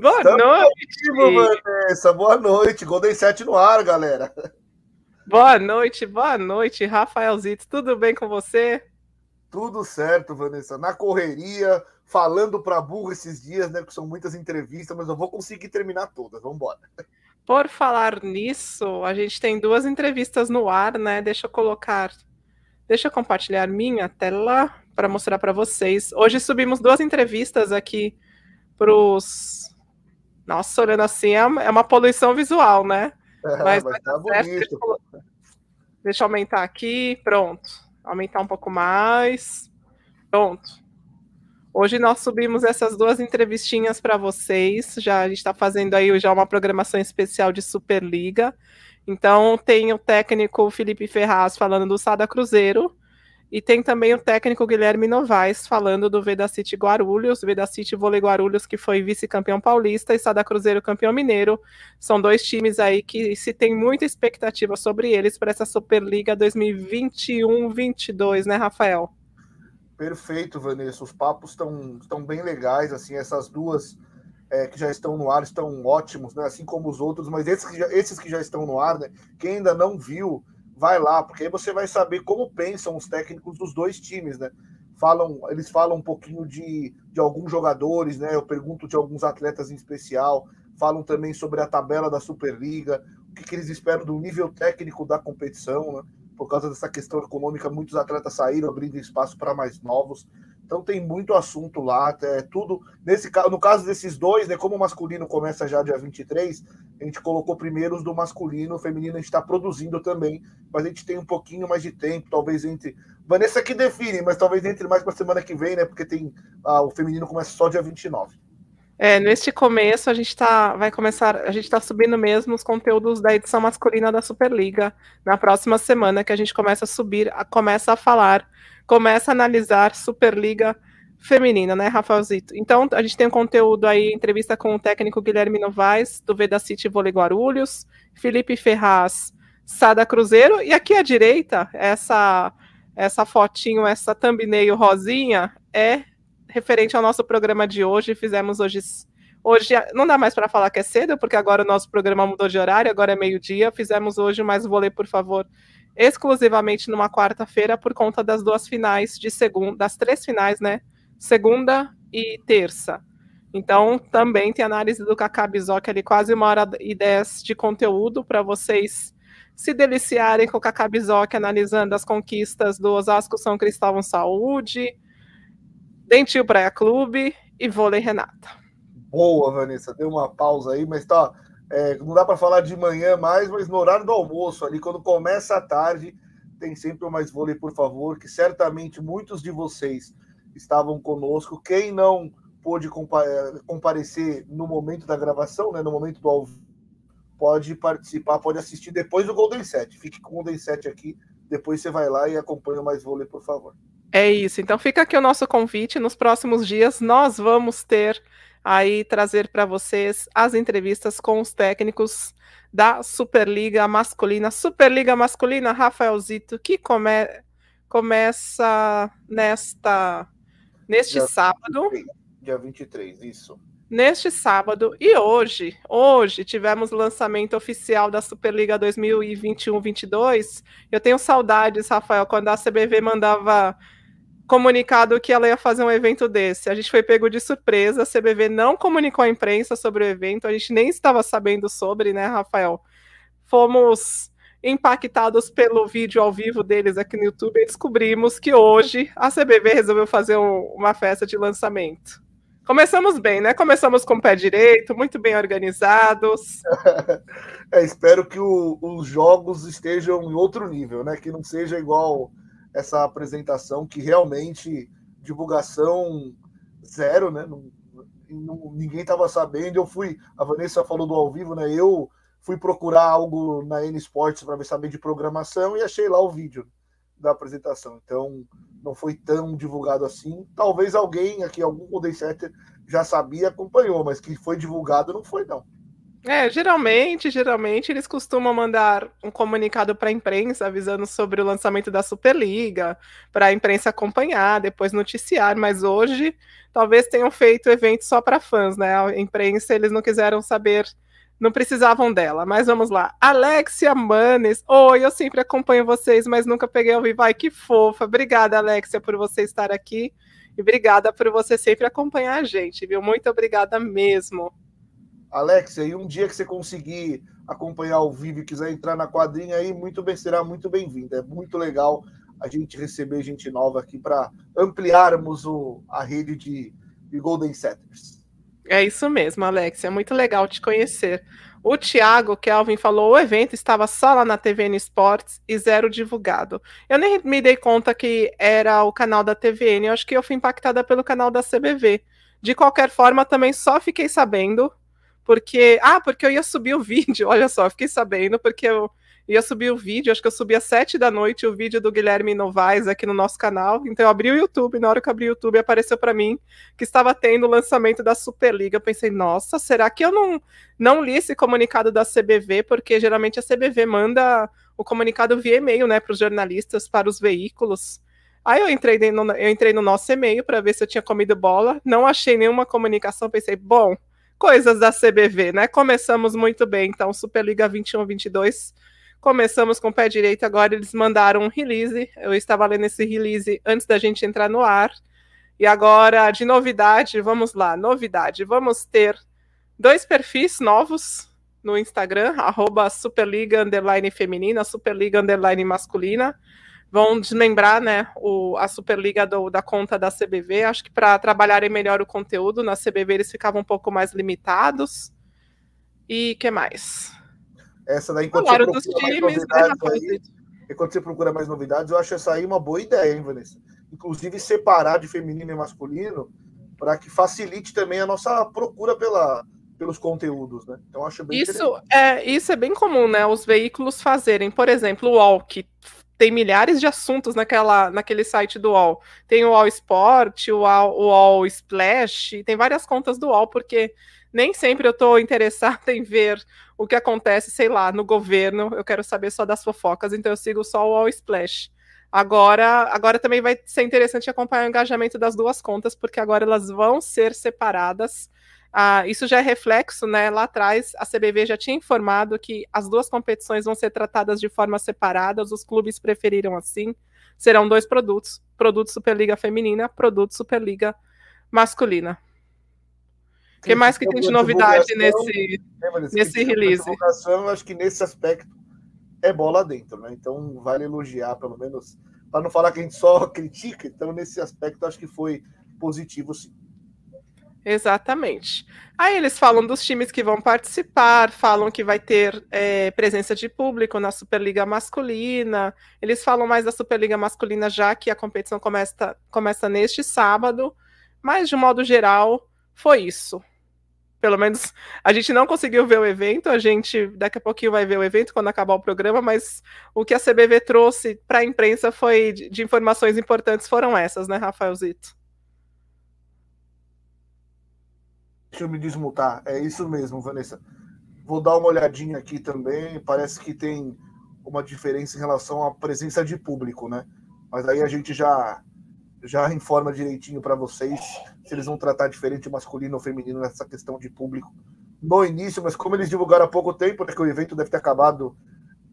Boa noite! Vanessa. Boa noite. Golden 7 no ar, galera. Boa noite, boa noite, Rafaelzito. Tudo bem com você? Tudo certo, Vanessa. Na correria, falando para burro esses dias, né? Que são muitas entrevistas, mas eu vou conseguir terminar todas. Vamos embora. Por falar nisso, a gente tem duas entrevistas no ar, né? Deixa eu colocar. Deixa eu compartilhar minha tela para mostrar para vocês. Hoje subimos duas entrevistas aqui para os nossa, olhando assim é, é uma poluição visual, né? Mas, Mas tá bonito. Deixa eu aumentar aqui, pronto. Aumentar um pouco mais. Pronto. Hoje nós subimos essas duas entrevistinhas para vocês. Já a gente está fazendo aí já uma programação especial de Superliga. Então tem o técnico Felipe Ferraz falando do Sada Cruzeiro e tem também o técnico Guilherme Novaes falando do Vedacity Guarulhos, Vedacity Vôlei Guarulhos, que foi vice-campeão paulista, e Sada Cruzeiro campeão mineiro. São dois times aí que se tem muita expectativa sobre eles para essa Superliga 2021-22, né, Rafael? Perfeito, Vanessa. Os papos estão bem legais, assim, essas duas é, que já estão no ar estão ótimos, né? Assim como os outros, mas esses que já, esses que já estão no ar, né? Quem ainda não viu vai lá, porque aí você vai saber como pensam os técnicos dos dois times, né? Falam, eles falam um pouquinho de, de alguns jogadores, né? Eu pergunto de alguns atletas em especial, falam também sobre a tabela da Superliga, o que, que eles esperam do nível técnico da competição, né? Por causa dessa questão econômica, muitos atletas saíram abrindo espaço para mais novos. Então tem muito assunto lá, é tudo. Nesse no caso desses dois, né, como o masculino começa já dia 23, a gente colocou primeiro os do masculino, o feminino a gente está produzindo também, mas a gente tem um pouquinho mais de tempo, talvez entre. Vanessa que define, mas talvez entre mais para semana que vem, né? Porque tem ah, o feminino começa só dia 29. É, neste começo a gente tá, vai começar, a gente está subindo mesmo os conteúdos da edição masculina da Superliga na próxima semana que a gente começa a subir, a, começa a falar começa a analisar Superliga feminina, né, Rafaelzito? Então, a gente tem um conteúdo aí, entrevista com o técnico Guilherme Novaes, do Veda City Vôlei Guarulhos, Felipe Ferraz, Sada Cruzeiro, e aqui à direita, essa essa fotinho, essa thumbnail rosinha, é referente ao nosso programa de hoje, fizemos hoje Hoje não dá mais para falar que é cedo, porque agora o nosso programa mudou de horário, agora é meio-dia. Fizemos hoje mais vôlei, por favor, exclusivamente numa quarta-feira por conta das duas finais de segunda, das três finais, né? Segunda e terça. Então, também tem análise do Kaká Bizoc ali, quase uma hora e dez de conteúdo para vocês se deliciarem com o Kaká Bizoc, analisando as conquistas do Osasco São Cristóvão Saúde, Dentil Praia Clube e Vôlei Renata. Boa, Vanessa, deu uma pausa aí, mas tá é, não dá para falar de manhã mais, mas no horário do almoço, ali quando começa a tarde, tem sempre o Mais Vôlei, por favor, que certamente muitos de vocês estavam conosco. Quem não pôde é, comparecer no momento da gravação, né, no momento do ao pode participar, pode assistir depois do Golden Set. Fique com o Golden Set aqui, depois você vai lá e acompanha o Mais Vôlei, por favor. É isso. Então fica aqui o nosso convite. Nos próximos dias nós vamos ter aí trazer para vocês as entrevistas com os técnicos da Superliga Masculina. Superliga Masculina, Rafaelzito, que come, começa nesta neste dia sábado. 23, dia 23, isso. Neste sábado e hoje, hoje tivemos lançamento oficial da Superliga 2021-22. Eu tenho saudades, Rafael, quando a CBV mandava comunicado que ela ia fazer um evento desse. A gente foi pego de surpresa, a CBV não comunicou à imprensa sobre o evento, a gente nem estava sabendo sobre, né, Rafael? Fomos impactados pelo vídeo ao vivo deles aqui no YouTube e descobrimos que hoje a CBV resolveu fazer um, uma festa de lançamento. Começamos bem, né? Começamos com o pé direito, muito bem organizados. é, espero que o, os jogos estejam em outro nível, né? Que não seja igual essa apresentação que realmente divulgação zero, né? Não, não, ninguém estava sabendo. Eu fui, a Vanessa falou do ao vivo, né? Eu fui procurar algo na N Sports para saber de programação e achei lá o vídeo da apresentação. Então não foi tão divulgado assim. Talvez alguém aqui, algum Golden já sabia, acompanhou, mas que foi divulgado não foi não. É, geralmente, geralmente eles costumam mandar um comunicado para a imprensa avisando sobre o lançamento da Superliga, para a imprensa acompanhar, depois noticiar, mas hoje talvez tenham feito evento só para fãs, né? A imprensa eles não quiseram saber, não precisavam dela. Mas vamos lá. Alexia Manes. Oi, eu sempre acompanho vocês, mas nunca peguei ao vivo. Que fofa. Obrigada, Alexia, por você estar aqui. E obrigada por você sempre acompanhar a gente, viu? Muito obrigada mesmo. Alex, aí um dia que você conseguir acompanhar ao vivo e quiser entrar na quadrinha aí, muito bem, será muito bem-vindo. É muito legal a gente receber gente nova aqui para ampliarmos o, a rede de, de Golden Setters. É isso mesmo, Alex. É muito legal te conhecer. O Thiago Kelvin falou: o evento estava só lá na TVN Esportes e zero divulgado. Eu nem me dei conta que era o canal da TVN, eu acho que eu fui impactada pelo canal da CBV. De qualquer forma, também só fiquei sabendo porque. Ah, porque eu ia subir o vídeo. Olha só, fiquei sabendo, porque eu ia subir o vídeo, acho que eu subi às sete da noite o vídeo do Guilherme Novaes aqui no nosso canal. Então eu abri o YouTube, na hora que eu abri o YouTube apareceu para mim que estava tendo o lançamento da Superliga. Eu pensei, nossa, será que eu não, não li esse comunicado da CBV? Porque geralmente a CBV manda o comunicado via e-mail, né, para os jornalistas, para os veículos. Aí eu entrei no, eu entrei no nosso e-mail para ver se eu tinha comido bola, não achei nenhuma comunicação, pensei, bom, coisas da CBV, né? Começamos muito bem, então, Superliga 21-22. Começamos com o pé direito, agora eles mandaram um release. Eu estava lendo esse release antes da gente entrar no ar. E agora, de novidade, vamos lá, novidade. Vamos ter dois perfis novos no Instagram, arroba Superliga Feminina, Superliga Masculina vão desmembrar né, o, a Superliga do, da conta da CBV. Acho que para trabalharem melhor o conteúdo, na CBV eles ficavam um pouco mais limitados. E que mais? Essa daí, enquanto Falaram você procura times, mais né, novidades, né, aí, enquanto você procura mais novidades, eu acho essa aí uma boa ideia, hein, Vanessa? Inclusive separar de feminino e masculino para que facilite também a nossa procura pela, pelos conteúdos, né? Então acho bem isso é isso é bem comum, né? Os veículos fazerem, por exemplo, o que tem milhares de assuntos naquela, naquele site do UOL. Tem o UOL Sport, o UOL, Splash, tem várias contas do UOL, porque nem sempre eu estou interessada em ver o que acontece, sei lá, no governo. Eu quero saber só das fofocas, então eu sigo só o UOL Splash. Agora, agora também vai ser interessante acompanhar o engajamento das duas contas, porque agora elas vão ser separadas ah, isso já é reflexo, né? Lá atrás, a CBV já tinha informado que as duas competições vão ser tratadas de forma separada, os clubes preferiram assim. Serão dois produtos: produto Superliga Feminina, produto Superliga Masculina. O que mais que tem de novidade nesse, nesse release? Eu acho que nesse aspecto é bola dentro, né? Então vale elogiar, pelo menos, para não falar que a gente só critica. Então, nesse aspecto, acho que foi positivo, sim. Exatamente. Aí eles falam dos times que vão participar, falam que vai ter é, presença de público na Superliga Masculina. Eles falam mais da Superliga Masculina já que a competição começa, começa neste sábado. Mas, de modo geral, foi isso. Pelo menos a gente não conseguiu ver o evento, a gente daqui a pouquinho vai ver o evento quando acabar o programa, mas o que a CBV trouxe para a imprensa foi de, de informações importantes foram essas, né, Rafaelzito? Deixa eu me desmutar. É isso mesmo, Vanessa. Vou dar uma olhadinha aqui também. Parece que tem uma diferença em relação à presença de público, né? Mas aí a gente já já informa direitinho para vocês se eles vão tratar diferente masculino ou feminino nessa questão de público no início, mas como eles divulgaram há pouco tempo, né, que o evento deve ter acabado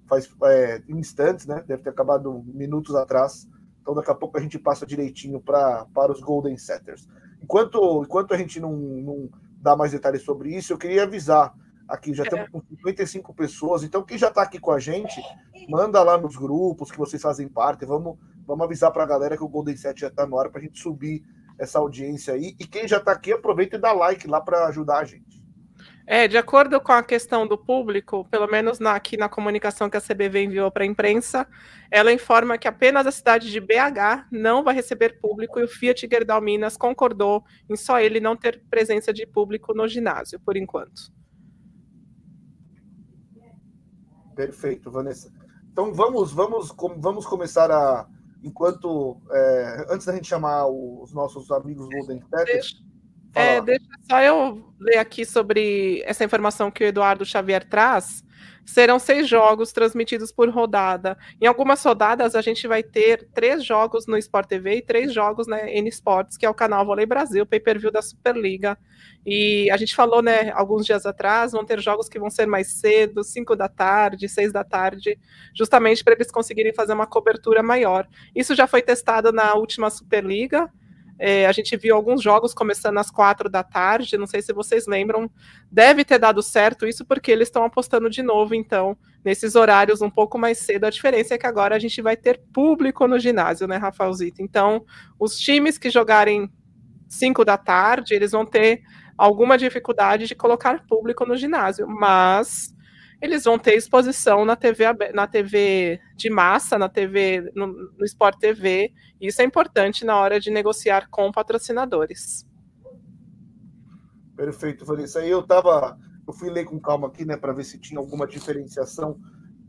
faz é, instantes, né? Deve ter acabado minutos atrás. Então daqui a pouco a gente passa direitinho para para os Golden Setters. Enquanto enquanto a gente não, não dar mais detalhes sobre isso, eu queria avisar aqui, já estamos com 55 pessoas, então quem já está aqui com a gente, manda lá nos grupos que vocês fazem parte, vamos, vamos avisar para a galera que o Golden Set já está no ar para a gente subir essa audiência aí, e quem já está aqui, aproveita e dá like lá para ajudar a gente. É, de acordo com a questão do público, pelo menos na, aqui na comunicação que a CBV enviou para a imprensa, ela informa que apenas a cidade de BH não vai receber público e o Fiat Gerdau Minas concordou em só ele não ter presença de público no ginásio, por enquanto. Perfeito, Vanessa. Então vamos, vamos, vamos começar a, enquanto, é, antes da gente chamar os nossos amigos Golden Peppers, É, deixa só eu ler aqui sobre essa informação que o Eduardo Xavier traz. Serão seis jogos transmitidos por rodada. Em algumas rodadas, a gente vai ter três jogos no Sport TV e três jogos na N Sports, que é o canal Vôlei Brasil, pay-per-view da Superliga. E a gente falou, né, alguns dias atrás, vão ter jogos que vão ser mais cedo, cinco da tarde, seis da tarde, justamente para eles conseguirem fazer uma cobertura maior. Isso já foi testado na última Superliga, é, a gente viu alguns jogos começando às quatro da tarde, não sei se vocês lembram. Deve ter dado certo isso porque eles estão apostando de novo, então, nesses horários um pouco mais cedo. A diferença é que agora a gente vai ter público no ginásio, né, Rafaelzito? Então, os times que jogarem cinco da tarde, eles vão ter alguma dificuldade de colocar público no ginásio, mas eles vão ter exposição na TV, na TV de massa, na TV, no, no Sport TV. Isso é importante na hora de negociar com patrocinadores. Perfeito, Vanessa. Eu tava, eu fui ler com calma aqui, né, para ver se tinha alguma diferenciação,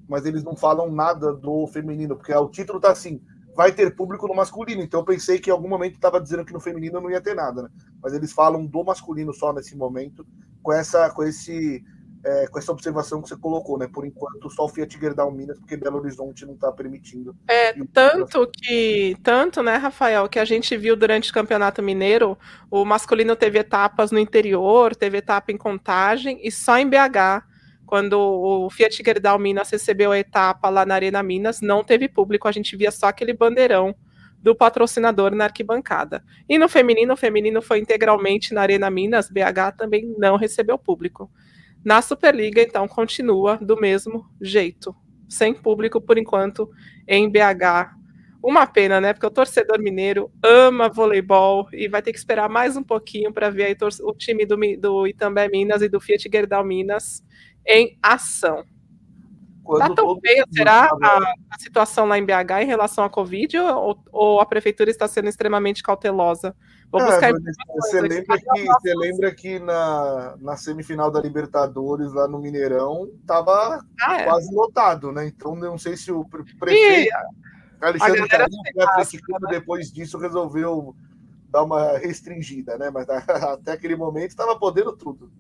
mas eles não falam nada do feminino, porque o título tá assim, vai ter público no masculino. Então eu pensei que em algum momento estava dizendo que no feminino não ia ter nada, né? Mas eles falam do masculino só nesse momento, com essa, com esse é, com essa observação que você colocou, né? Por enquanto, só o Fiat Gerdau Minas, porque Belo Horizonte não está permitindo. É, tanto que, tanto, né, Rafael, que a gente viu durante o Campeonato Mineiro, o masculino teve etapas no interior, teve etapa em contagem, e só em BH, quando o Fiat Gerdau Minas recebeu a etapa lá na Arena Minas, não teve público, a gente via só aquele bandeirão do patrocinador na arquibancada. E no feminino, o feminino foi integralmente na Arena Minas, BH também não recebeu público. Na Superliga, então, continua do mesmo jeito, sem público por enquanto em BH. Uma pena, né? Porque o torcedor mineiro ama voleibol e vai ter que esperar mais um pouquinho para ver o time do, do Itambé Minas e do Fiat Gerdau Minas em ação. Quando tá tão feia, será a, a, situação lá em BH em relação à Covid ou, ou a prefeitura está sendo extremamente cautelosa? Vou é, buscar você lembra que você lembra que na, na semifinal da Libertadores lá no Mineirão estava ah, é. quase lotado, né? Então não sei se o prefeito e Alexandre Carinho, né? depois disso resolveu dar uma restringida, né? Mas até aquele momento estava podendo tudo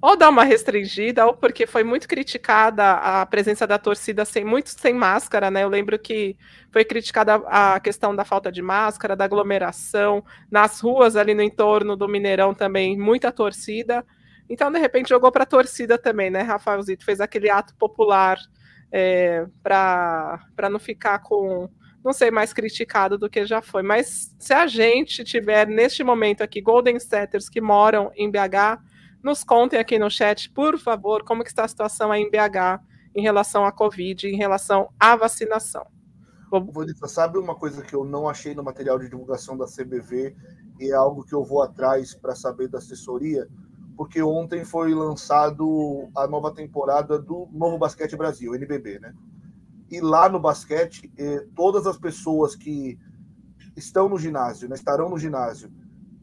ou dar uma restringida, ou porque foi muito criticada a presença da torcida sem muito sem máscara, né? Eu lembro que foi criticada a questão da falta de máscara, da aglomeração, nas ruas ali no entorno do Mineirão também, muita torcida. Então, de repente, jogou para a torcida também, né? Rafael Zito fez aquele ato popular é, para não ficar com não sei, mais criticado do que já foi. Mas se a gente tiver neste momento aqui Golden Setters que moram em BH, nos contem aqui no chat, por favor, como está a situação aí em BH em relação à Covid, em relação à vacinação. Vanessa, sabe uma coisa que eu não achei no material de divulgação da CBV e é algo que eu vou atrás para saber da assessoria? Porque ontem foi lançado a nova temporada do Novo Basquete Brasil, NBB, né? E lá no basquete, eh, todas as pessoas que estão no ginásio, né, estarão no ginásio,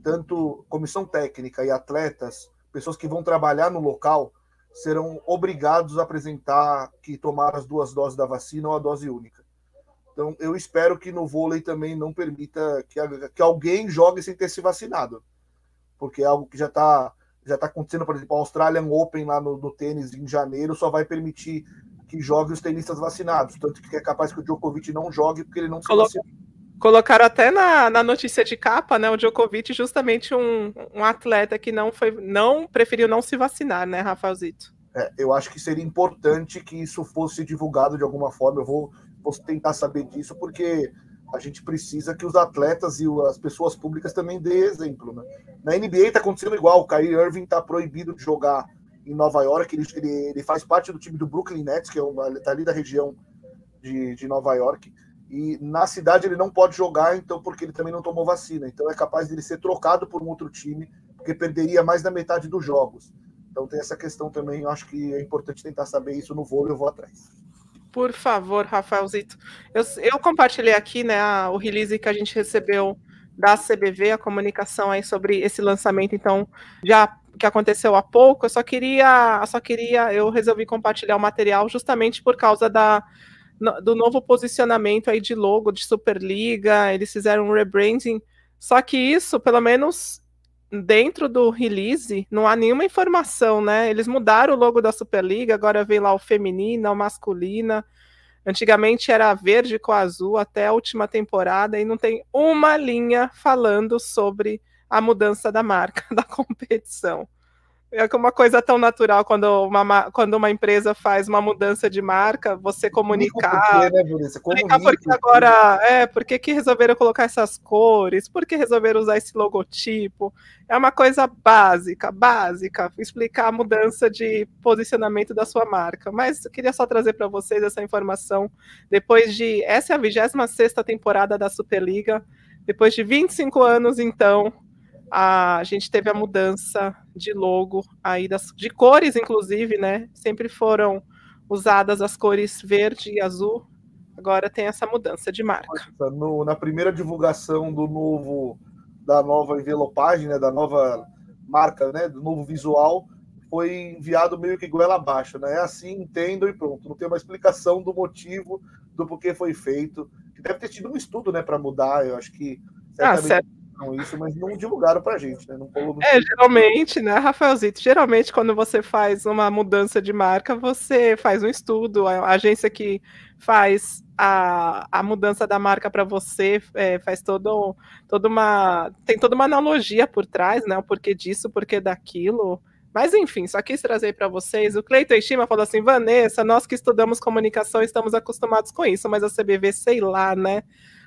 tanto comissão técnica e atletas, pessoas que vão trabalhar no local serão obrigados a apresentar que tomaram as duas doses da vacina ou a dose única. Então, eu espero que no vôlei também não permita que, que alguém jogue sem ter se vacinado, porque é algo que já está já tá acontecendo, por exemplo, a Australian Open lá no, no tênis em janeiro só vai permitir que jogue os tenistas vacinados, tanto que é capaz que o Djokovic não jogue porque ele não se vacinou. Colocaram até na, na notícia de capa, né, o Djokovic, justamente um, um atleta que não foi, não preferiu não se vacinar, né, Rafaelzito? É, eu acho que seria importante que isso fosse divulgado de alguma forma. Eu vou, vou tentar saber disso, porque a gente precisa que os atletas e as pessoas públicas também dêem exemplo. Né? Na NBA está acontecendo igual, o Kyrie Irving está proibido de jogar em Nova York, ele, ele, ele, faz parte do time do Brooklyn Nets, que é uma, tá ali da região de, de Nova York e na cidade ele não pode jogar, então, porque ele também não tomou vacina. Então é capaz de ele ser trocado por um outro time, porque perderia mais da metade dos jogos. Então tem essa questão também, eu acho que é importante tentar saber isso no vôlei, eu vou atrás. Por favor, Rafaelzito. Eu, eu compartilhei aqui né, a, o release que a gente recebeu da CBV, a comunicação aí sobre esse lançamento, então, já que aconteceu há pouco, eu só queria, só queria, eu resolvi compartilhar o material justamente por causa da do novo posicionamento aí de logo de Superliga, eles fizeram um rebranding. Só que isso, pelo menos dentro do release não há nenhuma informação, né? Eles mudaram o logo da Superliga, agora vem lá o feminina, o masculina. Antigamente era verde com azul até a última temporada e não tem uma linha falando sobre a mudança da marca da competição. É uma coisa tão natural quando uma, quando uma empresa faz uma mudança de marca, você comunicar. Por quê, né, Comunicar porque agora, é, por que, que resolveram colocar essas cores? Por que resolveram usar esse logotipo? É uma coisa básica, básica, explicar a mudança de posicionamento da sua marca. Mas eu queria só trazer para vocês essa informação. Depois de. Essa é a 26 temporada da Superliga. Depois de 25 anos, então, a gente teve a mudança de logo aí das, de cores, inclusive, né? Sempre foram usadas as cores verde e azul. Agora tem essa mudança de marca. No, na primeira divulgação do novo da nova envelopagem, né, da nova marca, né, do novo visual, foi enviado meio que goela abaixo, né? É assim, entendo e pronto. Não tem uma explicação do motivo do porquê foi feito. Deve ter tido um estudo, né, para mudar. Eu acho que ah, isso, mas não divulgaram pra gente, né? Não é, geralmente, né, Rafaelzito? Geralmente, quando você faz uma mudança de marca, você faz um estudo, a agência que faz a, a mudança da marca para você é, faz todo, toda uma. tem toda uma analogia por trás, né? O porquê disso, o porquê daquilo. Mas enfim, só quis trazer para vocês. O Cleiton Estima falou assim: Vanessa, nós que estudamos comunicação estamos acostumados com isso, mas a CBV, sei lá, né?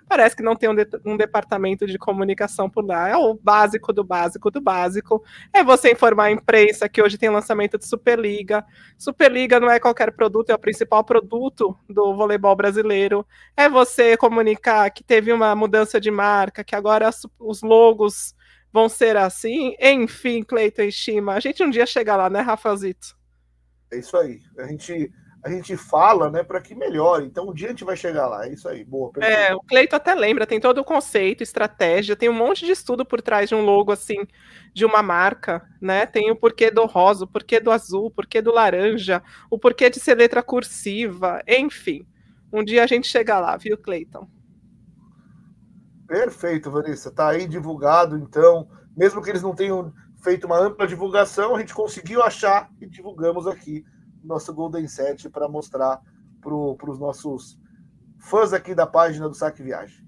Parece que não tem um, de, um, departamento de comunicação por lá. É o básico do básico do básico. É você informar a imprensa que hoje tem lançamento de Superliga. Superliga não é qualquer produto, é o principal produto do voleibol brasileiro. É você comunicar que teve uma mudança de marca, que agora os logos vão ser assim. Enfim, Cleiton e Shima, a gente um dia chega lá, né, Rafaelzito? É isso aí. A gente a gente fala, né, para que melhore. Então, um dia a gente vai chegar lá. É isso aí, boa. Perfeito. É, o Cleito até lembra, tem todo o conceito, estratégia, tem um monte de estudo por trás de um logo assim, de uma marca, né? Tem o porquê do rosa, o porquê do azul, o porquê do laranja, o porquê de ser letra cursiva, enfim. Um dia a gente chega lá, viu, Cleiton? Perfeito, Vanessa. Tá aí divulgado, então, mesmo que eles não tenham feito uma ampla divulgação, a gente conseguiu achar e divulgamos aqui nosso Golden Set para mostrar para os nossos fãs aqui da página do Saque Viagem.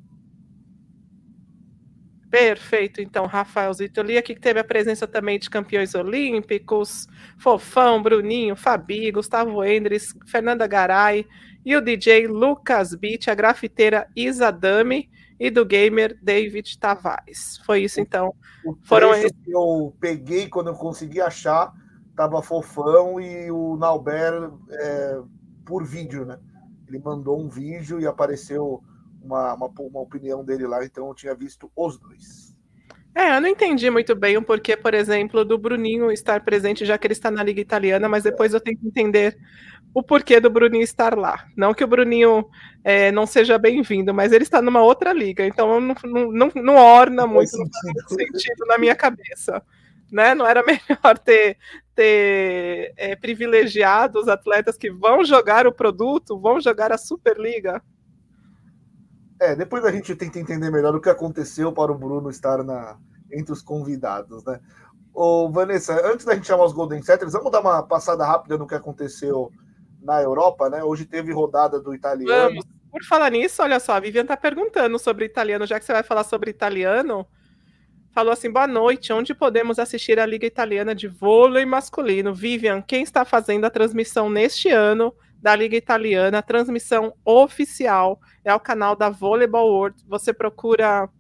Perfeito, então, Rafael Zito. Eu li aqui que teve a presença também de campeões olímpicos, Fofão, Bruninho, Fabi, Gustavo Endres, Fernanda Garay e o DJ Lucas Beat, a grafiteira Isa Dami e do gamer David Tavares. Foi isso, então. O Foram esses... que eu peguei quando eu consegui achar tava fofão e o Nauber é, por vídeo, né? Ele mandou um vídeo e apareceu uma, uma, uma, opinião dele lá, então eu tinha visto os dois. É, eu não entendi muito bem o porquê, por exemplo, do Bruninho estar presente, já que ele está na Liga Italiana, mas depois eu tenho que entender o porquê do Bruninho estar lá. Não que o Bruninho é, não seja bem-vindo, mas ele está numa outra liga, então não, não, não, não orna muito sentido na minha cabeça né? Não era melhor ter, ter é, privilegiado os atletas que vão jogar o produto, vão jogar a Superliga? É, depois a gente tenta entender melhor o que aconteceu para o Bruno estar na, entre os convidados, né? Ô, Vanessa, antes da gente chamar os Golden Setters, vamos dar uma passada rápida no que aconteceu na Europa, né? Hoje teve rodada do italiano. Vamos. Por falar nisso, olha só, a Vivian está perguntando sobre italiano, já que você vai falar sobre italiano, falou assim: boa noite, onde podemos assistir a Liga Italiana de Vôlei Masculino? Vivian, quem está fazendo a transmissão neste ano da Liga Italiana, a transmissão oficial é o canal da Volleyball World. Você procura.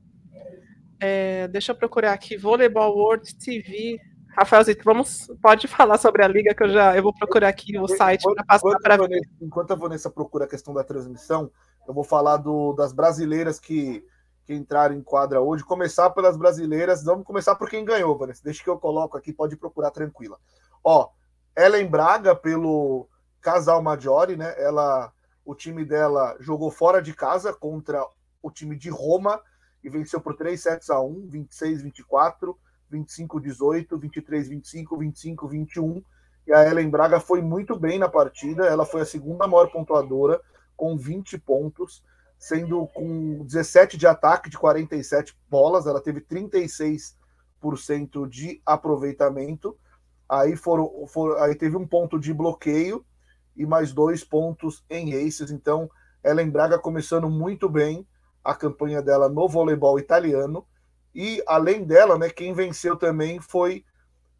É, deixa eu procurar aqui, Volleyball World TV. Rafaelzito, vamos, pode falar sobre a liga que eu já eu vou procurar aqui o site para passar para Enquanto a Vanessa procura a questão da transmissão, eu vou falar do, das brasileiras que que entraram em quadra hoje. Começar pelas brasileiras. Vamos começar por quem ganhou, Vanessa. Deixa que eu coloco aqui, pode procurar tranquila. Ó, Ellen Braga pelo Casal Maggiore, né? Ela, o time dela jogou fora de casa contra o time de Roma e venceu por 3 sets a 1, 26 24, 25 18, 23 25, 25 21. E a Ellen Braga foi muito bem na partida, ela foi a segunda maior pontuadora com 20 pontos sendo com 17 de ataque de 47 bolas, ela teve 36% de aproveitamento. Aí foram, foram, aí teve um ponto de bloqueio e mais dois pontos em aces. Então, Ellen Braga começando muito bem a campanha dela no voleibol italiano. E além dela, né, quem venceu também foi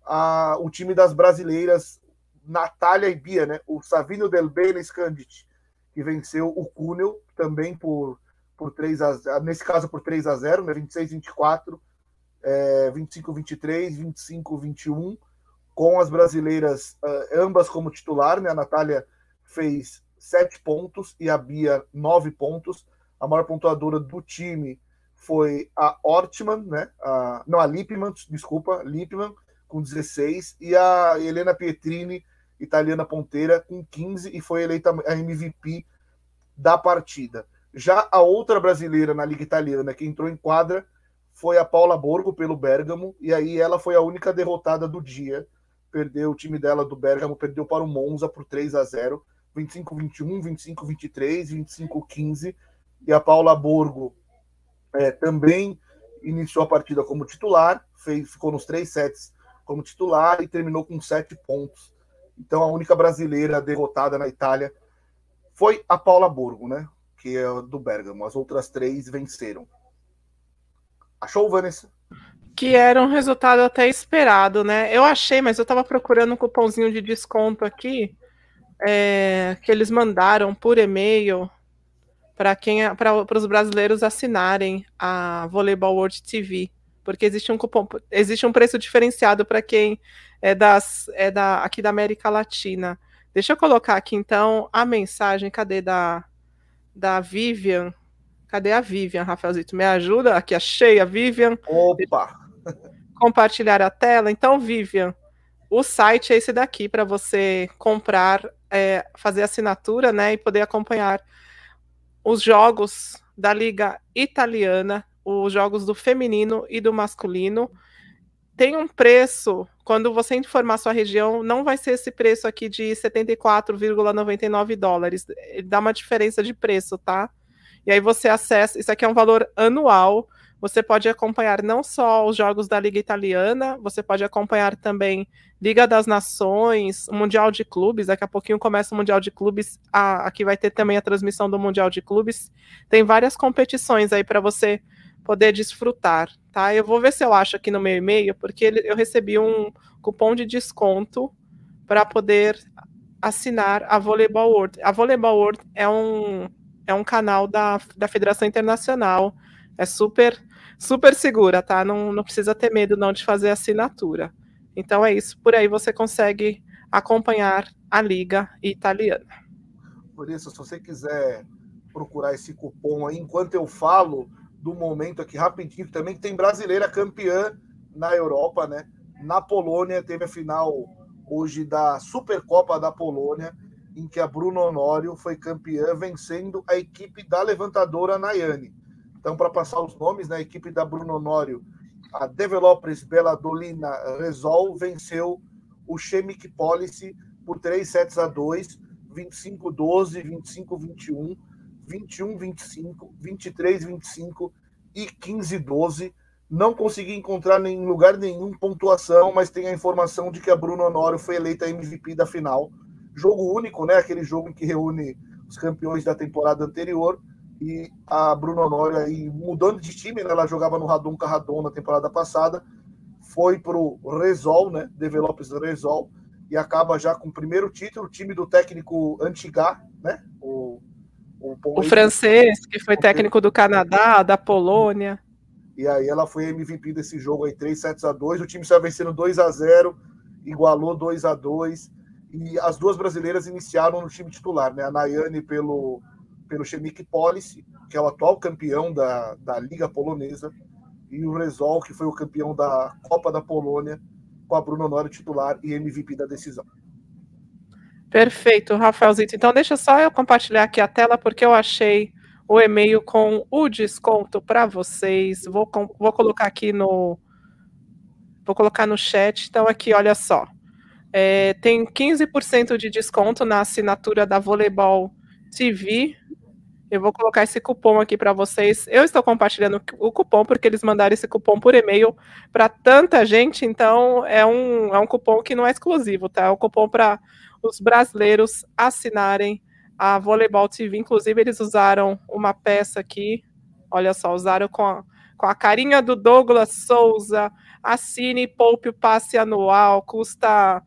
a, o time das brasileiras Natália e Bia, né? O Savino Del Bene Scandit, que venceu o Cuneo também por, por 3 a nesse caso por 3 a 0, né? 26 24, é, 25 23, 25 21 com as brasileiras, uh, ambas como titular, né? A Natália fez sete pontos e a Bia nove pontos. A maior pontuadora do time foi a Ortman, né? A, não, a Lipman, desculpa, Lipman, com 16, e a Helena Pietrini, italiana ponteira, com 15, e foi eleita a MVP da partida. Já a outra brasileira na Liga Italiana que entrou em quadra foi a Paula Borgo pelo Bergamo, e aí ela foi a única derrotada do dia perdeu o time dela do Bergamo, perdeu para o Monza por 3 a 0 25-21, 25-23, 25-15. E a Paula Borgo é, também iniciou a partida como titular, fez, ficou nos três sets como titular e terminou com sete pontos. Então a única brasileira derrotada na Itália foi a Paula Borgo, né? Que é do Bergamo. As outras três venceram. Achou, Vanessa? que era um resultado até esperado, né? Eu achei, mas eu estava procurando um cupomzinho de desconto aqui é, que eles mandaram por e-mail para quem para os brasileiros assinarem a Volleyball World TV, porque existe um cupom, existe um preço diferenciado para quem é das é da aqui da América Latina. Deixa eu colocar aqui então a mensagem, cadê da da Vivian? Cadê a Vivian, Rafaelzito? Me ajuda? Aqui achei a Vivian. Opa! compartilhar a tela. Então, Vivian, o site é esse daqui para você comprar, é, fazer assinatura, né, e poder acompanhar os jogos da liga italiana, os jogos do feminino e do masculino. Tem um preço, quando você informar sua região, não vai ser esse preço aqui de 74,99 dólares. Ele dá uma diferença de preço, tá? E aí você acessa, isso aqui é um valor anual, você pode acompanhar não só os jogos da Liga Italiana, você pode acompanhar também Liga das Nações, Mundial de Clubes. Daqui a pouquinho começa o Mundial de Clubes. Ah, aqui vai ter também a transmissão do Mundial de Clubes. Tem várias competições aí para você poder desfrutar, tá? Eu vou ver se eu acho aqui no meu e-mail, porque eu recebi um cupom de desconto para poder assinar a Volleyball World. A Volleyball World é um, é um canal da, da Federação Internacional é super, super segura, tá? Não, não precisa ter medo não de fazer assinatura. Então é isso. Por aí você consegue acompanhar a liga italiana. Por isso, se você quiser procurar esse cupom aí, enquanto eu falo do momento aqui rapidinho, também tem brasileira campeã na Europa, né? Na Polônia teve a final hoje da Supercopa da Polônia, em que a Bruno Honório foi campeã, vencendo a equipe da levantadora Nayane. Então, para passar os nomes, na né, equipe da Bruno Honório, a Developers Bela Dolina Resol venceu o Chemic Policy por 3 sets a 2, 25-12, 25-21, 21-25, 23-25 e 15-12. Não consegui encontrar em lugar nenhum pontuação, mas tem a informação de que a Bruno Honório foi eleita MVP da final. Jogo único, né? Aquele jogo em que reúne os campeões da temporada anterior e a Bruno Honório aí mudando de time, né? ela jogava no Radon Carradon na temporada passada, foi para o Resol, né? Developers Resol, e acaba já com o primeiro título, time do técnico Antigá, né? O, o, o francês, que foi técnico do Canadá, da Polônia. E aí ela foi MVP desse jogo aí, 3 sets a 2. O time saiu vencendo 2 a 0 igualou 2 a 2 E as duas brasileiras iniciaram no time titular, né? A Nayane pelo pelo Chemik Policy, que é o atual campeão da, da Liga Polonesa, e o Resol, que foi o campeão da Copa da Polônia, com a Bruno Honório titular e MVP da decisão. Perfeito, Rafaelzito. Então deixa só eu compartilhar aqui a tela, porque eu achei o e-mail com o desconto para vocês. Vou, vou colocar aqui no. Vou colocar no chat. Então, aqui, olha só. É, tem 15% de desconto na assinatura da Voleibol TV Eu vou colocar esse cupom aqui para vocês. Eu estou compartilhando o cupom porque eles mandaram esse cupom por e-mail para tanta gente, então é um, é um cupom que não é exclusivo, tá? É um cupom para os brasileiros assinarem a Volleyball TV. Inclusive, eles usaram uma peça aqui, olha só, usaram com a, com a carinha do Douglas Souza. Assine Poupe o passe anual, custa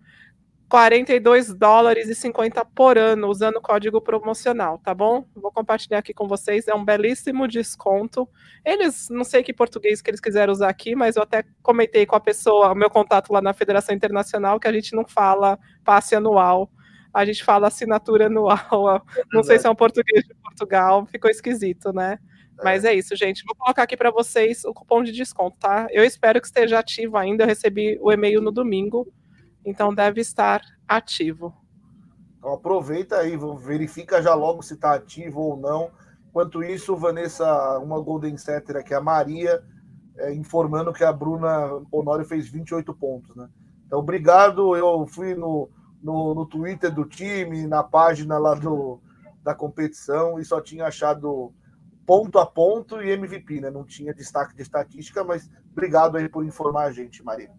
42 dólares e 50 por ano, usando o código promocional, tá bom? Vou compartilhar aqui com vocês, é um belíssimo desconto. Eles, não sei que português que eles quiseram usar aqui, mas eu até comentei com a pessoa, o meu contato lá na Federação Internacional, que a gente não fala passe anual, a gente fala assinatura anual. Não sei se é um português de Portugal, ficou esquisito, né? Mas é isso, gente. Vou colocar aqui para vocês o cupom de desconto, tá? Eu espero que esteja ativo ainda. Eu recebi o e-mail no domingo. Então deve estar ativo. Então aproveita aí, verifica já logo se está ativo ou não. Enquanto isso, Vanessa, uma Golden Setter aqui, a Maria, é, informando que a Bruna Honório fez 28 pontos, né? Então, obrigado. Eu fui no, no, no Twitter do time, na página lá do, da competição, e só tinha achado ponto a ponto e MVP, né? Não tinha destaque de estatística, mas obrigado aí por informar a gente, Maria.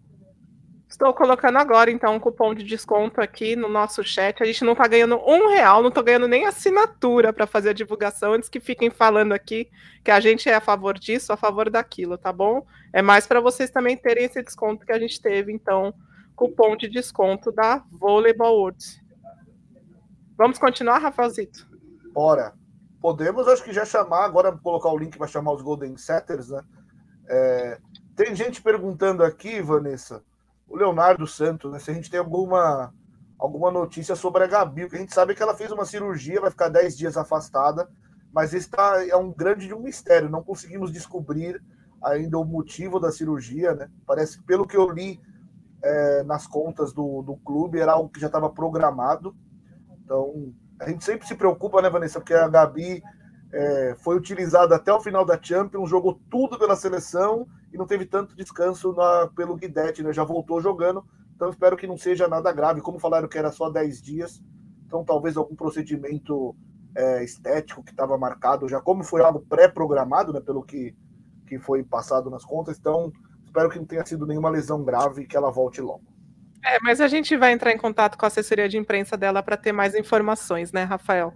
Estou colocando agora, então, um cupom de desconto aqui no nosso chat. A gente não está ganhando um real, não estou ganhando nem assinatura para fazer a divulgação, antes que fiquem falando aqui que a gente é a favor disso, a favor daquilo, tá bom? É mais para vocês também terem esse desconto que a gente teve, então, cupom de desconto da Volleyball World. Vamos continuar, Rafaelzito? Bora. Podemos, acho que já chamar, agora colocar o link para chamar os Golden Setters, né? É, tem gente perguntando aqui, Vanessa, o Leonardo Santos, né? Se a gente tem alguma, alguma notícia sobre a Gabi, que a gente sabe que ela fez uma cirurgia, vai ficar 10 dias afastada, mas esse tá, é um grande de um mistério, não conseguimos descobrir ainda o motivo da cirurgia, né? Parece que, pelo que eu li é, nas contas do, do clube, era algo que já estava programado. Então, a gente sempre se preocupa, né, Vanessa? Porque a Gabi é, foi utilizada até o final da Champions, jogou tudo pela seleção e não teve tanto descanso na, pelo Guidetti, né? Já voltou jogando, então espero que não seja nada grave. Como falaram que era só 10 dias, então talvez algum procedimento é, estético que estava marcado já, como foi algo pré-programado, né? Pelo que, que foi passado nas contas, então espero que não tenha sido nenhuma lesão grave e que ela volte logo. É, mas a gente vai entrar em contato com a assessoria de imprensa dela para ter mais informações, né, Rafael?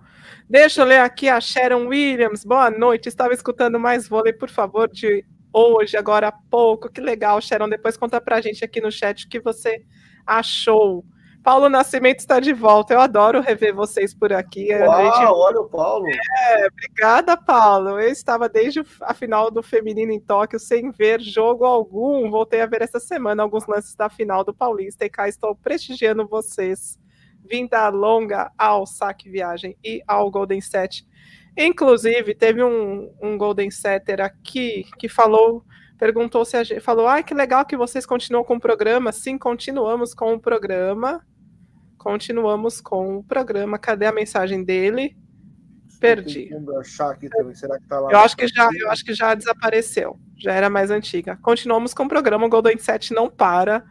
Deixa eu ler aqui a Sharon Williams. Boa noite. Estava escutando mais vôlei, por favor, de hoje, agora há pouco. Que legal, Sharon. Depois conta pra gente aqui no chat o que você achou. Paulo Nascimento está de volta. Eu adoro rever vocês por aqui. Uau, gente... olha o Paulo. É, obrigada, Paulo. Eu estava desde a final do Feminino em Tóquio sem ver jogo algum. Voltei a ver essa semana alguns lances da final do Paulista e cá estou prestigiando vocês. Vinda longa ao Saque Viagem e ao Golden Set Inclusive, teve um, um Golden Setter aqui que falou, perguntou se a gente. Falou: ah, que legal que vocês continuam com o programa. Sim, continuamos com o programa. Continuamos com o programa. Cadê a mensagem dele? Perdi. Tá? Eu acho que já, eu acho que já desapareceu. Já era mais antiga. Continuamos com o programa. O Golden Set não para.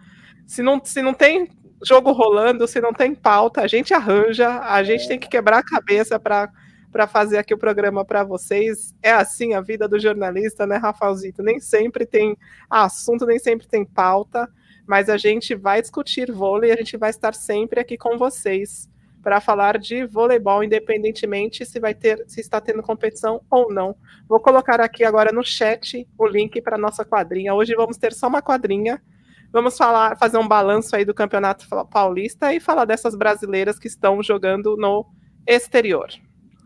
Se não, se não tem jogo rolando, se não tem pauta, a gente arranja. A gente é. tem que quebrar a cabeça para para fazer aqui o programa para vocês. É assim a vida do jornalista, né, Rafaelzito? Nem sempre tem assunto, nem sempre tem pauta, mas a gente vai discutir vôlei, a gente vai estar sempre aqui com vocês para falar de voleibol, independentemente se vai ter, se está tendo competição ou não. Vou colocar aqui agora no chat o link para nossa quadrinha. Hoje vamos ter só uma quadrinha. Vamos falar, fazer um balanço aí do Campeonato Paulista e falar dessas brasileiras que estão jogando no exterior.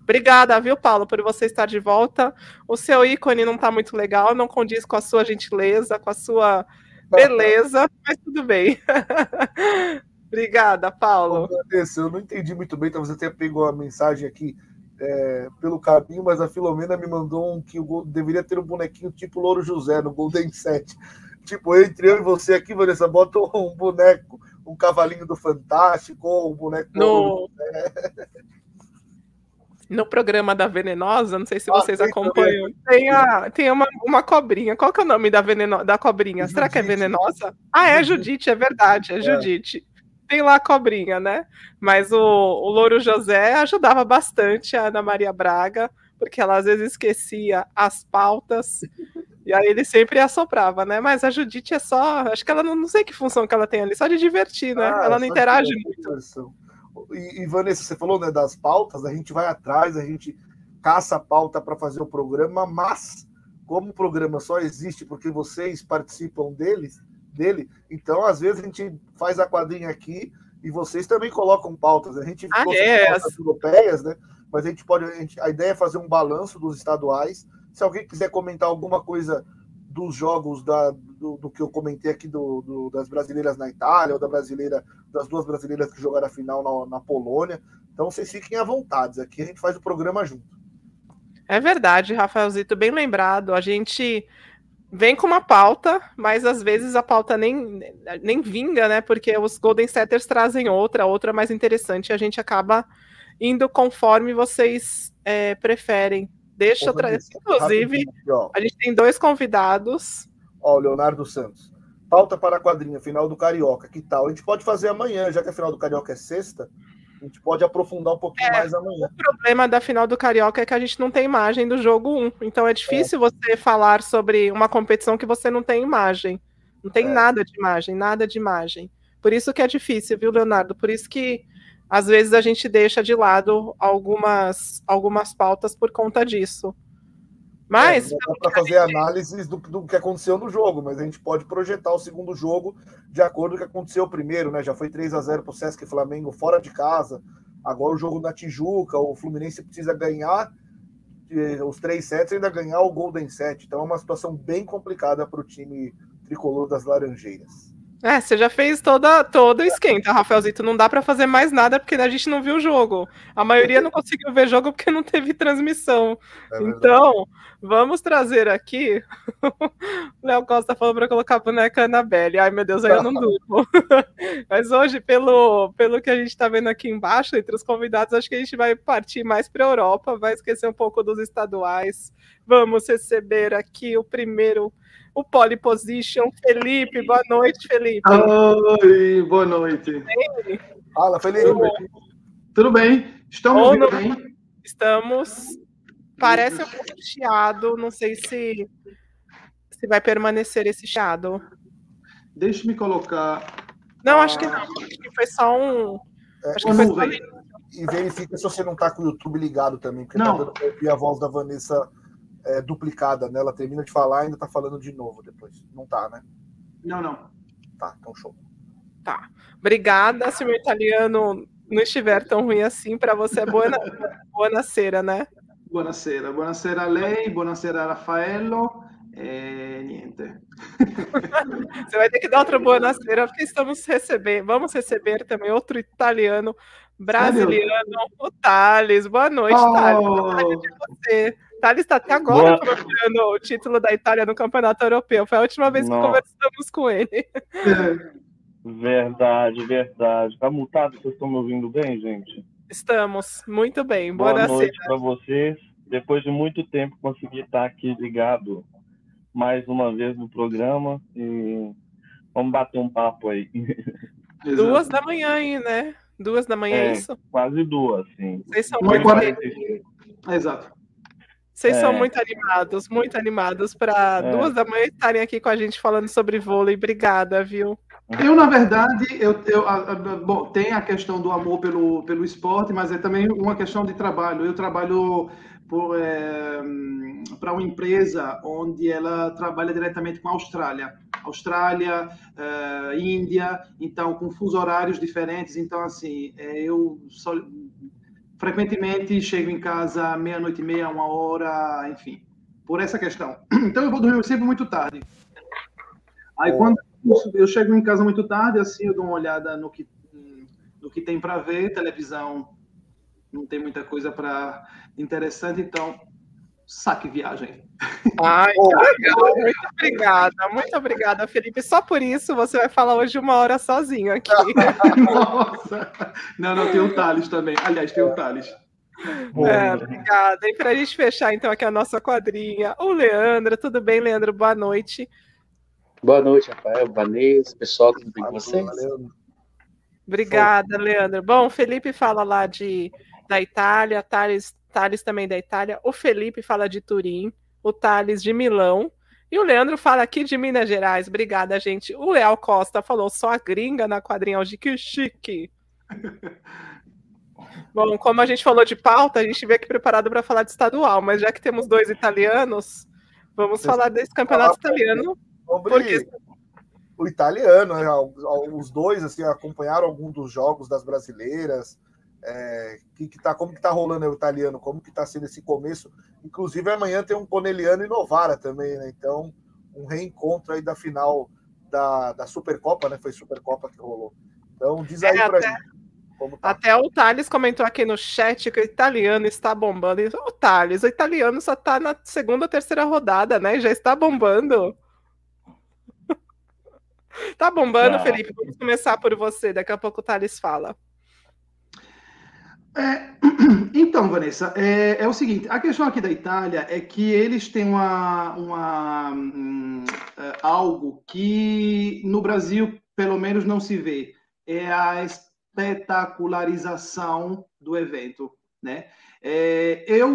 Obrigada, viu, Paulo, por você estar de volta. O seu ícone não está muito legal, não condiz com a sua gentileza, com a sua beleza, mas tudo bem. Obrigada, Paulo. Eu não entendi muito bem, talvez até pegou a mensagem aqui é, pelo caminho, mas a Filomena me mandou um que o deveria ter um bonequinho tipo Louro José no Golden 7. Tipo, entre eu e você aqui, Vanessa, bota um boneco, um cavalinho do Fantástico, ou um boneco. No... no programa da Venenosa, não sei se ah, vocês acompanham, tem, a, tem uma, uma cobrinha. Qual que é o nome da, veneno, da cobrinha? Judite. Será que é venenosa? Ah, é Judite, é verdade, é, é. Judite. Tem lá a cobrinha, né? Mas o, o Louro José ajudava bastante a Ana Maria Braga, porque ela às vezes esquecia as pautas. E aí ele sempre assoprava, né? Mas a Judite é só. Acho que ela não, não sei que função que ela tem ali, só de divertir, né? Ah, ela não interage muito. E, e, Vanessa, você falou né, das pautas, a gente vai atrás, a gente caça a pauta para fazer o programa, mas como o programa só existe porque vocês participam deles, dele, então às vezes a gente faz a quadrinha aqui e vocês também colocam pautas. A gente ah, é. pautas europeias, né? Mas a gente pode. A, gente, a ideia é fazer um balanço dos estaduais. Se alguém quiser comentar alguma coisa dos jogos da, do, do que eu comentei aqui do, do, das brasileiras na Itália, ou da brasileira, das duas brasileiras que jogaram a final na, na Polônia. Então vocês fiquem à vontade. Aqui a gente faz o programa junto. É verdade, Rafaelzito, bem lembrado. A gente vem com uma pauta, mas às vezes a pauta nem, nem vinga, né? Porque os Golden Setters trazem outra, outra mais interessante, e a gente acaba indo conforme vocês é, preferem. Deixa eu trazer. Inclusive, a gente tem dois convidados. Ó, o Leonardo Santos. Pauta para a quadrinha, final do Carioca. Que tal? A gente pode fazer amanhã, já que a final do Carioca é sexta. A gente pode aprofundar um pouquinho é, mais amanhã. O problema da final do Carioca é que a gente não tem imagem do jogo 1. Então é difícil é. você falar sobre uma competição que você não tem imagem. Não tem é. nada de imagem, nada de imagem. Por isso que é difícil, viu, Leonardo? Por isso que às vezes a gente deixa de lado algumas, algumas pautas por conta disso. Mas. É, para fazer gente... análises do, do, que aconteceu no jogo, mas a gente pode projetar o segundo jogo de acordo com o que aconteceu o primeiro, né? Já foi 3 a 0 para o Sesc Flamengo fora de casa. Agora o jogo na Tijuca, o Fluminense precisa ganhar os três sets e ainda ganhar o Golden Set. Então é uma situação bem complicada para o time tricolor das Laranjeiras. É, você já fez toda, todo o esquenta, Rafaelzito. Não dá para fazer mais nada porque a gente não viu o jogo. A maioria não conseguiu ver jogo porque não teve transmissão. É então, vamos trazer aqui. o Léo Costa falou para colocar a boneca Annabelle. Ai, meu Deus, aí eu não durmo. Mas hoje, pelo, pelo que a gente está vendo aqui embaixo, entre os convidados, acho que a gente vai partir mais para a Europa, vai esquecer um pouco dos estaduais. Vamos receber aqui o primeiro o pole position. Felipe, boa noite, Felipe. Oi, boa noite. Fala, Felipe. Tudo bem? Estamos no... bem? Estamos. Parece um pouco chiado, não sei se, se vai permanecer esse chiado. Deixe-me colocar. Não, acho que não. Acho que foi só um. É, acho que foi só... E verifica se você não está com o YouTube ligado também, porque tá não. tá dando a voz da Vanessa é, duplicada, né? Ela termina de falar e ainda tá falando de novo depois. Não tá, né? Não, não. Tá, então show. Tá. Obrigada. Se o meu italiano não estiver tão ruim assim, para você é boa, boa cera, né? Buonasera, buonasera a lei, buonasera a Raffaello. É, niente. Você vai ter que dar outra boa cera, porque estamos recebendo, vamos receber também outro italiano brasiliano, Sério? o Thales. Boa noite, oh. Thales. Boa de você. Thales está até agora Boa... procurando o título da Itália no Campeonato Europeu. Foi a última vez que Nossa. conversamos com ele. Verdade, verdade. Tá mutado? Vocês estão me ouvindo bem, gente? Estamos, muito bem. Boa, Boa noite para vocês. Depois de muito tempo, consegui estar aqui ligado mais uma vez no programa e vamos bater um papo aí. Duas da manhã aí, né? Duas da manhã, é, é isso? Quase duas, sim. Vocês são muito... Exato. Vocês é. são muito animados, muito animados para é. duas da manhã estarem aqui com a gente falando sobre vôlei. Obrigada, viu? Eu, na verdade, eu, eu bom, tem a questão do amor pelo, pelo esporte, mas é também uma questão de trabalho. Eu trabalho é, para uma empresa onde ela trabalha diretamente com a Austrália. Austrália, é, Índia, então com fusos horários diferentes. Então, assim, é, eu só, frequentemente chego em casa meia-noite e meia, uma hora, enfim, por essa questão. Então eu vou dormir sempre muito tarde. Aí quando eu chego em casa muito tarde, assim, eu dou uma olhada no que, no que tem para ver, televisão não tem muita coisa para interessante, então saque viagem. Ai, legal. Muito obrigada, muito obrigada, Felipe. Só por isso você vai falar hoje uma hora sozinho aqui. Nossa! Não, não, tem o Thales também. Aliás, tem o Thales. É, obrigada. E para a gente fechar, então, aqui a nossa quadrinha, o Leandro. Tudo bem, Leandro? Boa noite. Boa noite, Rafael, Vanessa, pessoal, tudo bem com vocês? Obrigada, Leandro. Bom, Felipe fala lá de da Itália, Thales Thales também da Itália, o Felipe fala de Turim, o Thales de Milão, e o Leandro fala aqui de Minas Gerais. Obrigada, gente. O Leal Costa falou só a gringa na quadrinha de que chique. Bom, como a gente falou de pauta, a gente veio aqui preparado para falar de estadual, mas já que temos dois italianos, vamos falar desse campeonato italiano. Porque... O italiano, né, os dois assim, acompanharam algum dos jogos das brasileiras. É, que, que tá, como que tá rolando o italiano, como que tá sendo esse começo. Inclusive, amanhã tem um Coneliano e Novara também, né? Então, um reencontro aí da final da, da Supercopa, né? Foi Supercopa que rolou. Então, diz aí é, pra até, gente. Tá. Até o Thales comentou aqui no chat que o italiano está bombando. O Thales, o italiano só está na segunda ou terceira rodada, né? Já está bombando. tá bombando, ah. Felipe. Vamos começar por você. Daqui a pouco o Thales fala. É, então, Vanessa, é, é, o seguinte: a questão aqui da Itália é que eles têm uma, uma um, é, algo que no Brasil, pelo menos, não se vê. É a espetacularização do evento, né? É, eu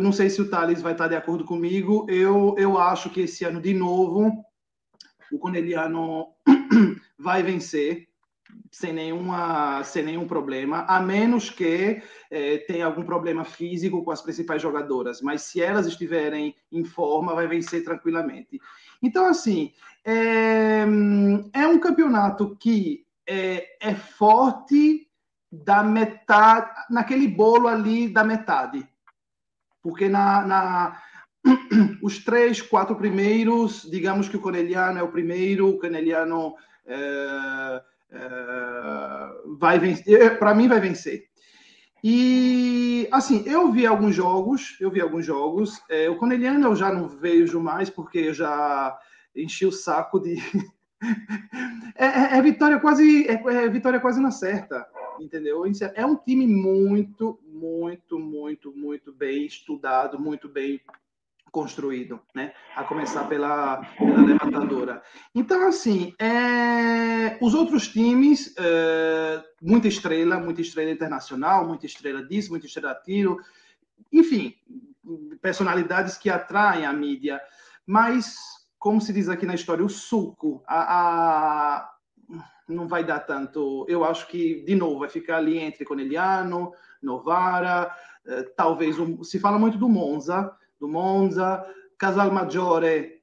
não sei se o Thales vai estar de acordo comigo, eu, eu acho que esse ano, de novo, o Corneliano vai vencer sem, nenhuma, sem nenhum problema, a menos que é, tenha algum problema físico com as principais jogadoras, mas se elas estiverem em forma, vai vencer tranquilamente. Então, assim, é, é um campeonato que é, é forte da metade, naquele bolo ali da metade. Porque na, na os três, quatro primeiros, digamos que o Corneliano é o primeiro, o Corneliano é, é, vai vencer, para mim vai vencer. E assim, eu vi alguns jogos, eu vi alguns jogos. É, o Corneliano eu já não vejo mais porque eu já enchi o saco de é, é, é, vitória quase é, é, vitória quase na certa, entendeu? É um time muito, muito, muito, muito bem estudado, muito bem construído, né? A começar pela, pela levantadora. Então, assim, é, os outros times, é, muita estrela, muita estrela internacional, muita estrela disso, muita estrela tiro, enfim, personalidades que atraem a mídia, mas como se diz aqui na história, o suco, a, a, não vai dar tanto. Eu acho que, de novo, vai ficar ali entre Coneliano, Novara, eh, talvez. Se fala muito do Monza, do Monza, Casal Maggiore,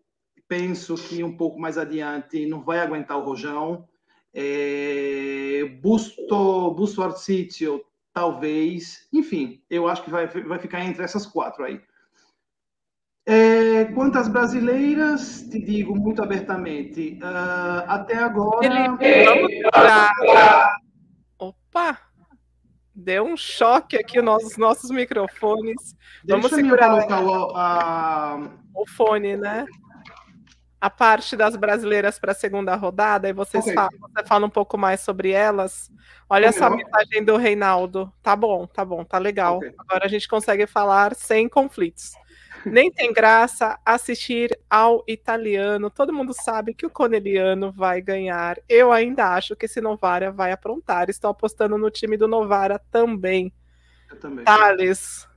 penso que um pouco mais adiante não vai aguentar o Rojão. É, Busto, Busto Arsizio, talvez. Enfim, eu acho que vai, vai ficar entre essas quatro aí. É, quanto às brasileiras, te digo muito abertamente, uh, até agora. Felipe, vamos pra... Opa! Deu um choque aqui nos nossos microfones. Deixa vamos segurar colocar o, a... o fone, né? A parte das brasileiras para a segunda rodada, e vocês okay. falam, você fala um pouco mais sobre elas. Olha essa mensagem do Reinaldo. Tá bom, tá bom, tá legal. Okay. Agora a gente consegue falar sem conflitos. Nem tem graça assistir ao italiano. Todo mundo sabe que o Coneliano vai ganhar. Eu ainda acho que esse Novara vai aprontar. Estou apostando no time do Novara também. Eu também. Thales.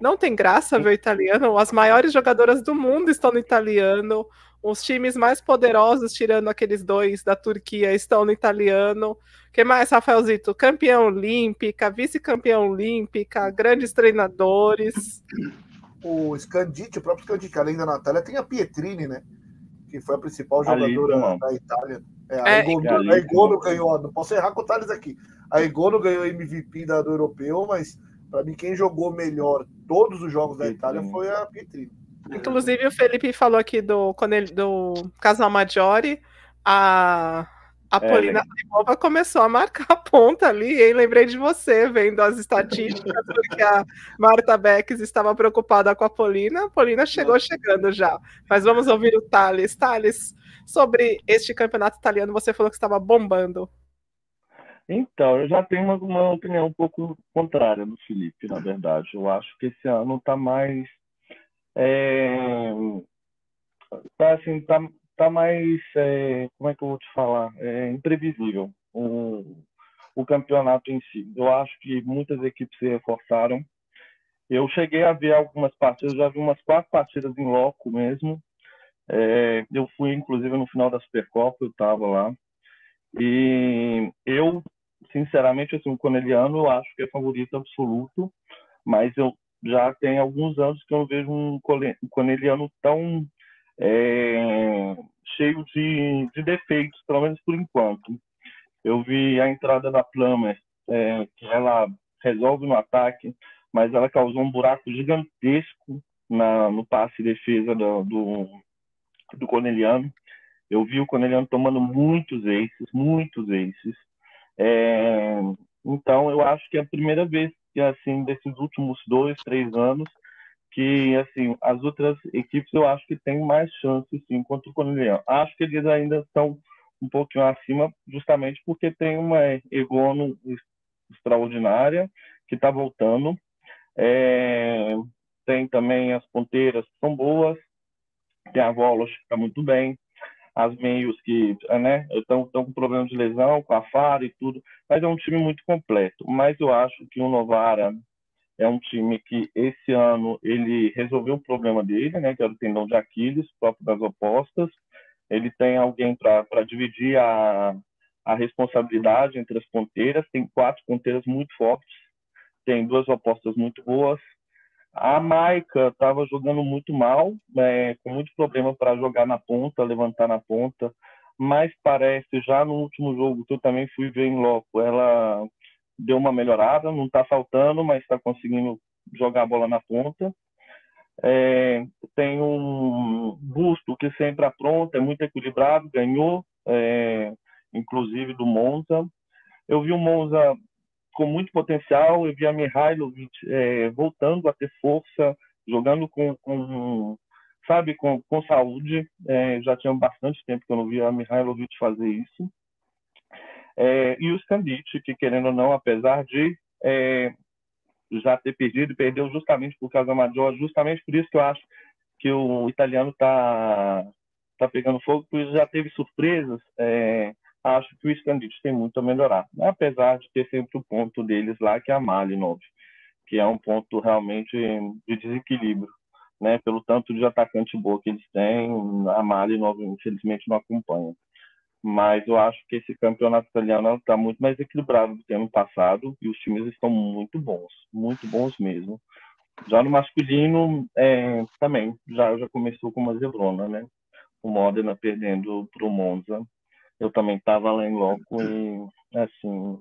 Não tem graça ver o italiano. As maiores jogadoras do mundo estão no italiano. Os times mais poderosos, tirando aqueles dois da Turquia, estão no italiano. que mais, Rafaelzito? Campeão olímpica, vice-campeão olímpica, grandes treinadores o Scandite, o próprio Scandite, além da Natália, tem a Pietrini, né? Que foi a principal jogadora da Itália. É, a, é, Egono, a Egono ganhou, não posso errar com o Thales aqui. A Egono ganhou MVP da, do europeu, mas para mim quem jogou melhor todos os jogos da Itália foi a Pietrini. Inclusive o Felipe falou aqui do, do Casal Maggiore, a a é, Polina é, começou a marcar a ponta ali, hein? Lembrei de você vendo as estatísticas, porque a Marta Becks estava preocupada com a Polina. A Polina chegou chegando já. Mas vamos ouvir o Thales. Thales, sobre este campeonato italiano, você falou que estava bombando. Então, eu já tenho uma, uma opinião um pouco contrária do Felipe, na verdade. Eu acho que esse ano está mais. É, tá assim, tá, tá mais, é, como é que eu vou te falar, é, imprevisível o, o campeonato em si. Eu acho que muitas equipes se reforçaram. Eu cheguei a ver algumas partidas, já vi umas quatro partidas em loco mesmo. É, eu fui, inclusive, no final da Supercopa, eu estava lá. E eu, sinceramente, assim, o Corneliano eu acho que é favorito absoluto, mas eu já tem alguns anos que eu não vejo um Corneliano tão é, cheio de, de, defeitos, pelo menos por enquanto. Eu vi a entrada da Plummer, é, que ela resolve no ataque, mas ela causou um buraco gigantesco na, no passe e defesa do, do, do Corneliano. Eu vi o Corneliano tomando muitos aces, muitos aces. É, então, eu acho que é a primeira vez que, assim, desses últimos dois, três anos, que, assim, as outras equipes eu acho que têm mais chances, sim, contra o Corneliano. Acho que eles ainda estão um pouquinho acima, justamente porque tem uma Egono extraordinária que está voltando. É, tem também as ponteiras que são boas, tem a Volos que está muito bem, as meios que né, estão com problema de lesão, com a Fara e tudo, mas é um time muito completo. Mas eu acho que o Novara é um time que esse ano ele resolveu o problema dele, né, que era o tendão de Aquiles, próprio das opostas. Ele tem alguém para dividir a, a responsabilidade entre as ponteiras, tem quatro ponteiras muito fortes, tem duas opostas muito boas, a Maica estava jogando muito mal, é, com muito problema para jogar na ponta, levantar na ponta, mas parece já no último jogo que eu também fui ver em loco, ela deu uma melhorada, não está faltando, mas está conseguindo jogar a bola na ponta. É, tem um busto que sempre apronta, é muito equilibrado, ganhou, é, inclusive do Monza. Eu vi o Monza com muito potencial. Eu vi a Mihailovic é, voltando a ter força, jogando com, com sabe, com, com saúde. É, já tinha bastante tempo que eu não via a Mihailovic fazer isso. É, e o Scandic, que querendo ou não, apesar de é, já ter perdido, perdeu justamente por causa da Major, justamente por isso que eu acho que o italiano está tá pegando fogo, porque já teve surpresas é, acho que o Scandite tem muito a melhorar, né? apesar de ter sempre o ponto deles lá, que é a Malinov, que é um ponto realmente de desequilíbrio, né? pelo tanto de atacante boa que eles têm, a Malinov infelizmente não acompanha. Mas eu acho que esse campeonato italiano está muito mais equilibrado do que ano passado e os times estão muito bons, muito bons mesmo. Já no masculino, é, também, já, já começou com uma zebrona, né? O Modena perdendo para o Monza eu também estava lá em loco e, assim,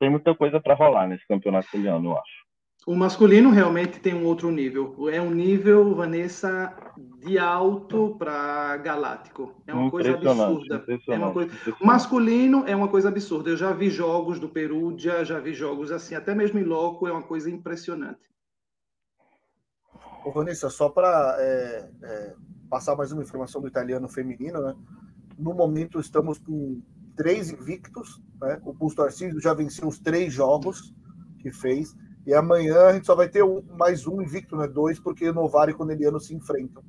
tem muita coisa para rolar nesse campeonato italiano, eu acho. O masculino realmente tem um outro nível. É um nível, Vanessa, de alto para galáctico. É uma coisa absurda. É uma coisa... O masculino é uma coisa absurda. Eu já vi jogos do Perugia, já vi jogos assim, até mesmo em loco, é uma coisa impressionante. Ô, Vanessa, só para é, é, passar mais uma informação do italiano feminino, né? no momento estamos com três invictos, né? O Busto Tarcísio já venceu os três jogos que fez, e amanhã a gente só vai ter um, mais um invicto, né? Dois, porque Novara e Corneliano se enfrentam.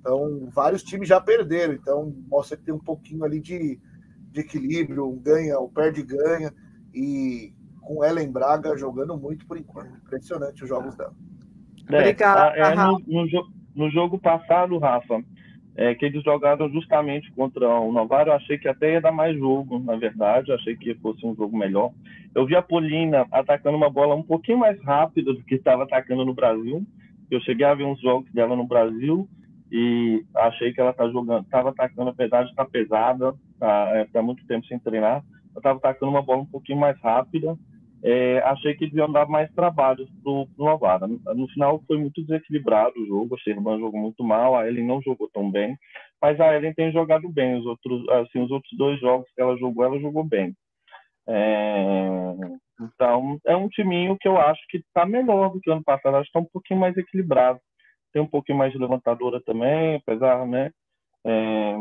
Então, vários times já perderam, então mostra que tem um pouquinho ali de, de equilíbrio, um ganha, o perde ganha, e com Ellen Braga jogando muito por enquanto. Impressionante os jogos dela. É, Obrigada. É, no, no, no jogo passado, Rafa, é, que eles jogaram justamente contra o Novaro. Eu achei que até ia dar mais jogo, na verdade. Eu achei que fosse um jogo melhor. Eu vi a Polina atacando uma bola um pouquinho mais rápida do que estava atacando no Brasil. Eu cheguei a ver uns jogos dela no Brasil e achei que ela tá jogando, estava atacando, apesar de estar tá pesada, tá, é, tá muito tempo sem treinar. Eu estava atacando uma bola um pouquinho mais rápida é, achei que deviam dar mais trabalho pro, pro Novara. No, final foi muito desequilibrado o jogo, a Irmã jogou muito mal, a Ellen não jogou tão bem, mas a Ellen tem jogado bem. Os outros, assim, os outros dois jogos que ela jogou, ela jogou bem. É, então, é um timinho que eu acho que está melhor do que ano passado, acho que está um pouquinho mais equilibrado. Tem um pouquinho mais de levantadora também, apesar, né? É,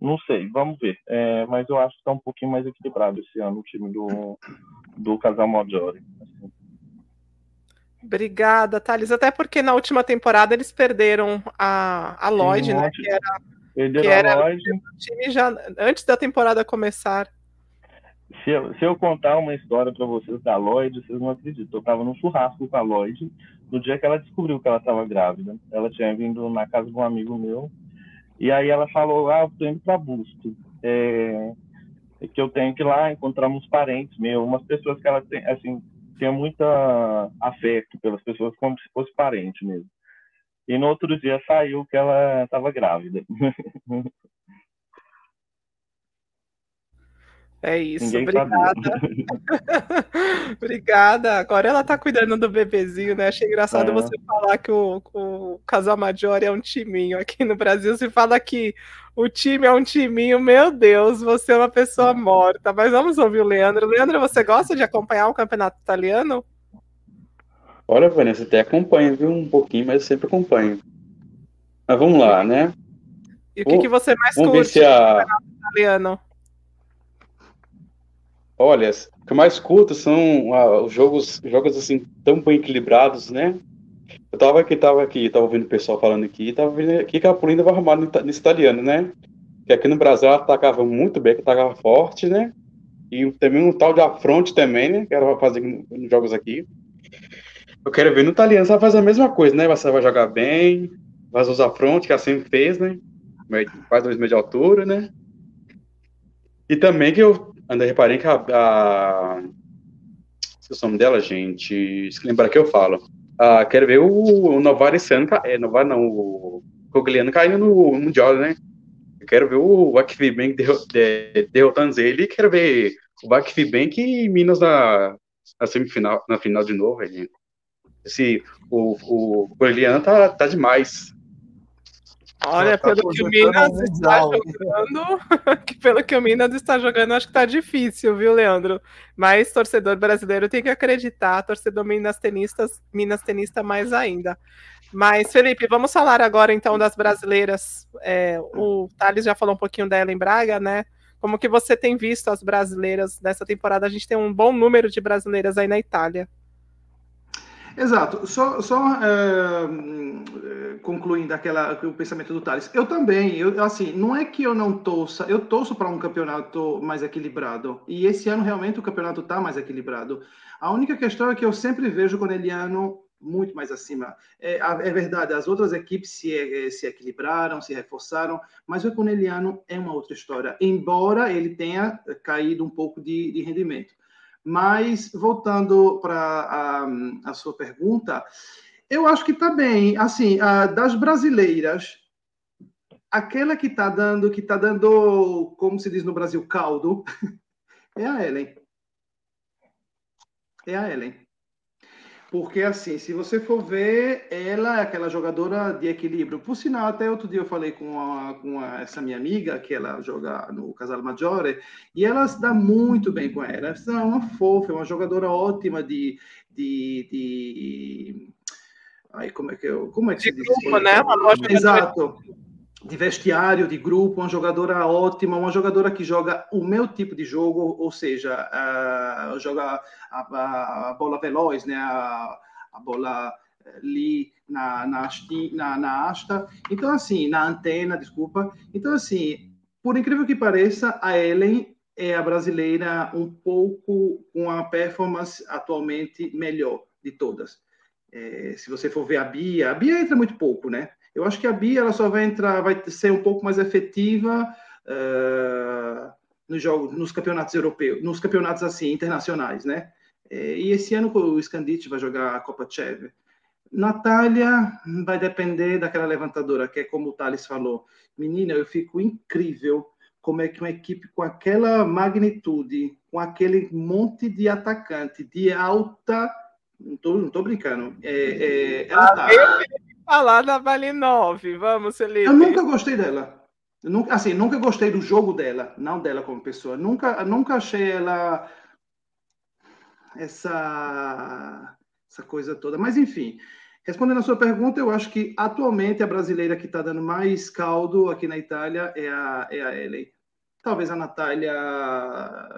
não sei, vamos ver. É, mas eu acho que está um pouquinho mais equilibrado esse ano o time do, do casal Maggiore. Assim. Obrigada, Thales. Até porque na última temporada eles perderam a, a Lloyd, né? Que era, perderam que era a Lloyd. time já antes da temporada começar. se eu, se eu contar uma história para vocês da Lloyd, vocês não acreditam. Eu estava num churrasco com a Lloyd no dia que ela descobriu que ela estava grávida. Ela tinha vindo na casa de um amigo meu e aí ela falou: Ah, eu tô indo para Busto. É, é, que eu tenho que ir lá encontrar uns parentes meus, umas pessoas que ela tem, assim, tinha muita afeto pelas pessoas como se fosse parente mesmo. E no outro dia saiu que ela estava grávida. É isso, Ninguém obrigada. obrigada. Agora ela tá cuidando do bebezinho, né? Achei engraçado é. você falar que o, o Casal Major é um timinho. Aqui no Brasil se fala que o time é um timinho. Meu Deus, você é uma pessoa morta. Mas vamos ouvir o Leandro. Leandro, você gosta de acompanhar o campeonato italiano? Olha, Vanessa, até acompanho, viu? Um pouquinho, mas eu sempre acompanho. Mas vamos lá, né? E o que, que você mais vamos curte ver se a... campeonato italiano? Olha, o que eu mais curto são ah, os jogos, jogos assim tão bem equilibrados, né? Eu tava aqui, tava aqui, tava ouvindo o pessoal falando aqui, tava vendo aqui que a Polina vai arrumar nesse italiano, né? Que aqui no Brasil ela atacava muito bem, que atacava forte, né? E também um tal de afronte também, né? Que ela vai fazer nos jogos aqui. Eu quero ver no italiano se ela faz a mesma coisa, né? Você vai jogar bem, vai usar fronte, que ela sempre fez, né? Faz dois metros de altura, né? E também que eu André, reparei que a. a... Se o nome dela, gente. Se lembrar que eu falo. Ah, quero ver o, o Novar esse ano. É, Novar não, o Cogliano caindo no Mundial, né? Eu quero ver o Akfibank derrotando ele quero ver o Akfibank e Minas na, na semifinal, na final de novo, gente. Esse, o, o Cogliano tá, tá demais. Olha, tá pelo que o Minas está jogando, que pelo que o Minas está jogando, acho que tá difícil, viu, Leandro? Mas torcedor brasileiro tem que acreditar, torcedor Minas tenistas, Minas tenista mais ainda. Mas, Felipe, vamos falar agora então das brasileiras. É, o Thales já falou um pouquinho da Ellen Braga, né? Como que você tem visto as brasileiras nessa temporada? A gente tem um bom número de brasileiras aí na Itália. Exato. Só, só é, concluindo aquela, o pensamento do Thales. Eu também, eu, assim, não é que eu não torça, eu torço para um campeonato mais equilibrado. E esse ano realmente o campeonato está mais equilibrado. A única questão é que eu sempre vejo o Corneliano muito mais acima. É, é verdade, as outras equipes se, é, se equilibraram, se reforçaram, mas o Corneliano é uma outra história, embora ele tenha caído um pouco de, de rendimento. Mas, voltando para a, a, sua pergunta, eu acho que está bem. Assim, das brasileiras, aquela que está dando, que está dando, como se diz no Brasil, caldo, é a Ellen. É a Ellen. Porque, assim, se você for ver, ela é aquela jogadora de equilíbrio. Por sinal, até outro dia eu falei com, a, com a, essa minha amiga, que ela joga no Casal Maggiore, e ela se dá muito bem com ela. Ela é uma fofa, é uma jogadora ótima de. de, de... Ai, como é que eu. Como é que de se diz? Né? Exato de vestiário, de grupo, uma jogadora ótima, uma jogadora que joga o meu tipo de jogo, ou seja, uh, joga a, a, bola veloz, né, a, a bola ali na, na, na, na asta, então assim, na antena, desculpa, então assim, por incrível que pareça, a Ellen é a brasileira um pouco com a performance atualmente melhor de todas. É, se você for ver a Bia, a Bia entra muito pouco, né? Eu acho que a Bia ela só vai entrar, vai ser um pouco mais efetiva uh, nos jogos, nos campeonatos europeus, nos campeonatos assim internacionais, né? É, e esse ano o Scandit vai jogar a Copa Cheve. Natália vai depender daquela levantadora, que é como o Thales falou. Menina, eu fico incrível como é que uma equipe com aquela magnitude, com aquele monte de atacante de alta. Não tô brincando. É, é, ela tá falar da Vale 9. Vamos, Felipe. Eu nunca gostei dela. Eu nunca, assim, nunca gostei do jogo dela, não dela como pessoa. Nunca, nunca achei ela essa essa coisa toda. Mas enfim, respondendo a sua pergunta, eu acho que atualmente a brasileira que está dando mais caldo aqui na Itália é a é a Ellen. Talvez a Natália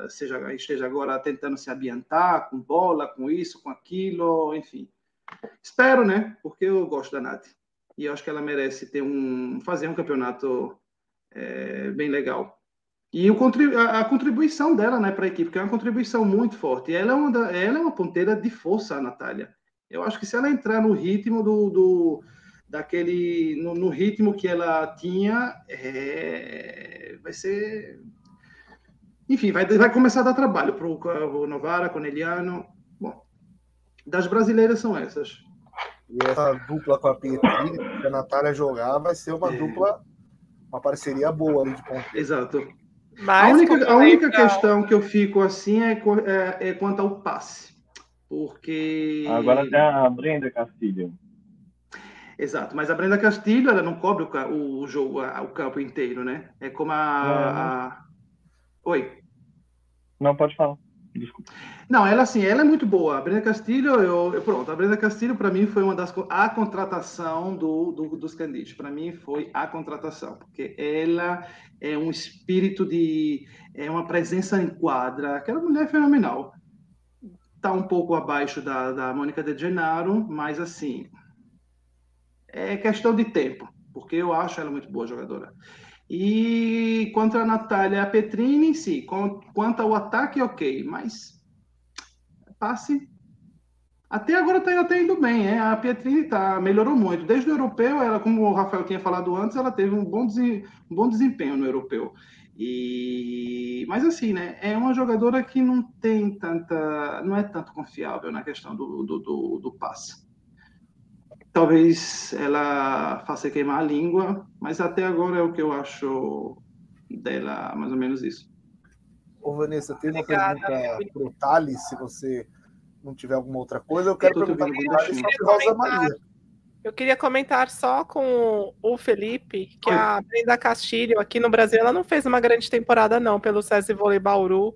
seja, esteja agora tentando se ambientar com bola, com isso, com aquilo, enfim. Espero, né? Porque eu gosto da Nath. E eu acho que ela merece ter um, fazer um campeonato é, bem legal. E o, a, contribuição dela né, para a equipe, que é uma contribuição muito forte. Ela é, uma da, ela é uma ponteira de força, a Natália. Eu acho que se ela entrar no ritmo do, do daquele no, no, ritmo que ela tinha, é, vai ser enfim, vai, vai começar a dar trabalho para o Novara, Corneliano. Das brasileiras são essas. E essa dupla com a Pietrini, que a Natália jogar, vai ser uma é. dupla, uma parceria boa ali de ponto. Exato. Mas, a única, a única questão que eu fico assim é, é, é quanto ao passe. Porque. Agora tem a Brenda Castilho. Exato, mas a Brenda Castilho ela não cobre o, o jogo, o campo inteiro, né? É como a, a... Oi. Não, pode falar. Desculpa. Não, ela assim, ela é muito boa. A Brenda Castilho, eu, eu pronto, a Brenda Castilho para mim foi uma das a contratação do, do dos Candidos. Para mim foi a contratação, porque ela é um espírito de é uma presença em quadra. Aquela mulher é fenomenal está um pouco abaixo da, da Mônica de Gennaro, mas assim, é questão de tempo, porque eu acho ela muito boa jogadora. E contra a Natália Petrini, sim, quanto ao ataque, ok, mas passe. Até agora está até indo bem, é? A Petrini tá, melhorou muito. Desde o europeu, ela, como o Rafael tinha falado antes, ela teve um bom, um bom desempenho no europeu. E mas assim, né? É uma jogadora que não tem tanta, não é tanto confiável na questão do, do, do, do passe. Talvez ela faça queimar a língua, mas até agora é o que eu acho dela, mais ou menos isso. Ô, Vanessa, tem uma pergunta para o Thales, se você não tiver alguma outra coisa. Eu quero perguntar para o Thales sobre Rosa Maria. Eu queria comentar só com o Felipe que Oi. a Brenda Castilho aqui no Brasil ela não fez uma grande temporada não pelo SESI Vôlei Bauru.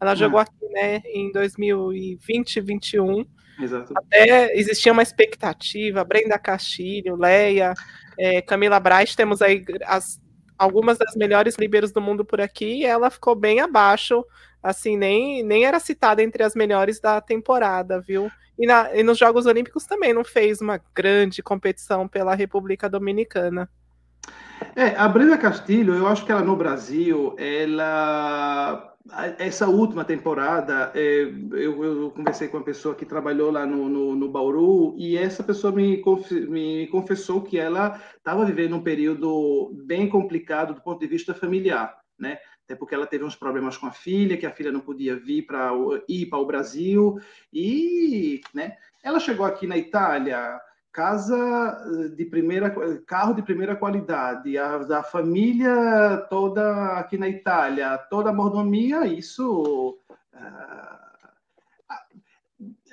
Ela hum. jogou aqui, né, em 2020 2021. Exato. Até existia uma expectativa, Brenda Castilho, Leia, é, Camila Braz, temos aí as, algumas das melhores líberos do mundo por aqui, e ela ficou bem abaixo, assim, nem, nem era citada entre as melhores da temporada, viu? E, na, e nos Jogos Olímpicos também não fez uma grande competição pela República Dominicana. É, a Brenda Castilho, eu acho que ela no Brasil, ela essa última temporada, é, eu, eu, conversei com uma pessoa que trabalhou lá no, no, no Bauru e essa pessoa me, me confessou que ela estava vivendo um período bem complicado do ponto de vista familiar, né? até porque ela teve uns problemas com a filha, que a filha não podia vir para ir para o Brasil, e né, ela chegou aqui na Itália, casa eh, de primeira, carro de primeira qualidade, a, da família toda aqui na Itália, toda a mordomia, isso... Uh,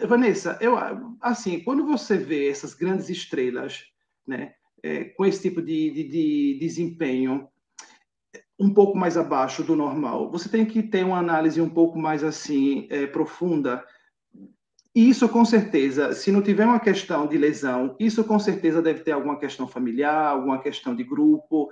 Vanessa, eu, assim, quando você vê essas grandes estrelas, né, é, com esse tipo de, de, de desempenho, um pouco mais abaixo do normal. Você tem que ter uma análise um pouco mais assim é, profunda. Isso com certeza, se não tiver uma questão de lesão, isso com certeza deve ter alguma questão familiar, alguma questão de grupo.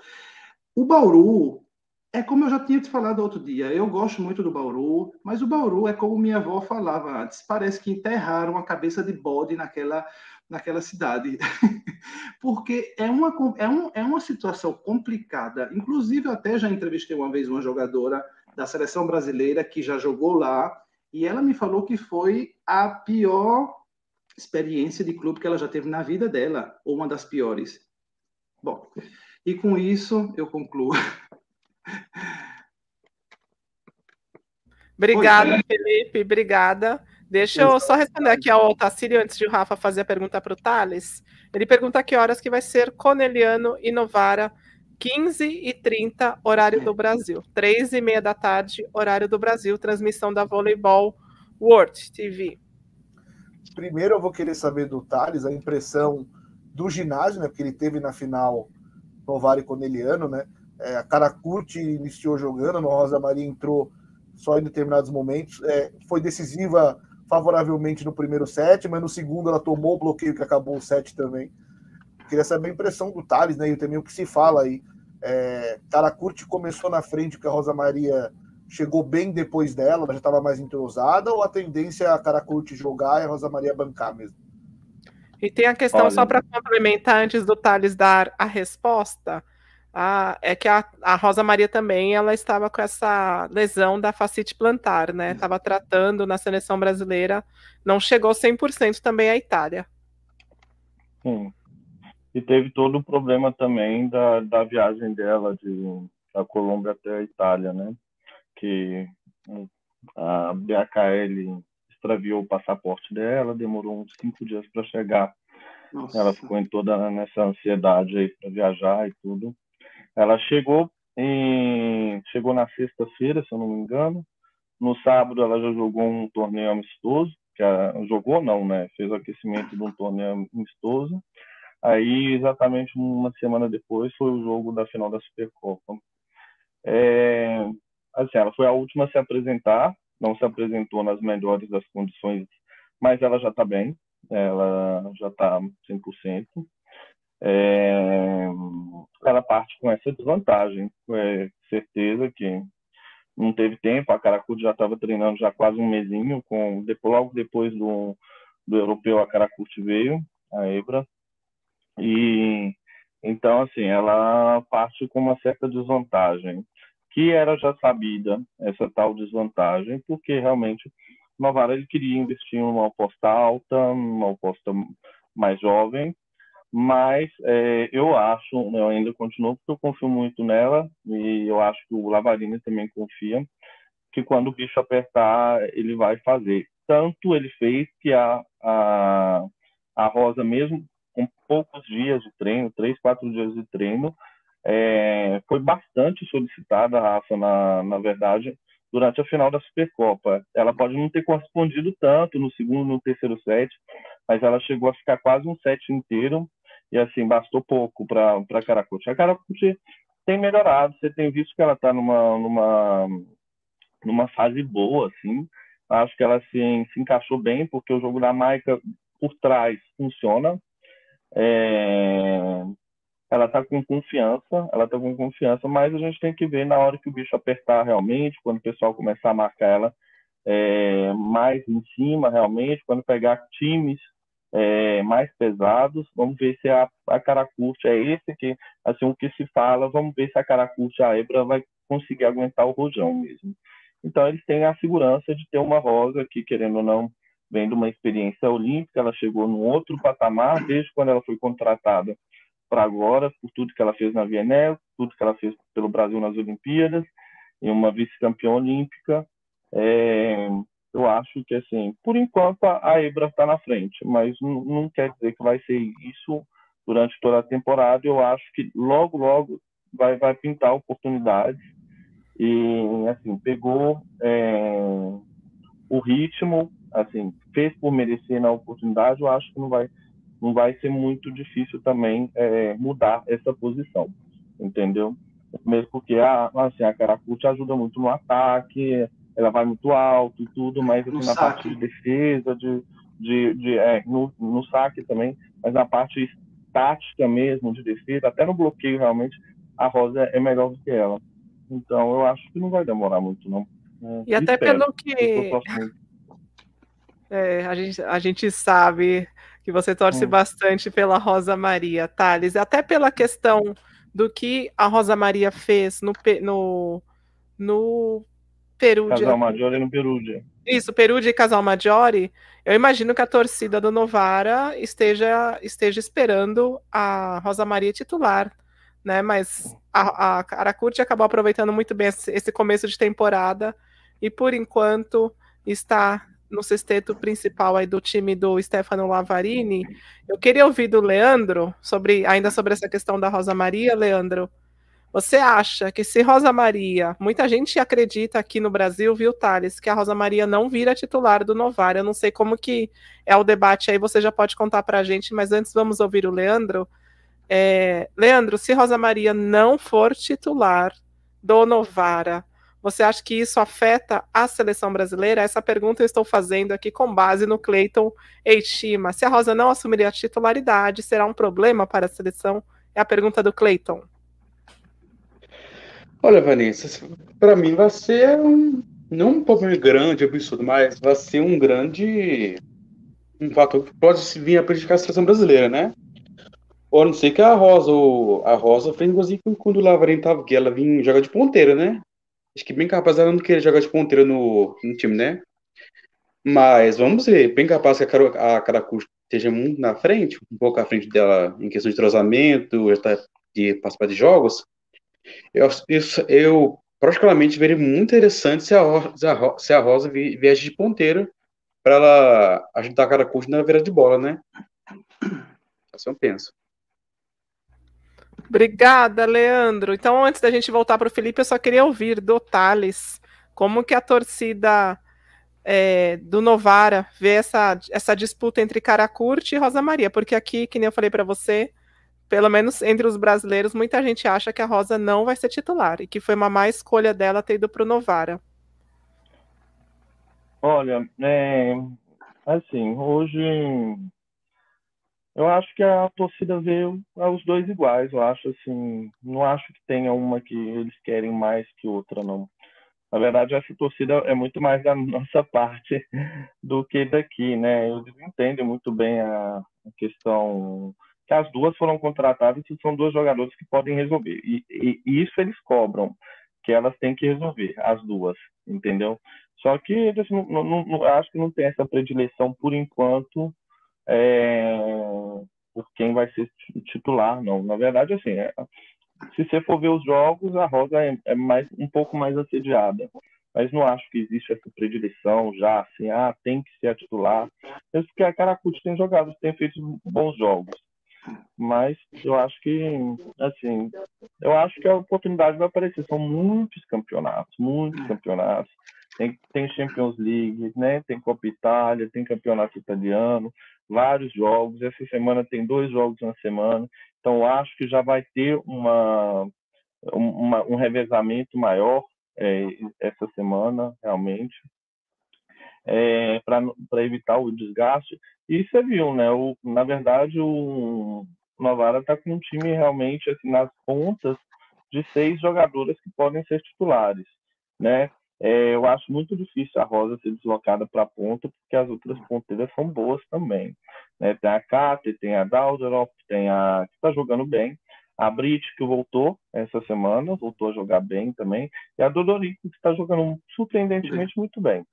O Bauru é como eu já tinha te falado outro dia. Eu gosto muito do Bauru, mas o Bauru é como minha avó falava antes. Parece que enterraram a cabeça de bode naquela naquela cidade. Porque é uma, é, um, é uma situação complicada. Inclusive, eu até já entrevistei uma vez uma jogadora da seleção brasileira que já jogou lá, e ela me falou que foi a pior experiência de clube que ela já teve na vida dela, ou uma das piores. Bom, e com isso eu concluo. Obrigada, Felipe, obrigada. Deixa eu só responder aqui ao Tacílio antes de o Rafa fazer a pergunta para o Thales. Ele pergunta que horas que vai ser Coneliano e Novara, 15 e 30, horário do Brasil. 3 e meia da tarde, horário do Brasil, transmissão da Voleibol World TV. Primeiro eu vou querer saber do Thales a impressão do ginásio, né? Porque ele teve na final Novara e Coneliano, né? É, a Caracurti iniciou jogando, no Rosa Maria entrou só em determinados momentos. É, foi decisiva favoravelmente no primeiro set, mas no segundo ela tomou o bloqueio que acabou o set também. Queria saber a impressão do Thales, né? E também o que se fala aí. É, Curti começou na frente, que a Rosa Maria chegou bem depois dela, ela já estava mais entrosada, ou a tendência é a Curti jogar e a Rosa Maria bancar mesmo? E tem a questão, Olha. só para complementar, antes do Thales dar a resposta, Ah, é que a, a, Rosa Maria também, ela estava com essa lesão da facite plantar, né? Estava tratando na seleção brasileira, não chegou 100% também à Itália. Sim. E teve todo o problema também da, da viagem dela de, da Colômbia até a Itália, né? Que a BHL extraviou o passaporte dela, demorou uns cinco dias para chegar. Nossa. Ela ficou em toda nessa ansiedade aí para viajar e tudo. Ela chegou em chegou na sexta-feira, se eu não me engano. No sábado ela já jogou um torneio amistoso, que a, jogou não, né? Fez o aquecimento de um torneio amistoso. Aí exatamente uma semana depois foi o jogo da final da Supercopa. É, assim, ela foi a última a se apresentar, não se apresentou nas melhores das condições, mas ela já está bem, ela já está 100%. É, ela parte com essa desvantagem, é, certeza que não teve tempo, a Caracudo já estava treinando já quase um mesinho, com, depois, logo depois do, do europeu a Caracuti veio, a Ebra, e então assim, ela parte com uma certa desvantagem, que era já sabida, essa tal desvantagem, porque realmente Novara ele queria investir em uma aposta alta, uma aposta mais jovem, mas é, eu acho, eu ainda continuo porque eu confio muito nela e eu acho que o Lavarini também confia que quando o bicho apertar ele vai fazer. Tanto ele fez que a, a, a Rosa, mesmo com poucos dias de treino, três, quatro dias de treino, é, foi bastante solicitada a Rafa, na, na verdade, durante a final da Supercopa. Ela pode não ter correspondido tanto no segundo, no terceiro set, mas ela chegou a ficar quase um set inteiro e assim, bastou pouco para a Caracuti. A Caracuti tem melhorado, você tem visto que ela está numa, numa, numa fase boa, assim. Acho que ela se, se encaixou bem, porque o jogo da Maica por trás funciona. É... Ela está com confiança, ela está com confiança, mas a gente tem que ver na hora que o bicho apertar realmente, quando o pessoal começar a marcar ela é, mais em cima realmente, quando pegar times é, mais pesados. Vamos ver se a, a Caracurte é esse que, assim, o que se fala. Vamos ver se a Caracurte, a Ebra, vai conseguir aguentar o rojão mesmo. Então, eles têm a segurança de ter uma Rosa que, querendo ou não, vem de uma experiência olímpica. Ela chegou num outro patamar desde quando ela foi contratada para agora, por tudo que ela fez na Vienel, tudo que ela fez pelo Brasil nas Olimpíadas, e uma vice-campeã olímpica. É, eu acho que, assim, por enquanto a Ebra está na frente, mas não, não, quer dizer que vai ser isso durante toda a temporada. Eu acho que logo, logo vai, vai pintar oportunidades. E, assim, pegou é, o ritmo, assim, fez por merecer na oportunidade. Eu acho que não vai, não vai ser muito difícil também é, mudar essa posição, entendeu? Mesmo porque a, assim, a Caracuti ajuda muito no ataque, ela vai muito alto e tudo, mas assim, na parte de defesa, de, de, de é, no, no saque também, mas na parte tática mesmo de defesa, até no bloqueio realmente, a Rosa é melhor do que ela. Então eu acho que não vai demorar muito, não. É, e até espero, pelo que é, a, gente, a gente sabe que você torce hum. bastante pela Rosa Maria, Thales, até pela questão do que a Rosa Maria fez no, no, no Perugia. Casal Maggiore no Perugia. Isso, Perugia e Casal Maggiore. Eu imagino que a torcida do Novara esteja, esteja esperando a Rosa Maria titular, né? Mas a, a Aracurti acabou aproveitando muito bem esse, esse começo de temporada e por enquanto está no sexteto principal aí do time do Stefano Lavarini. Eu queria ouvir do Leandro sobre ainda sobre essa questão da Rosa Maria, Leandro. Você acha que se Rosa Maria, muita gente acredita aqui no Brasil, viu, Thales, que a Rosa Maria não vira titular do Novar. Eu não sei como que é o debate aí, você já pode contar para a gente, mas antes vamos ouvir o Leandro. É, Leandro, se Rosa Maria não for titular do Novara, você acha que isso afeta a seleção brasileira? Essa pergunta eu estou fazendo aqui com base no Cleiton Eichima. Se a Rosa não assumir a titularidade, será um problema para a seleção? É a pergunta do Cleiton. Olha, Vanessa, para mim vai ser um, não um problema grande, absurdo, mas vai ser um grande um fator que pode vir a prejudicar a seleção brasileira, né? Ou não sei que a Rosa, a Rosa fez igualzinho quando o Lavarinho tava, que ela vinha jogar de ponteira, né? Acho que bem capaz ela não queria jogar de ponteira no, no time, né? Mas vamos ver, bem capaz que a, a Caracu esteja muito na frente, um pouco à frente dela em questão de trozamento, de participar de jogos. Eu, isso, eu particularmente veria muito interessante se a, se a Rosa viesse de ponteira para ela ajudar a Caracu na beira de bola, né? Assim eu penso. Obrigada, Leandro. Então, antes da gente voltar para o Felipe, eu só queria ouvir do Thales como que a torcida é, do Novara vê essa, essa disputa entre Caracurte e Rosa Maria, porque aqui, que nem eu falei para você, pelo menos entre os brasileiros, muita gente acha que a Rosa não vai ser titular e que foi uma má escolha dela ter ido para o Novara. Olha, é, assim, hoje eu acho que a torcida vê os dois iguais. Eu acho assim, não acho que tenha uma que eles querem mais que outra, não. Na verdade, essa torcida é muito mais da nossa parte do que daqui, né? Eles entendem muito bem a questão que as duas foram contratadas e são duas jogadores que podem resolver. E, e, e isso eles cobram, que elas têm que resolver, as duas, entendeu? Só que eles não, não, não acho que não tem essa predileção por enquanto é, por quem vai ser titular, não. Na verdade, assim, é, se você for ver os jogos, a Rosa é, é, mais, um pouco mais assediada. Mas não acho que existe essa predileção já, assim, ah, tem que ser a titular. Mesmo porque a Caracuti tem jogado, tem feito bons jogos. Mas eu acho que, assim, eu acho que a oportunidade vai aparecer. São muitos campeonatos, muitos campeonatos. Tem, tem Champions League, né? Tem Copa Itália, tem campeonato italiano, vários jogos. Essa semana tem dois jogos na semana. Então acho que já vai ter uma, uma um revezamento maior é, essa semana, realmente, é, para evitar o desgaste. E você viu, né? O, na verdade, o Novara está com um time realmente assim, nas pontas de seis jogadoras que podem ser titulares, né? É, eu acho muito difícil a Rosa ser deslocada para a ponta, porque as outras ponteiras são boas também. Né? Tem a Kate, tem a Dalderop, tem a que está jogando bem, a Brit, que voltou essa semana, voltou a jogar bem também, e a Dodorico, que está jogando surpreendentemente muito bem.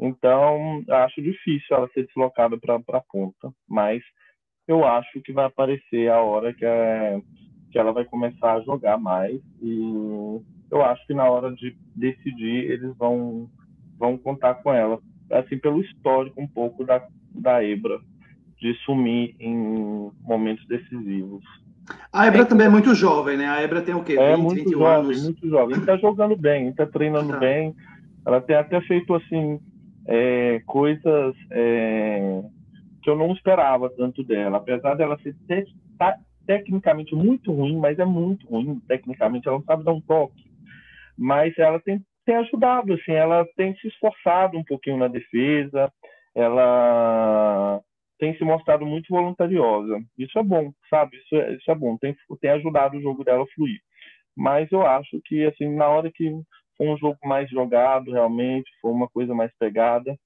Então, acho difícil ela ser deslocada para a ponta, mas eu acho que vai aparecer a hora que, é, que ela vai começar a jogar mais e eu acho que na hora de decidir eles vão vão contar com ela assim pelo histórico um pouco da da Ebra de sumir em momentos decisivos. A Ebra é, também é muito jovem, né? A Ebra tem o quê? É 20, muito jovem, anos. muito jovem. Está jogando bem, está treinando tá. bem. Ela tem até feito assim é, coisas é, que eu não esperava tanto dela, apesar dela ser te tecnicamente muito ruim, mas é muito ruim tecnicamente. Ela não sabe dar um toque mas ela tem, tem ajudado, assim, ela tem se esforçado um pouquinho na defesa, ela tem se mostrado muito voluntariosa. Isso é bom, sabe? Isso é, isso é bom, tem, tem ajudado o jogo dela a fluir. Mas eu acho que, assim, na hora que for um jogo mais jogado, realmente, for uma coisa mais pegada,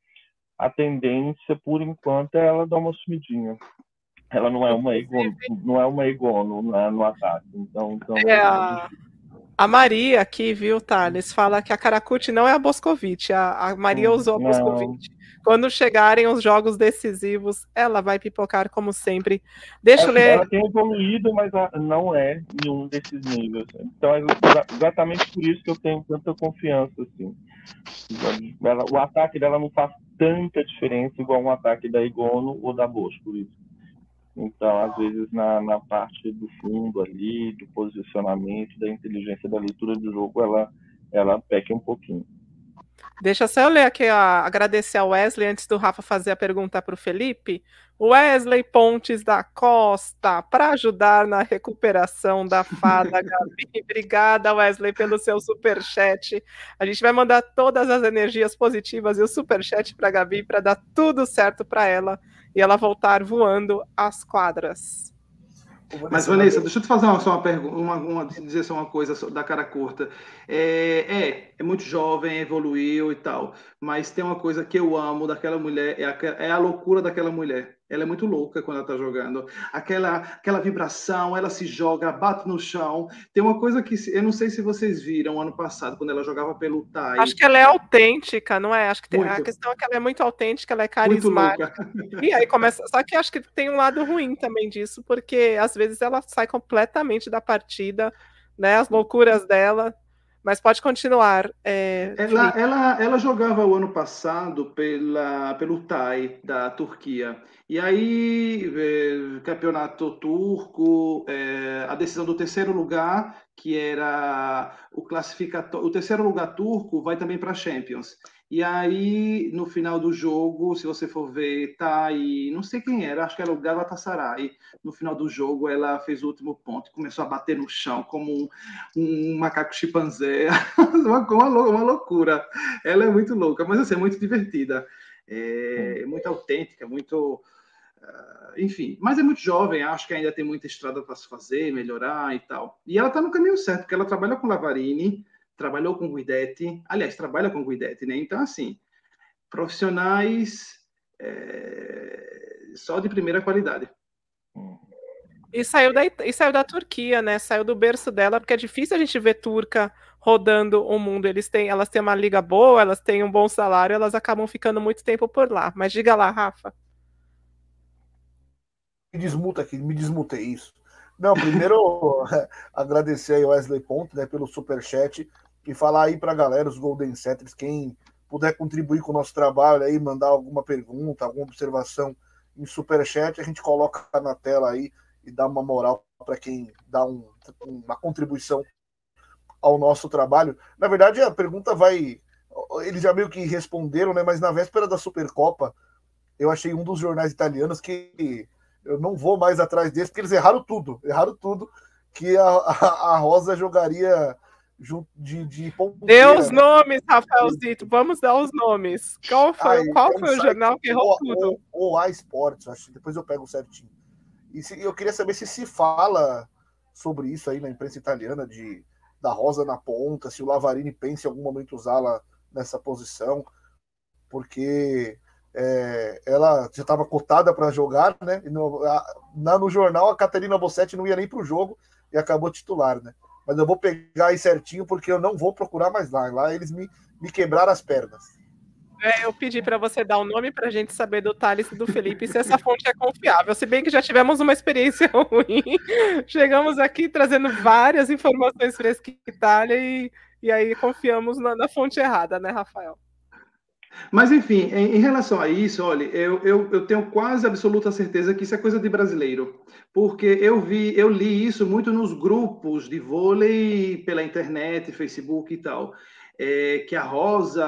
a tendência, por enquanto, é ela dar uma sumidinha. Ela não é uma ego, não é uma ego no, no ataque. Então, então é, a, a Maria aqui, viu, Thales, fala que a Caracuti não é a Boscovite. A, a Maria hum, usou a Boscovite. Quando chegarem os jogos decisivos, ela vai pipocar como sempre. Deixa eu ler. Ela tem evoluído, mas não é nenhum desses níveis. Então é exatamente por isso que eu tenho tanta confiança. Assim. Ela, o ataque dela não faz tanta diferença igual um ataque da Igono ou da Boscovite. Então, às vezes, na, na parte do fundo ali, do posicionamento, da inteligência da leitura do jogo, ela, ela peca um pouquinho. Deixa só eu ler aqui, ó, agradecer ao Wesley antes do Rafa fazer a pergunta para o Felipe. Wesley Pontes da Costa, para ajudar na recuperação da fada Gabi. Obrigada, Wesley, pelo seu super chat. A gente vai mandar todas as energias positivas e o super chat para Gabi para dar tudo certo para ela e ela voltar voando às quadras. Mas, Vanessa, deixa eu te fazer uma, só uma pergunta, uma, uma, dizer só uma coisa da cara curta. É, é, é, muito jovem, evoluiu e tal, mas tem uma coisa que eu amo daquela mulher, é a, é a loucura daquela mulher. Ela é muito louca quando ela está jogando. Aquela, aquela vibração, ela se joga, bate no chão. Tem uma coisa que eu não sei se vocês viram ano passado, quando ela jogava pelo Tai. Acho que ela é autêntica, não é? Acho que tem, a questão é que ela é muito autêntica, ela é carismática. E aí começa. Só que acho que tem um lado ruim também disso, porque às vezes ela sai completamente da partida, né? As loucuras dela mas pode continuar. É, ela, ela, ela jogava o ano passado pela, pelo TAI da Turquia. E aí, é, campeonato turco, é, a decisão do terceiro lugar, que era o classificatório, o terceiro lugar turco, vai também para a Champions. E aí, no final do jogo, se você for ver, tá aí, não sei quem era, acho que era o Galatasaray. No final do jogo, ela fez o último ponto, começou a bater no chão como um, um macaco chimpanzé, uma, uma, uma, loucura. Ela é muito louca, mas assim, é muito divertida, é, é muito autêntica, muito. Uh, enfim, mas é muito jovem, acho que ainda tem muita estrada para se fazer, melhorar e tal. E ela está no caminho certo, porque ela trabalha com Lavarini trabalhou com Guidetti, aliás, trabalha com Guidetti, né? Então, assim, profissionais é, só de primeira qualidade. E saiu, da, e saiu da Turquia, né? Saiu do berço dela, porque é difícil a gente ver turca rodando o mundo. Eles têm, elas têm uma liga boa, elas têm um bom salário, elas acabam ficando muito tempo por lá. Mas diga lá, Rafa. Me desmuta aqui, me desmutei isso. Não, primeiro agradecer aí Wesley Ponto, né, pelo super chat e falar aí para a galera, os Golden Setters, quem puder contribuir com o nosso trabalho aí, mandar alguma pergunta, alguma observação em superchat, a gente coloca na tela aí e dá uma moral para quem dá um, uma contribuição ao nosso trabalho. Na verdade, a pergunta vai. Eles já meio que responderam, né? Mas na véspera da Supercopa, eu achei um dos jornais italianos que eu não vou mais atrás desse, porque eles erraram tudo. Erraram tudo. Que a, a, a Rosa jogaria de, de Dê os nomes, Rafaelzito. Vamos dar os nomes. Qual foi, Aí, qual foi o jornal que errou tudo? O A Esportes, acho. Depois eu pego certinho. E se, eu queria saber se se fala sobre isso aí na imprensa italiana, de da Rosa na ponta, se o Lavarini pensa em algum momento usá-la nessa posição, porque é, ela já estava cotada para jogar, né? No, a, na, no jornal a Caterina Bossetti não ia nem para o jogo e acabou titular, né? mas eu vou pegar aí certinho porque eu não vou procurar mais lá. Lá eles me, me quebraram as pernas. É, eu pedi para você dar o um nome para a gente saber do Thales e do Felipe se essa fonte é confiável. Se bem que já tivemos uma experiência ruim, chegamos aqui trazendo várias informações frescas Itália e, e aí confiamos na, na fonte errada, né, Rafael? Mas, enfim, em, em, relação a isso, olha, eu, eu, eu, tenho quase absoluta certeza que isso é coisa de brasileiro, porque eu vi, eu li isso muito nos grupos de vôlei pela internet, Facebook e tal. É, que a Rosa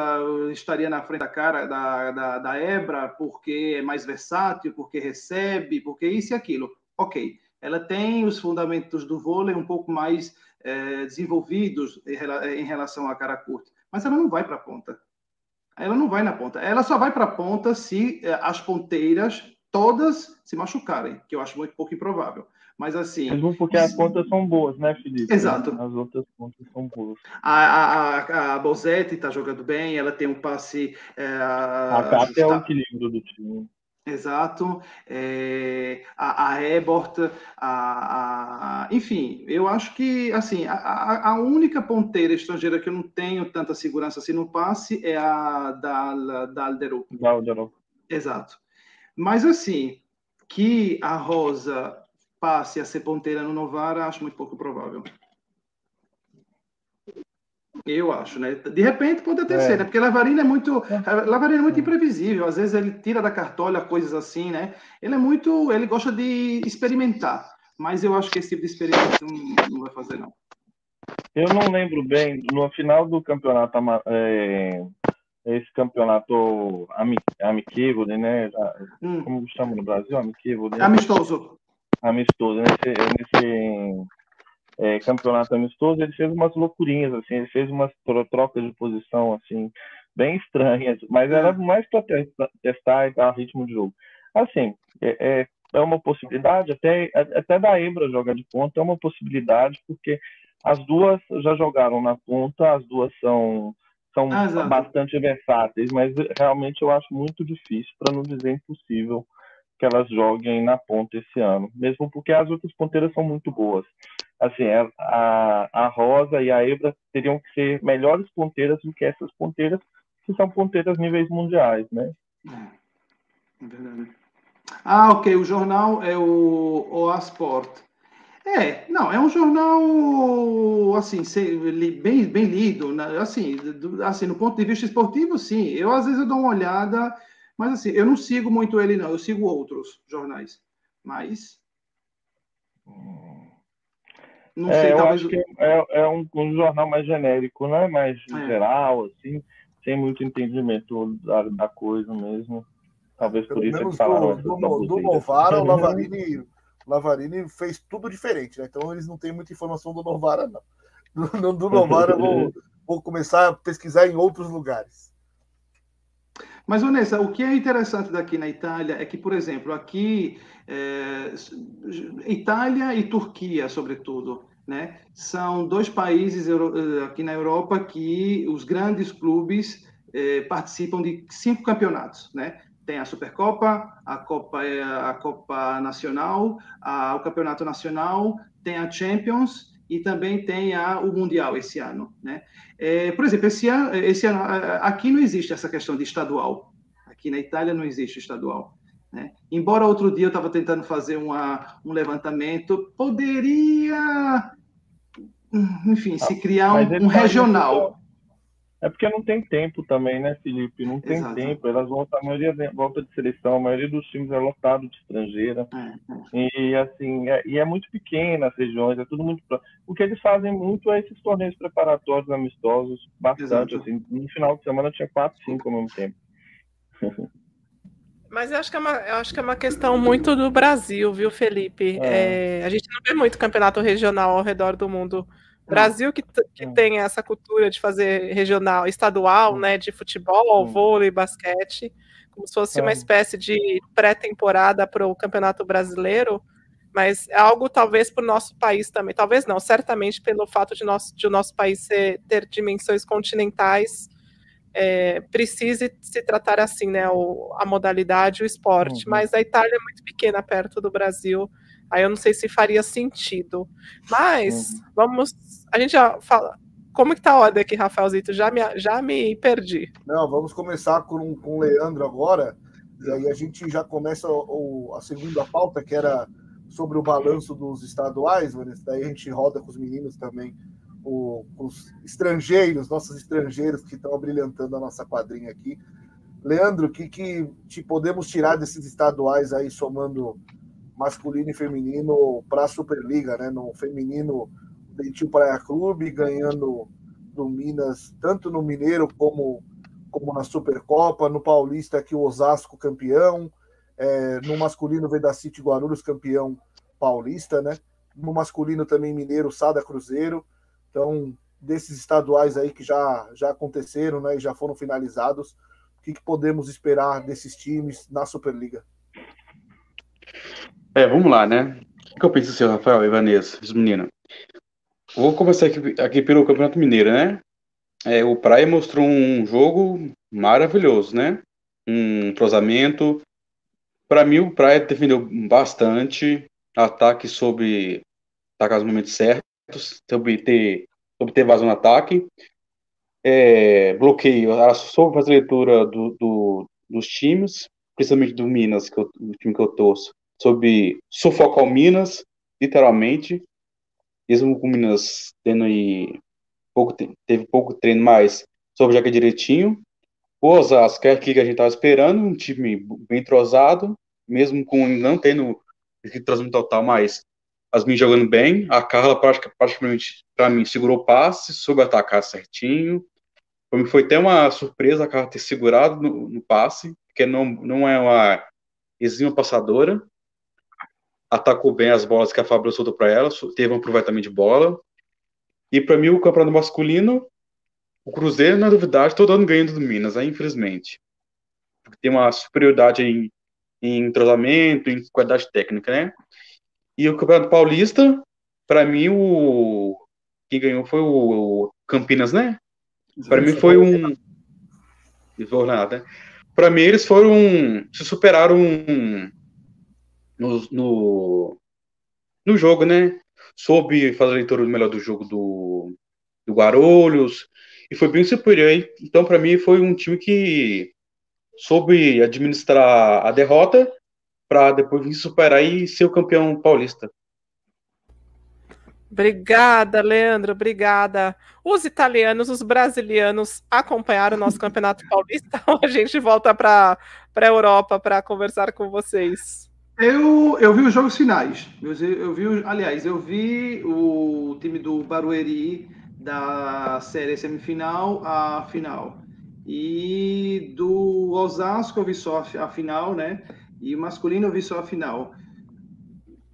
estaria na frente da cara da, da, da Ebra porque é mais versátil, porque recebe, porque isso e aquilo. Ok, ela tem os fundamentos do vôlei um pouco mais é, desenvolvidos em, em relação à cara curta, mas ela não vai para a ponta ela não vai na ponta. Ela só vai para a ponta se eh, as ponteiras todas se machucarem, que eu acho muito pouco improvável. Mas assim. Mesmo porque as pontas são boas, né, Felipe? Exato. As outras pontas são boas. A, a, a Bozetti está jogando bem, ela tem um passe. É, a Cátia é o equilíbrio do time. Exato. É, a, a Ebort, a, a, enfim, eu acho que assim a, a, única ponteira estrangeira que eu não tenho tanta segurança assim no passe é a da, da Alderou. Da Alderou. Exato. Mas assim, que a Rosa passe a ser ponteira no Novara, acho muito pouco provável. Eu acho, né? De repente pode até é. ser, né? Porque Lavarino é muito, é. Lavarino é muito imprevisível. Às vezes ele tira da cartola coisas assim, né? Ele é muito, ele gosta de experimentar. Mas eu acho que esse tipo de experimento não, vai fazer não. Eu não lembro bem no final do campeonato, é, esse campeonato amiquívole, né? Hum. Como chama no Brasil, amiquívole. Amistoso. Amistoso. Nesse, nesse é, campeonato amistoso, ele fez umas loucurinhas, assim, ele fez umas trocas de posição, assim, bem estranhas, mas era hum. mais para testar e dar ritmo de jogo. Assim, é, é, é, uma possibilidade, até, até da Ebra jogar de ponta é uma possibilidade, porque as duas já jogaram na ponta, as duas são, são ah, bastante versáteis, mas realmente eu acho muito difícil, para não dizer impossível, que elas joguem na ponta esse ano, mesmo porque as outras ponteiras são muito boas. Assim, a, a Rosa e a Ebra teriam que ser melhores ponteiras do que essas ponteiras, que são ponteiras níveis mundiais, né? É, é verdade. Ah, ok. O jornal é o, Asport. É, não, é um jornal assim, bem, bem lido, né? assim, do, assim, no ponto de vista esportivo, sim. Eu às vezes eu dou uma olhada, mas assim, eu não sigo muito ele, não. Eu sigo outros jornais. Mas. Não é, sei, eu talvez... acho que é, é um, um, jornal mais genérico, né? Mais é. geral, assim, sem muito entendimento da, da coisa mesmo. Talvez por isso eles falaram. Do, do, do Novara, o Lavarini, Lavarini fez tudo diferente, né? Então eles não têm muita informação do Novara, não. Do, do Novara, eu vou, vou começar a pesquisar em outros lugares. Mas, Vanessa, o que é interessante daqui na Itália é que, por exemplo, aqui, é, Itália e Turquia, sobretudo, né, são dois países eh, aqui na Europa que os grandes clubes é, participam de cinco campeonatos, né? Tem a Supercopa, a Copa, eh, a Copa Nacional, a, o Campeonato Nacional, tem a Champions e também tem a, o Mundial esse ano, né? É, por exemplo, esse ano, esse ano, aqui não existe essa questão de estadual. Aqui na Itália não existe estadual. Né? Embora outro dia eu estava tentando fazer uma, um levantamento, poderia, enfim, se criar um, um regional. É porque não tem tempo também, né, Felipe? Não tem Exato. tempo. Elas vão, a maioria volta de seleção, a maioria dos times é lotado de estrangeira. É, é. E assim, é, e é muito pequena as regiões, é tudo muito. O que eles fazem muito é esses torneios preparatórios amistosos, bastante. Assim, no final de semana tinha quatro, cinco ao mesmo tempo. Mas eu acho, que é uma, eu acho que é uma questão muito do Brasil, viu, Felipe? É. É, a gente não vê muito campeonato regional ao redor do mundo. Brasil que, que tem essa cultura de fazer regional, estadual, né, de futebol, vôlei, basquete, como se fosse uma espécie de pré-temporada para o Campeonato Brasileiro, mas é algo talvez para o nosso país também, talvez não, certamente pelo fato de, nosso, de o nosso país ser, ter dimensões continentais, é, precise se tratar assim, né, o, a modalidade, o esporte, uhum. mas a Itália é muito pequena perto do Brasil, Aí eu não sei se faria sentido. Mas uhum. vamos. A gente já fala. Como que tá a ordem aqui, Rafaelzito? Já me, já me perdi. Não, vamos começar com, com o Leandro agora. E aí a gente já começa o, a segunda pauta, que era sobre o balanço dos estaduais, Vanessa. Daí a gente roda com os meninos também, o, os estrangeiros, nossos estrangeiros que estão brilhantando a nossa quadrinha aqui. Leandro, o que, que te podemos tirar desses estaduais aí, somando masculino e feminino para a Superliga, né? No feminino, Dentil Praia Clube ganhando do Minas, tanto no Mineiro como, como na Supercopa, no Paulista aqui o Osasco campeão, é, no masculino Vedacity Guarulhos campeão paulista, né? No masculino também Mineiro Sada Cruzeiro. Então, desses estaduais aí que já, já aconteceram, né, e já foram finalizados, o que, que podemos esperar desses times na Superliga? É, vamos lá, né? O que eu penso, seu Rafael e Vanessa, os? Vou começar aqui, aqui pelo Campeonato Mineiro, né? É, o Praia mostrou um jogo maravilhoso, né? Um cruzamento. Para mim, o Praia defendeu bastante. Ataque sobre atacar nos momentos certos, sobre ter, sobre ter vazão no ataque. É, bloqueio, ela soube fazer leitura do, do, dos times, principalmente do Minas, que eu, o time que eu torço sobre sufocar o Minas, literalmente, mesmo com o Minas tendo aí pouco, teve pouco treino, mas que é direitinho. O Osasco é aqui que a gente estava esperando, um time bem entrosado, mesmo com não tendo entrosamento total, mas as minhas jogando bem. A Carla praticamente, para mim, segurou o passe, soube atacar certinho. Foi até uma surpresa a Carla ter segurado no, no passe, porque não, não é uma exímia passadora atacou bem as bolas que a Fábio soltou para ela, teve um aproveitamento de bola. E para mim, o campeonato masculino, o Cruzeiro, na novidade, todo ano ganhando do Minas, né, infelizmente. Porque tem uma superioridade em, em entrosamento, em qualidade técnica, né? E o Campeonato Paulista, para mim, o quem ganhou foi o Campinas, né? Para mim foi um. Né? Para mim, eles foram. Se superaram no, no, no jogo, né? Soube fazer a leitura melhor do jogo do, do Guarulhos e foi bem superior. Então, para mim, foi um time que soube administrar a derrota para depois vir superar e ser o campeão paulista. Obrigada, Leandro, obrigada. Os italianos, os brasileiros acompanharam o nosso Campeonato Paulista. a gente volta para a Europa para conversar com vocês. Eu, eu vi os jogos finais. Eu, eu vi, aliás, eu vi o time do Barueri da série semifinal à final. E do Osasco eu vi só a final, né? E o masculino eu vi só a final.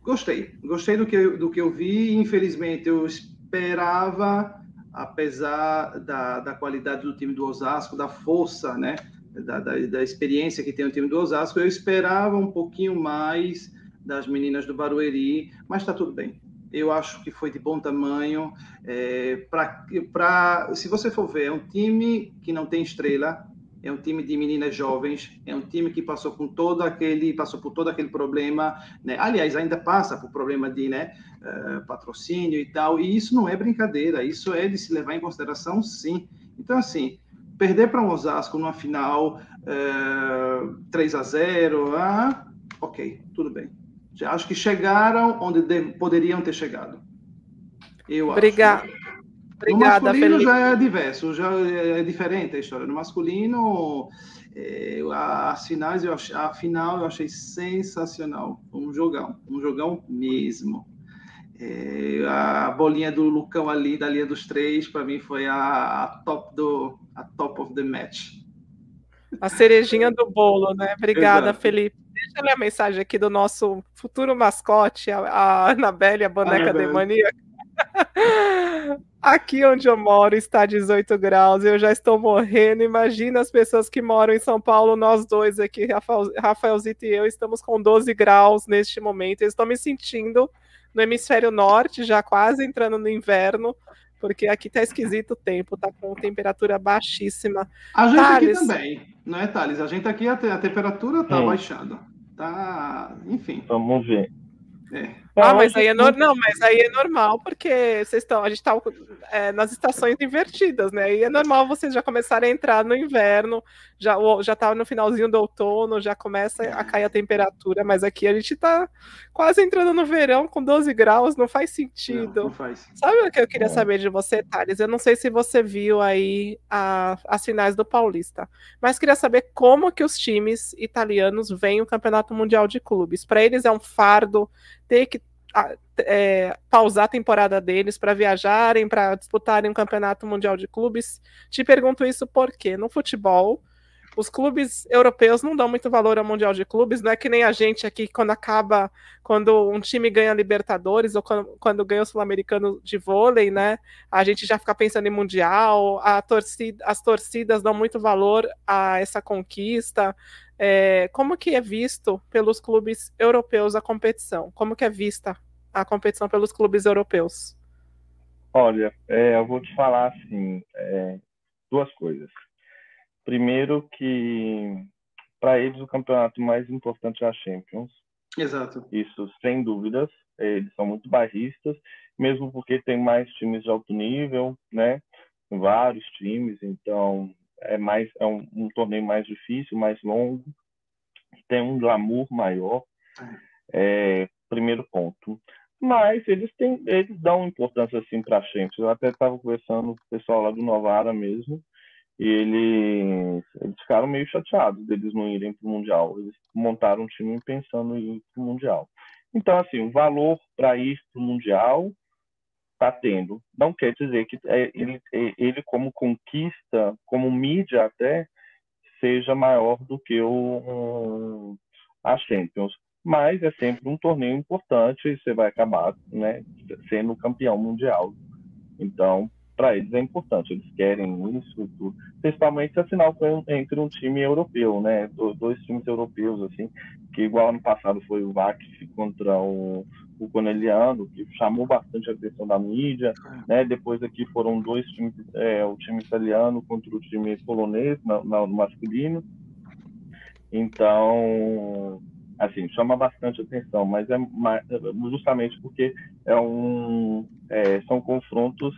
Gostei, gostei do que, do que eu vi. Infelizmente, eu esperava, apesar da, da qualidade do time do Osasco, da força, né? Da, da, da, experiência que tem o time do Osasco, eu esperava um pouquinho mais das meninas do Barueri, mas está tudo bem. Eu acho que foi de bom tamanho. É, pra, pra, se você for ver, é um time que não tem estrela, é um time de meninas jovens, é um time que passou com todo aquele, passou por todo aquele problema, né? Aliás, ainda passa por problema de, né, uh, patrocínio e tal. E isso não é brincadeira, isso é de se levar em consideração, sim. Então, assim, perder para um Osasco numa final uh, eh, 3 a 0, ah, ok, tudo bem. Já acho que chegaram onde poderiam ter chegado. Eu Obrigada. acho. Obrigada, no masculino Felipe. já é diverso, já é diferente a história. No masculino, é, as finais, eu achei, a final eu achei sensacional. Um jogão, um jogão mesmo. É, a bolinha do Lucão ali, da linha dos três, para mim foi a, a, top do a top of the match. A cerejinha do bolo, né? Obrigada, Exato. Felipe. Deixa eu ler a mensagem aqui do nosso futuro mascote, a, a Anabelle, a boneca demoníaca. Aqui onde eu moro está 18 graus, eu já estou morrendo. Imagina as pessoas que moram em São Paulo, nós dois aqui, Rafael, Rafaelzito e eu, estamos com 12 graus neste momento. Eu estou me sentindo no hemisfério norte, já quase entrando no inverno, porque aqui tá esquisito o tempo, tá com temperatura baixíssima. A gente Thales, aqui também, não é, Thales? A gente aqui, a, a temperatura tá baixando. Tá, enfim. Vamos ver. É. Ah, mas aí é no... não, mas aí é normal, porque vocês estão, a gente está é, nas estações invertidas, né? E é normal vocês já começarem a entrar no inverno, já já tá no finalzinho do outono, já começa a cair a temperatura, mas aqui a gente está quase entrando no verão com 12 graus, não faz sentido. Não, não faz. Sabe o que eu queria é. saber de você, Thales? Eu não sei se você viu aí a, as finais do Paulista, mas queria saber como que os times italianos veem o Campeonato Mundial de Clubes. Para eles é um fardo ter que é, pausar a temporada deles para viajarem, para disputarem um campeonato mundial de clubes. Te pergunto isso porque no futebol os clubes europeus não dão muito valor ao Mundial de Clubes, não é que nem a gente aqui, quando acaba, quando um time ganha Libertadores ou quando, quando ganha o Sul-Americano de vôlei, né? A gente já fica pensando em Mundial, torcida, as torcidas dão muito valor a essa conquista. É, como que é visto pelos clubes europeus a competição? Como que é vista a competição pelos clubes europeus? Olha, é, eu vou te falar assim, é, duas coisas. Primeiro que para eles o campeonato mais importante é a Champions. Exato. Isso sem dúvidas. Eles são muito barristas, mesmo porque tem mais times de alto nível, né? Vários times, então é mais é um, um torneio mais difícil, mais longo, tem um glamour maior. É, primeiro ponto. Mas eles têm, eles dão importância assim para a Champions. Eu até estava conversando com o pessoal lá do Novara mesmo, e eles, eles ficaram meio chateados deles não irem para o Mundial. Eles montaram um time pensando em ir para o Mundial. Então, assim, o valor para ir para o Mundial está tendo. Não quer dizer que é, ele, é, ele, como conquista, como mídia até, seja maior do que o, a Champions. Mas é sempre um torneio importante e você vai acabar né, sendo campeão mundial. Então, para eles é importante, eles querem isso tudo. Principalmente a final entre um time europeu, né? Dois times europeus, assim, que igual ano passado foi o VAC contra o, o Corneliano, que chamou bastante a atenção da mídia, né? Depois aqui foram dois times, é, o time italiano contra o time polonês, no, no masculino. Então, assim, chama bastante atenção, mas é justamente porque é um, é, são confrontos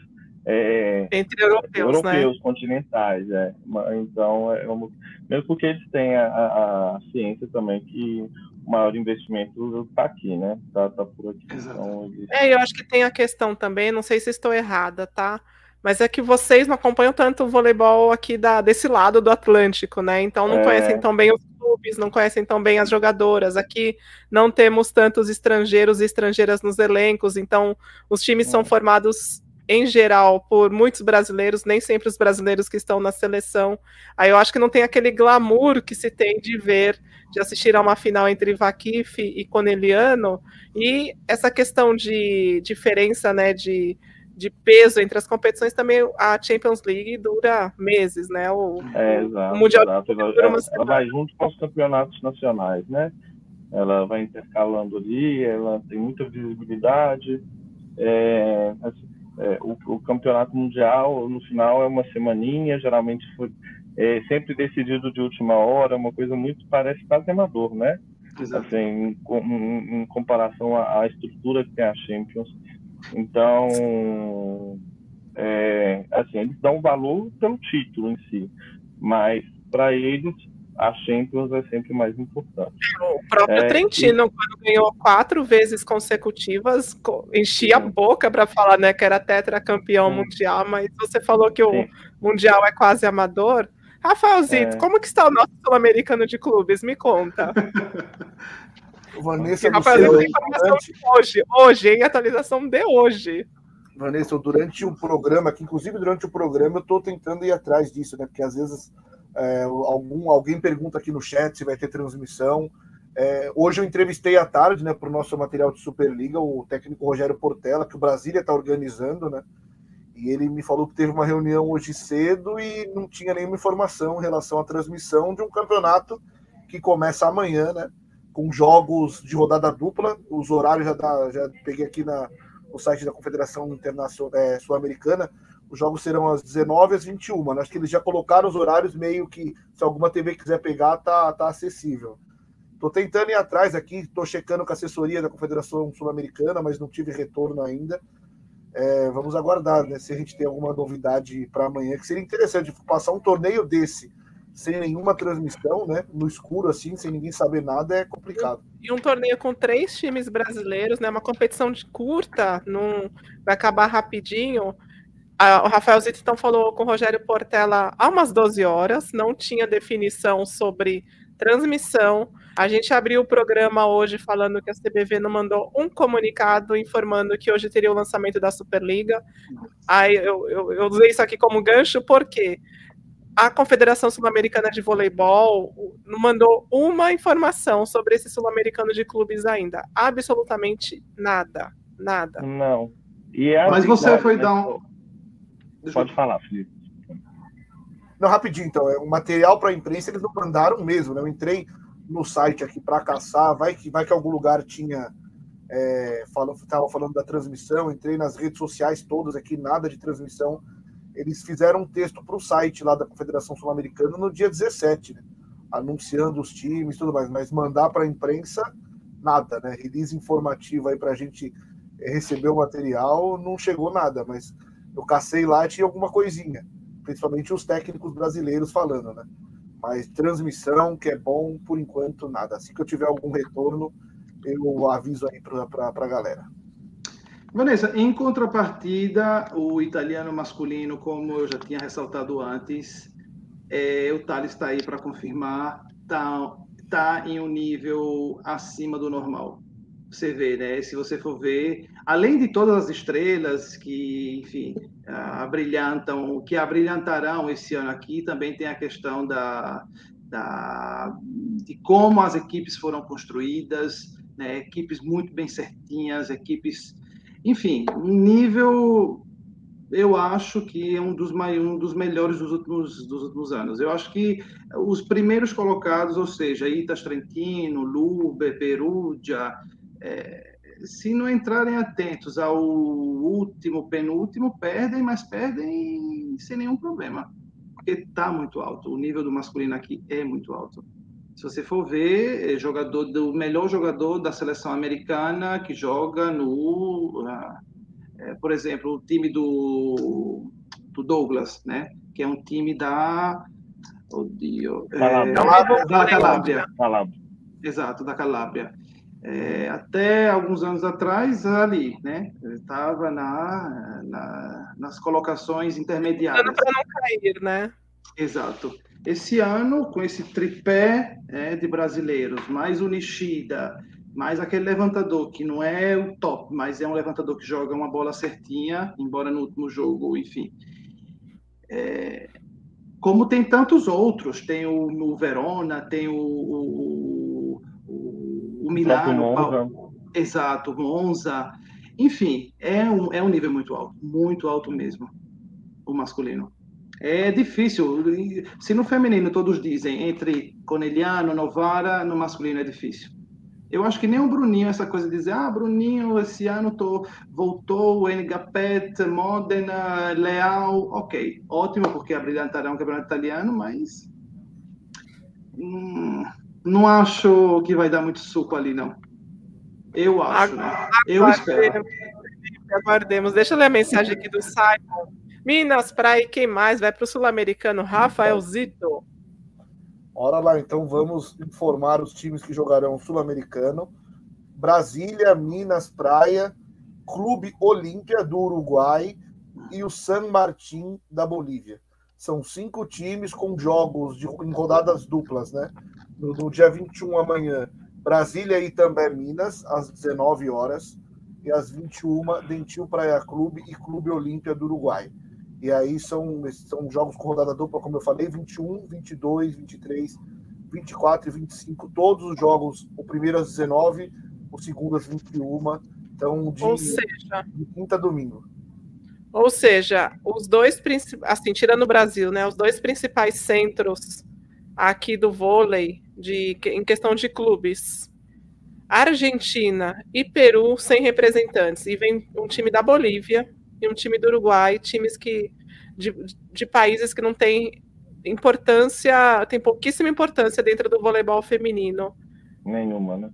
é, entre europeus, europeus né? continentais, é. Então, é uma, mesmo porque eles têm a, a, a, ciência também que o maior investimento está aqui, né? Está tá por aqui. Então, eles... É, eu acho que tem a questão também, não sei se estou errada, tá? Mas é que vocês não acompanham tanto o voleibol aqui da, desse lado do Atlântico, né? Então não é... conhecem tão bem os clubes, não conhecem tão bem as jogadoras. Aqui não temos tantos estrangeiros e estrangeiras nos elencos, então os times são é. formados em geral, por muitos brasileiros, nem sempre os brasileiros que estão na seleção. Aí eu acho que não tem aquele glamour que se tem de ver, de assistir a uma final entre Vakif e Coneliano, e essa questão de diferença, né, de, de peso entre as competições também, a Champions League dura meses, né, o, é, exato, o Mundial exato. Ela, ela, ela vai junto com os campeonatos nacionais, né, ela vai intercalando ali, ela tem muita visibilidade, é, assim, é, o, o, campeonato mundial no final é uma semaninha, geralmente foi é, sempre decidido de última hora, uma coisa muito parece quase amador, né? Exato. Assim, em, em, em comparação à, à, estrutura que tem a Champions. Então, é, assim, eles dão valor pelo título em si, mas para eles a Champions é sempre mais importante. O próprio é, Trentino, e... quando ganhou quatro vezes consecutivas, enchia Sim. a boca para falar né, que era tetracampeão Sim. mundial, mas você falou que Sim. o mundial é quase amador. Rafaelzito, é... como que está o nosso sul-americano de clubes? Me conta. Vanessa, tem informação de hoje, hoje, em atualização de hoje. Vanessa, durante o programa, que inclusive durante o programa eu estou tentando ir atrás disso, né? Porque às vezes é, algum, alguém pergunta aqui no chat se vai ter transmissão. É, hoje eu entrevistei à tarde, né, para o nosso material de Superliga, o técnico Rogério Portela, que o Brasília está organizando, né? E ele me falou que teve uma reunião hoje cedo e não tinha nenhuma informação em relação à transmissão de um campeonato que começa amanhã, né? Com jogos de rodada dupla. Os horários já, dá, já peguei aqui na, no site da Confederação Internacional é, Sul-Americana. Os jogos serão às 19 às 21. Acho que eles já colocaram os horários meio que, se alguma TV quiser pegar, tá, tá acessível. Estou tentando ir atrás aqui, estou checando com a assessoria da Confederação Sul-Americana, mas não tive retorno ainda. É, vamos aguardar, né? Se a gente tem alguma novidade para amanhã, que seria interessante passar um torneio desse sem nenhuma transmissão, né? No escuro, assim, sem ninguém saber nada, é complicado. E um torneio com três times brasileiros, né? Uma competição de curta, não vai acabar rapidinho o Rafael Zito então falou com o Rogério Portela há umas 12 horas, não tinha definição sobre transmissão. A gente abriu o programa hoje falando que a CBV não mandou um comunicado informando que hoje teria o lançamento da Superliga. Aí eu, eu, eu usei isso aqui como gancho, porque a Confederação Sul-Americana de Voleibol não mandou uma informação sobre esse sul-americano de clubes ainda. Absolutamente nada. Nada. Não. É Mas você foi né? dar um Pode falar, Felipe. Não, rapidinho, então. É, o material para a imprensa eles não mandaram mesmo, né? Eu entrei no site aqui para caçar, vai que, vai que algum lugar tinha. É, estava falando da transmissão, entrei nas redes sociais todas aqui, nada de transmissão. Eles fizeram um texto para o site lá da Confederação Sul-Americana no dia 17, né? anunciando os times e tudo mais, mas mandar para a imprensa, nada, né? Release informativo aí para a gente receber o material, não chegou nada, mas eu cacei lá tinha alguma coisinha, principalmente os técnicos brasileiros falando, né? Mas transmissão, que é bom, por enquanto, nada. Assim que eu tiver algum retorno, eu aviso aí para a galera. Vanessa, em contrapartida, o italiano masculino, como eu já tinha ressaltado antes, é, o Thales está aí para confirmar, está tá em um nível acima do normal. Você vê, né? Se você for ver, além de todas as estrelas que, enfim, abrilhantam, que abrilhantarão esse ano aqui, também tem a questão da, da de como as equipes foram construídas, né? equipes muito bem certinhas, equipes, enfim, um nível eu acho que é um dos, um dos melhores dos últimos, dos últimos anos. Eu acho que os primeiros colocados, ou seja, Itas Trentino, Luber, Perugia, é, se não entrarem atentos ao último, penúltimo, perdem, mas perdem sem nenhum problema. Porque está muito alto. O nível do masculino aqui é muito alto. Se você for ver, é jogador do melhor jogador da seleção americana que joga no, é, por exemplo, o time do, do Douglas, né? Que é um time da oh, Dio, é, da. Calábria. Exato, da Calábria. É, até alguns anos atrás, ali, né? Estava na, na, nas colocações intermediárias. Para não cair, né? Exato. Esse ano, com esse tripé é, de brasileiros, mais o Nishida, mais aquele levantador que não é o top, mas é um levantador que joga uma bola certinha, embora no último jogo, enfim. É, como tem tantos outros, tem o, o Verona, tem o, o, o, o Milano, exato, Monza, enfim, é um, é um nível muito alto, muito alto mesmo, o masculino. É difícil. Se no feminino todos dizem entre Corneliano, Novara, no masculino é difícil. Eu acho que nem o Bruninho, essa coisa de dizer, ah, Bruninho, esse ano tô, voltou, o Ngapet, Modena, Leal, ok, ótimo, porque abrilhantará um campeonato italiano, mas hum, não acho que vai dar muito suco ali, não. Eu acho, né? Eu espero. Aguardemos. Deixa eu ler a mensagem aqui do Simon. Minas, Praia, quem mais? Vai para o Sul-Americano, Rafael Zito. Ora lá, então vamos informar os times que jogarão Sul-Americano. Brasília, Minas, Praia, Clube Olímpia do Uruguai e o San Martín da Bolívia. São cinco times com jogos de, em rodadas duplas, né? No, no dia 21 amanhã, Brasília e também Minas, às 19 horas, e às 21, Dentil Praia Clube e Clube Olímpia do Uruguai. E aí são, são jogos com rodada dupla, como eu falei, 21, 22, 23, 24 e 25. Todos os jogos, o primeiro às 19, o segundo às 21. Então, de, Ou seja, de quinta a domingo. Ou seja, os dois assim, tirando o Brasil, né? Os dois principais centros aqui do vôlei, de, em questão de clubes. Argentina e Peru sem representantes. E vem um time da Bolívia, e um time do Uruguai, times que de, de países que não têm importância, tem pouquíssima importância dentro do voleibol feminino. Nenhuma, né?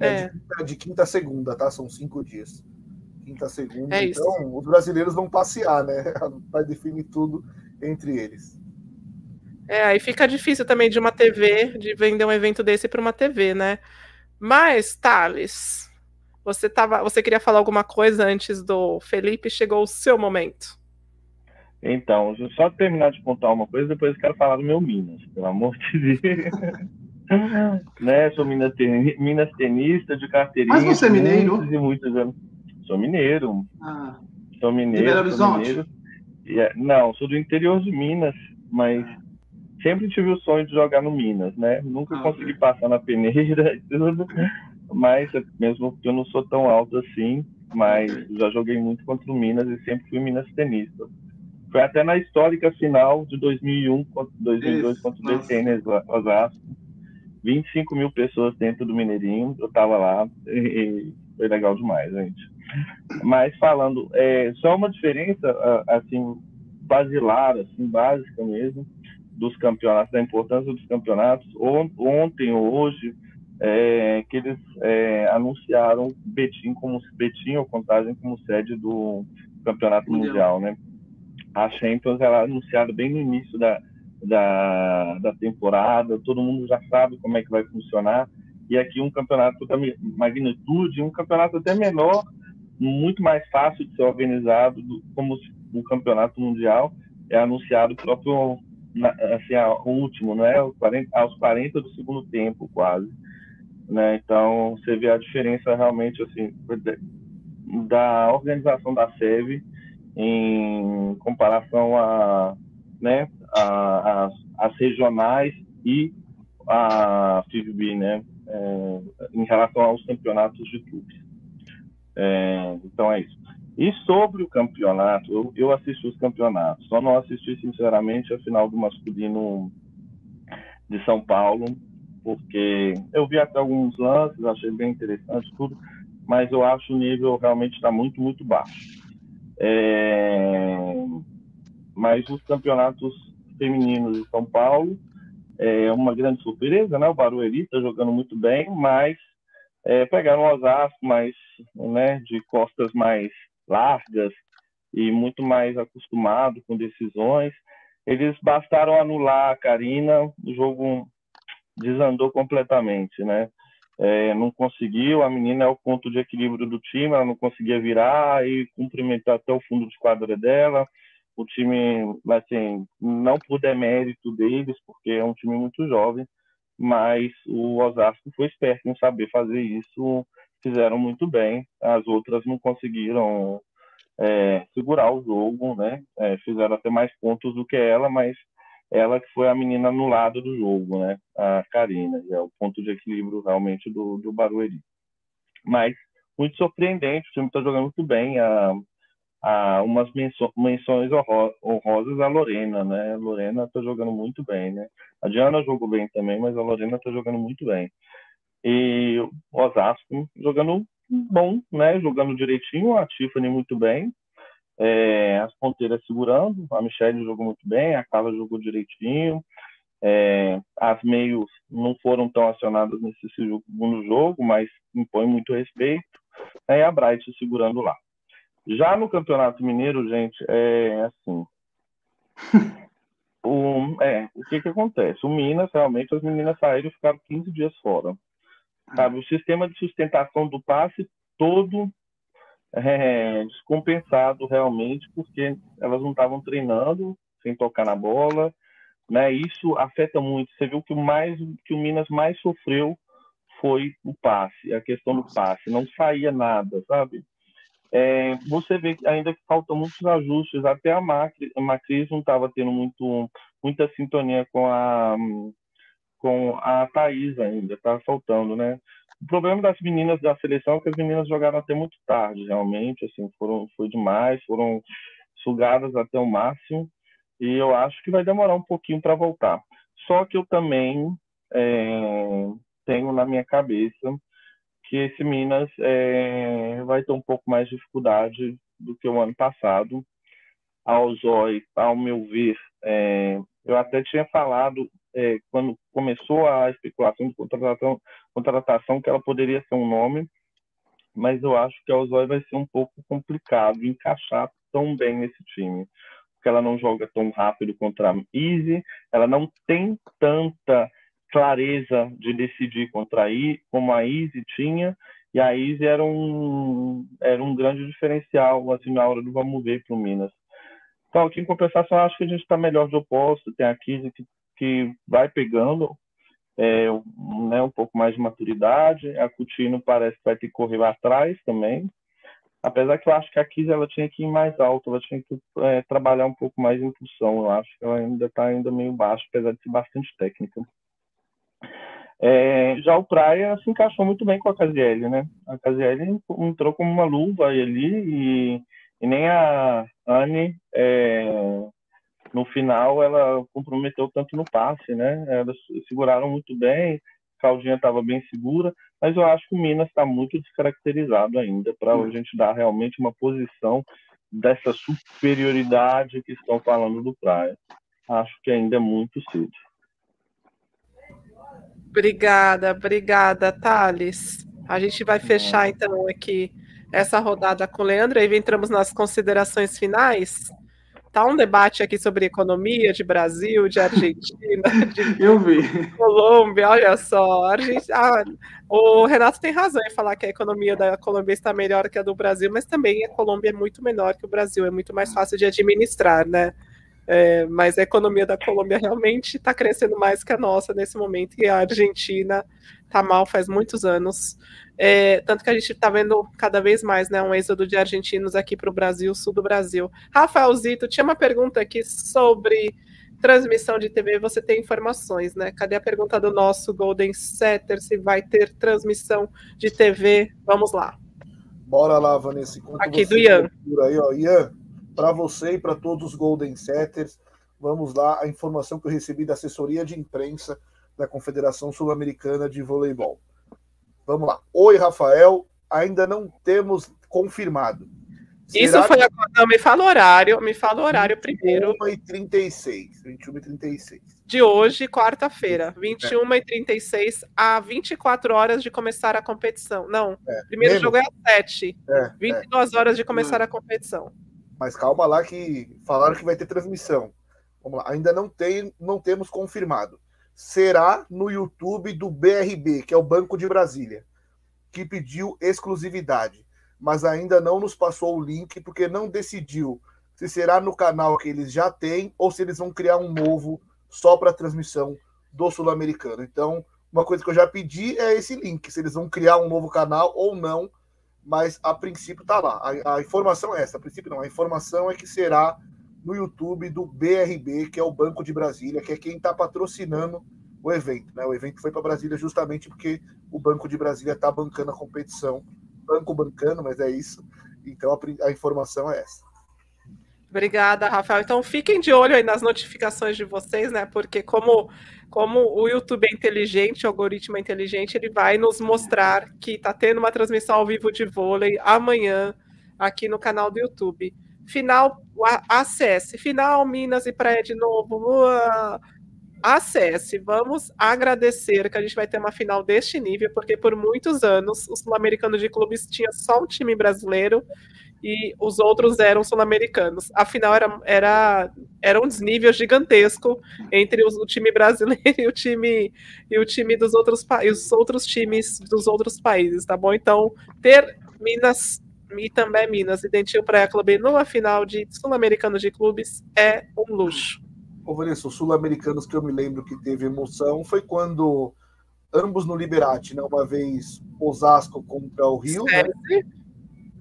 É, é. De, de, quinta a segunda, tá? São cinco dias. Quinta a segunda. É então, isso. os brasileiros vão passear, né? Vai definir tudo entre eles. É, aí fica difícil também de uma TV, de vender um evento desse para uma TV, né? Mas, Thales, você, tava, você queria falar alguma coisa antes do Felipe? Chegou o seu momento. Então, só terminar de contar uma coisa, depois eu quero falar do meu Minas, pelo amor de Deus. né? Sou minas, minas tenista de carteirinha. Mas você é mineiro? Muitos e muitos anos. Sou mineiro. Ah. Sou mineiro. De Belo Horizonte? Mineiro. É, não, sou do interior de Minas, mas sempre tive o sonho de jogar no Minas, né? Nunca ah, consegui okay. passar na peneira e tudo mas mesmo porque eu não sou tão alto assim, mas já joguei muito contra o Minas e sempre fui Minas tenista. Foi até na histórica final de 2001, contra 2002 contra o DCN Osasco. 25 mil pessoas dentro do Mineirinho, eu estava lá e foi legal demais, gente. Mas falando, é, só uma diferença, assim, basilar, assim, básica mesmo, dos campeonatos, da importância dos campeonatos. Ontem ou hoje, é, que eles é, anunciaram Betim como Betim ou Contagem como sede do Campeonato Mundial, né? A Champions ela é anunciada bem no início da, da, da temporada, todo mundo já sabe como é que vai funcionar. E aqui um campeonato da magnitude, um campeonato até menor, muito mais fácil de ser organizado, como o campeonato mundial é anunciado próprio assim, o último, né? Aos 40 do segundo tempo, quase né? Então você vê a diferença realmente assim da organização da SEV em comparação a, né, a, a, as regionais e a FIVB, né, é, em relação aos campeonatos de clubes. É, então é isso. E sobre o campeonato, eu, eu assisti os campeonatos, só não assisti sinceramente a final do masculino de São Paulo, porque eu vi até alguns lances, achei bem interessante tudo, mas eu acho o nível realmente está muito, muito baixo. É... Mas os campeonatos femininos de São Paulo, é uma grande surpresa, né? O Barueri está jogando muito bem, mas é, pegaram o Osasco, mais, né, de costas mais largas e muito mais acostumado com decisões. Eles bastaram anular a Karina, o jogo desandou completamente, né? É, não conseguiu, a menina é o ponto de equilíbrio do time, ela não conseguia virar e cumprimentar até o fundo de quadra dela. O time, assim, não por demérito deles, porque é um time muito jovem, mas o Osasco foi esperto em saber fazer isso, fizeram muito bem. As outras não conseguiram é, segurar o jogo, né? É, fizeram até mais pontos do que ela, mas ela que foi a menina no lado do jogo, né? A Karina, é o ponto de equilíbrio realmente do, do Barueri. Mas muito surpreendente, o time está jogando muito bem. A, a umas menções honrosas a Lorena, né? A Lorena está jogando muito bem, né? A Diana jogou bem também, mas a Lorena está jogando muito bem. E o Osasco jogando bom, né? Jogando direitinho, a Tiffany muito bem, é, as ponteiras segurando, a Michelle jogou muito bem, a Carla jogou direitinho, é, as meios não foram tão acionadas nesse segundo jogo, mas impõe muito respeito, né? e a Bright segurando lá. Já no Campeonato Mineiro, gente, é assim. o, é, o que que acontece? O Minas, realmente, as meninas saíram e ficaram 15 dias fora. Sabe? O sistema de sustentação do passe todo é, descompensado realmente, porque elas não estavam treinando sem tocar na bola, né? Isso afeta muito. Você viu que o mais que o Minas mais sofreu foi o passe, a questão do passe, não saía nada, sabe? É, você vê ainda que faltam muitos ajustes, até a Macri, a Macris não estava tendo muito, muita sintonia com a com a Thaís ainda, está faltando, né? O problema das meninas da seleção é que as meninas jogaram até muito tarde, realmente, assim, foram, foi demais, foram sugadas até o máximo, e eu acho que vai demorar um pouquinho para voltar. Só que eu também é, tenho na minha cabeça que esse Minas é, vai ter um pouco mais de dificuldade do que o ano passado. Ao ao meu ver, é, eu até tinha falado é, quando começou a especulação de contratação, contratação que ela poderia ser um nome, mas eu acho que a Ozói vai ser um pouco complicado encaixar tão bem nesse time, porque ela não joga tão rápido contra a Easy, ela não tem tanta clareza de decidir contra a I, como a Easy tinha, e a Easy era um, era um grande diferencial assim, na hora do vamos ver para o Minas. Então, aqui em compensação, acho que a gente está melhor de oposto. Tem a Kizzy que que vai pegando é, né, um pouco mais de maturidade. A Coutinho parece que vai ter que correr atrás também. Apesar que eu acho que a Kiz ela tinha que ir mais alto, ela tinha que é, trabalhar um pouco mais em impulsão. Eu acho que ela ainda está ainda meio baixa, apesar de ser bastante técnica. É, já o Praia se encaixou muito bem com a Casiele, né? A Casiele entrou como uma luva ali e, e nem a Anne é, no final ela comprometeu tanto no passe, né? Elas seguraram muito bem, Caldinha estava bem segura, mas eu acho que o Minas está muito descaracterizado ainda para a gente dar realmente uma posição dessa superioridade que estão falando do Praia. Acho que ainda é muito cedo. Obrigada, obrigada, Thales. A gente vai fechar então aqui essa rodada com o Leandro, aí entramos nas considerações finais tá um debate aqui sobre economia de Brasil, de Argentina, de Eu vi. Colômbia, olha só. Ah, o Renato tem razão em falar que a economia da Colômbia está melhor que a do Brasil, mas também a Colômbia é muito menor que o Brasil, é muito mais fácil de administrar, né? É, mas a economia da Colômbia realmente está crescendo mais que a nossa nesse momento, e a Argentina está mal faz muitos anos. É, tanto que a gente está vendo cada vez mais né, um êxodo de argentinos aqui para o Brasil, sul do Brasil. Rafaelzito, tinha uma pergunta aqui sobre transmissão de TV, você tem informações, né? Cadê a pergunta do nosso Golden Setter, se vai ter transmissão de TV? Vamos lá. Bora lá, Vanessa. Enquanto aqui do Ian. Aí, ó. Ian, para você e para todos os Golden Setters, vamos lá, a informação que eu recebi da assessoria de imprensa da Confederação Sul-Americana de Voleibol. Vamos lá. Oi, Rafael. Ainda não temos confirmado. Isso foi agora. Não, me fala o horário. Me fala o horário primeiro. 21 e 36. 21 e 36. De hoje, quarta-feira. 21 é. 36 a 24 horas de começar a competição. Não. É. Primeiro Menos. jogo é às 7. É, 22 é. horas de começar a competição. Mas calma lá que falaram que vai ter transmissão. Vamos lá. Ainda não tem, não temos confirmado. Será no YouTube do BRB, que é o Banco de Brasília, que pediu exclusividade mas ainda não nos passou o link porque não decidiu se será no canal que eles já têm ou se eles vão criar um novo só para transmissão do Sul-Americano. Então, uma coisa que eu já pedi é esse link, se eles vão criar um novo canal ou não, mas a princípio está lá. A, a, informação é essa, a princípio não, a informação é que será no YouTube do BRB, que é o Banco de Brasília, que é quem está patrocinando o evento. Né? O evento foi para Brasília justamente porque o Banco de Brasília está bancando a competição banco bancando, mas é isso. Então a, a informação é essa. Obrigada, Rafael. Então fiquem de olho aí nas notificações de vocês, né? Porque como, como o YouTube é inteligente, o algoritmo é inteligente, ele vai nos mostrar que está tendo uma transmissão ao vivo de vôlei amanhã aqui no canal do YouTube. Final ACS, final Minas e Praia de novo. Uau! acesse. Vamos agradecer que a gente vai ter uma final deste nível, porque por muitos anos o Sul-Americano de Clubes tinha só um time brasileiro e os outros eram sul-americanos. Afinal, era, era, era um desnível gigantesco entre o, o, time brasileiro e o time, e o time dos outros, os outros times dos outros países, tá bom? Então, ter Minas e também Minas e Dentil Praia Clube numa final de sul-americano de clubes é um luxo. Ô, Vanessa, os sul-americanos que eu me lembro que teve emoção foi quando ambos no Liberati, né? Uma vez Osasco contra o Rio, né?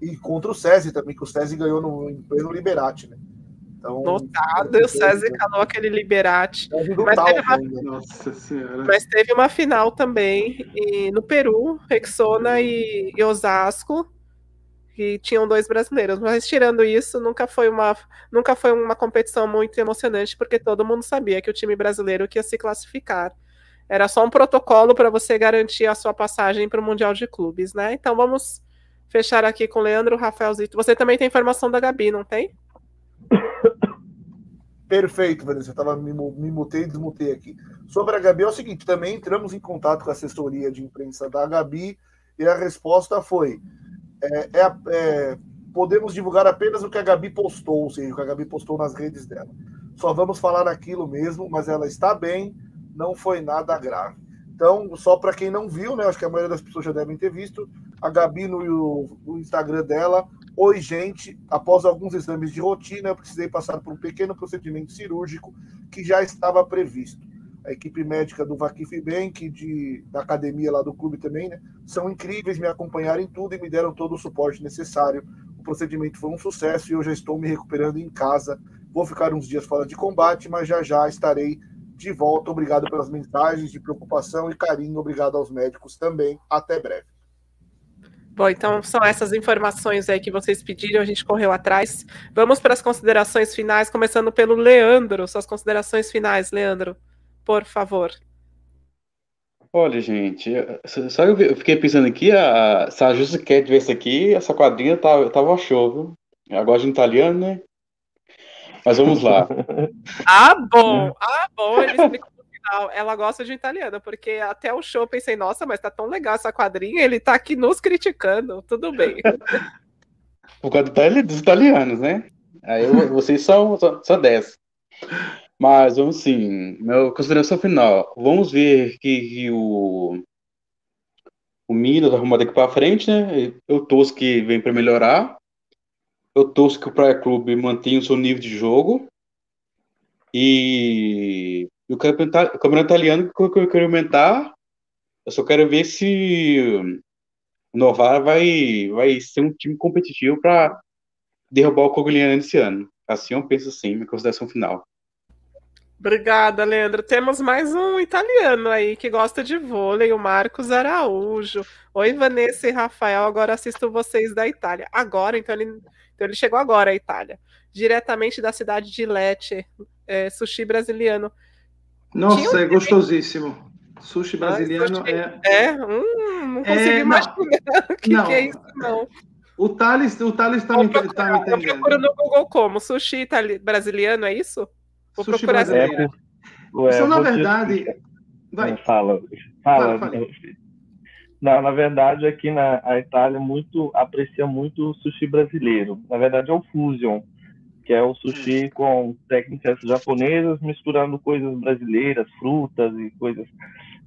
E contra o SESI também, que o SESI ganhou no, em pleno Liberati, né? Então, Notado, o SESI calou aquele Liberati. Mas, teve uma... Mas teve uma final também e, no Peru, Rexona e, e Osasco que tinham dois brasileiros. Mas tirando isso, nunca foi uma, nunca foi uma competição muito emocionante, porque todo mundo sabia que o time brasileiro ia se classificar. Era só um protocolo para você garantir a sua passagem para o Mundial de Clubes, né? Então vamos fechar aqui com o Leandro Rafaelzito. Você também tem informação da Gabi, não tem? Perfeito, Vanessa. Eu tava, me, me mutei e desmutei aqui. Sobre a Gabi é o seguinte: também entramos em contato com a assessoria de imprensa da Gabi e a resposta foi: é, é, é, podemos divulgar apenas o que a Gabi postou, ou seja, o que a Gabi postou nas redes dela. Só vamos falar aquilo mesmo, mas ela está bem, não foi nada grave. Então, só para quem não viu, né? Acho que a maioria das pessoas já devem ter visto. A Gabi no, no Instagram dela. Oi, gente. Após alguns exames de rotina, eu precisei passar por um pequeno procedimento cirúrgico que já estava previsto a equipe médica do Vakif Bank, de, da academia lá do clube também, né? São incríveis, me acompanharam em tudo e me deram todo o suporte necessário. O procedimento foi um sucesso e eu já estou me recuperando em casa. Vou ficar uns dias fora de combate, mas já já estarei de volta. Obrigado pelas mensagens de preocupação e carinho. Obrigado aos médicos também. Até breve. Bom, então são essas informações aí que vocês pediram, a gente correu atrás. Vamos para as considerações finais, começando pelo Leandro. Suas considerações finais, Leandro por favor. Olha, gente, só eu fiquei pensando aqui, a, se a Justa quer ver isso aqui, essa quadrinha tava, tava show, viu? Agora de italiano, né? Mas vamos lá. ah, bom, ah, bom, ele explicou no final. Ela gosta de italiano, porque até o show eu pensei, nossa, mas tá tão legal essa quadrinha, ele tá aqui nos criticando, tudo bem. Por causa dos italianos, né? Aí vocês são, são 10. Mas, vamos sim, minha consideração final. Vamos ver que, que o, o Minas vai arrumar daqui para frente, né? Eu torço que vem para melhorar. Eu torço que o Praia Clube mantenha o seu nível de jogo. E, o, campeonato, o campeonato italiano que eu quero aumentar, eu só quero ver se o Novara vai, vai ser um time competitivo para derrubar o Cogliano esse ano. Assim eu penso assim, minha consideração final. Obrigada, Leandro. Temos mais um italiano aí que gosta de vôlei, o Marcos Araújo. Oi, Vanessa e Rafael. Agora assisto vocês da Itália. Agora, então ele, então ele chegou agora à Itália. Diretamente da cidade de Lecce, é, sushi brasileiro. Nossa, um... é gostosíssimo. Sushi brasileiro ah, é. É, hum, não consigo é, imaginar o que, que, é isso, não. O Thales, o Thales tá, me, tá me entendendo. Eu procuro no Google como? Sushi itali... brasiliano, é isso? Vou sushi procurar brasileiro. É, ué, na verdade... Vai. Fala, fala. fala, fala. Na, na verdade, aqui na a Itália muito aprecia muito o sushi brasileiro. Na verdade, é o fusion, que é o sushi com técnicas japonesas misturando coisas brasileiras, frutas e coisas.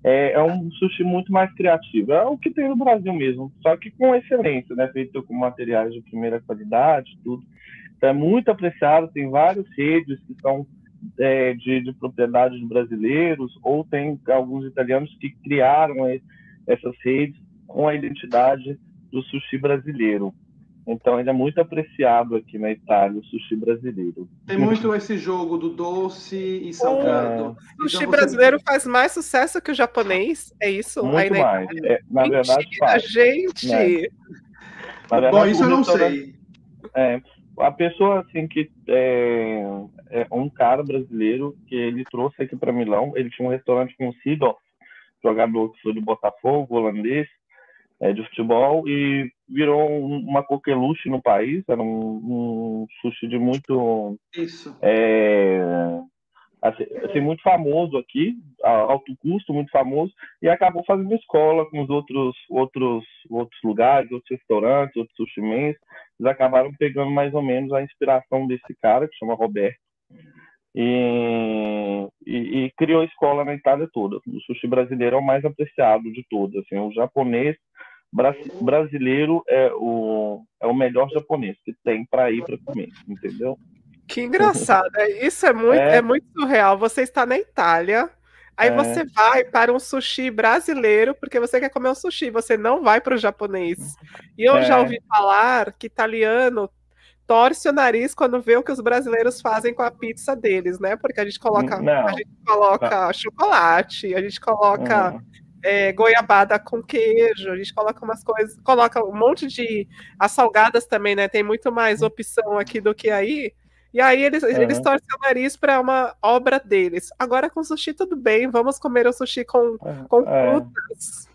É, é, um sushi muito mais criativo. É o que tem no Brasil mesmo, só que com excelência, né? Feito com materiais de primeira qualidade, tudo. Então, é muito apreciado. Tem vários redes que são é, de, de propriedade de brasileiros, ou tem alguns italianos que criaram essas redes com a identidade do sushi brasileiro. Então ele é muito apreciado aqui na Itália, o sushi brasileiro. Tem muito esse jogo do doce e salgado. O sushi então, brasileiro faz mais sucesso que o japonês, é isso? Muito Aí, mais. É, na Mentira, verdade, faz. gente! É. Verdade, Bom, isso eu não sei. É, a pessoa assim que é, é, um cara brasileiro que ele trouxe aqui para Milão, ele tinha um restaurante com o Sidorf, jogador que foi do Botafogo, holandês, é, de futebol e virou uma coqueluche no país, era um, um sushi de muito isso. é, assim, assim, muito famoso aqui, alto custo, muito famoso e acabou fazendo escola com os outros outros outros lugares, outros restaurantes, outros sushi eles acabaram pegando mais ou menos a inspiração desse cara que chama Roberto e, e, e, criou escola na Itália toda. O sushi brasileiro é o mais apreciado de todos. Assim, o japonês bra brasileiro é o, é o melhor japonês que tem para ir para comer, entendeu? Que engraçado. É, isso é muito, é. é muito surreal. Você está na Itália, aí é. você vai para um sushi brasileiro porque você quer comer um sushi, você não vai para o japonês. E eu já é. ouvi falar que italiano torce o nariz quando vê o que os brasileiros fazem com a pizza deles, né? Porque a gente coloca, não. a gente coloca chocolate, a gente coloca hum. é, goiabada com queijo, a gente coloca umas coisas, coloca um monte de as salgadas também, né? Tem muito mais opção aqui do que aí. E aí eles, uhum. eles torcem o nariz para uma obra deles. Agora com sushi tudo bem, vamos comer o sushi com, com é. frutas.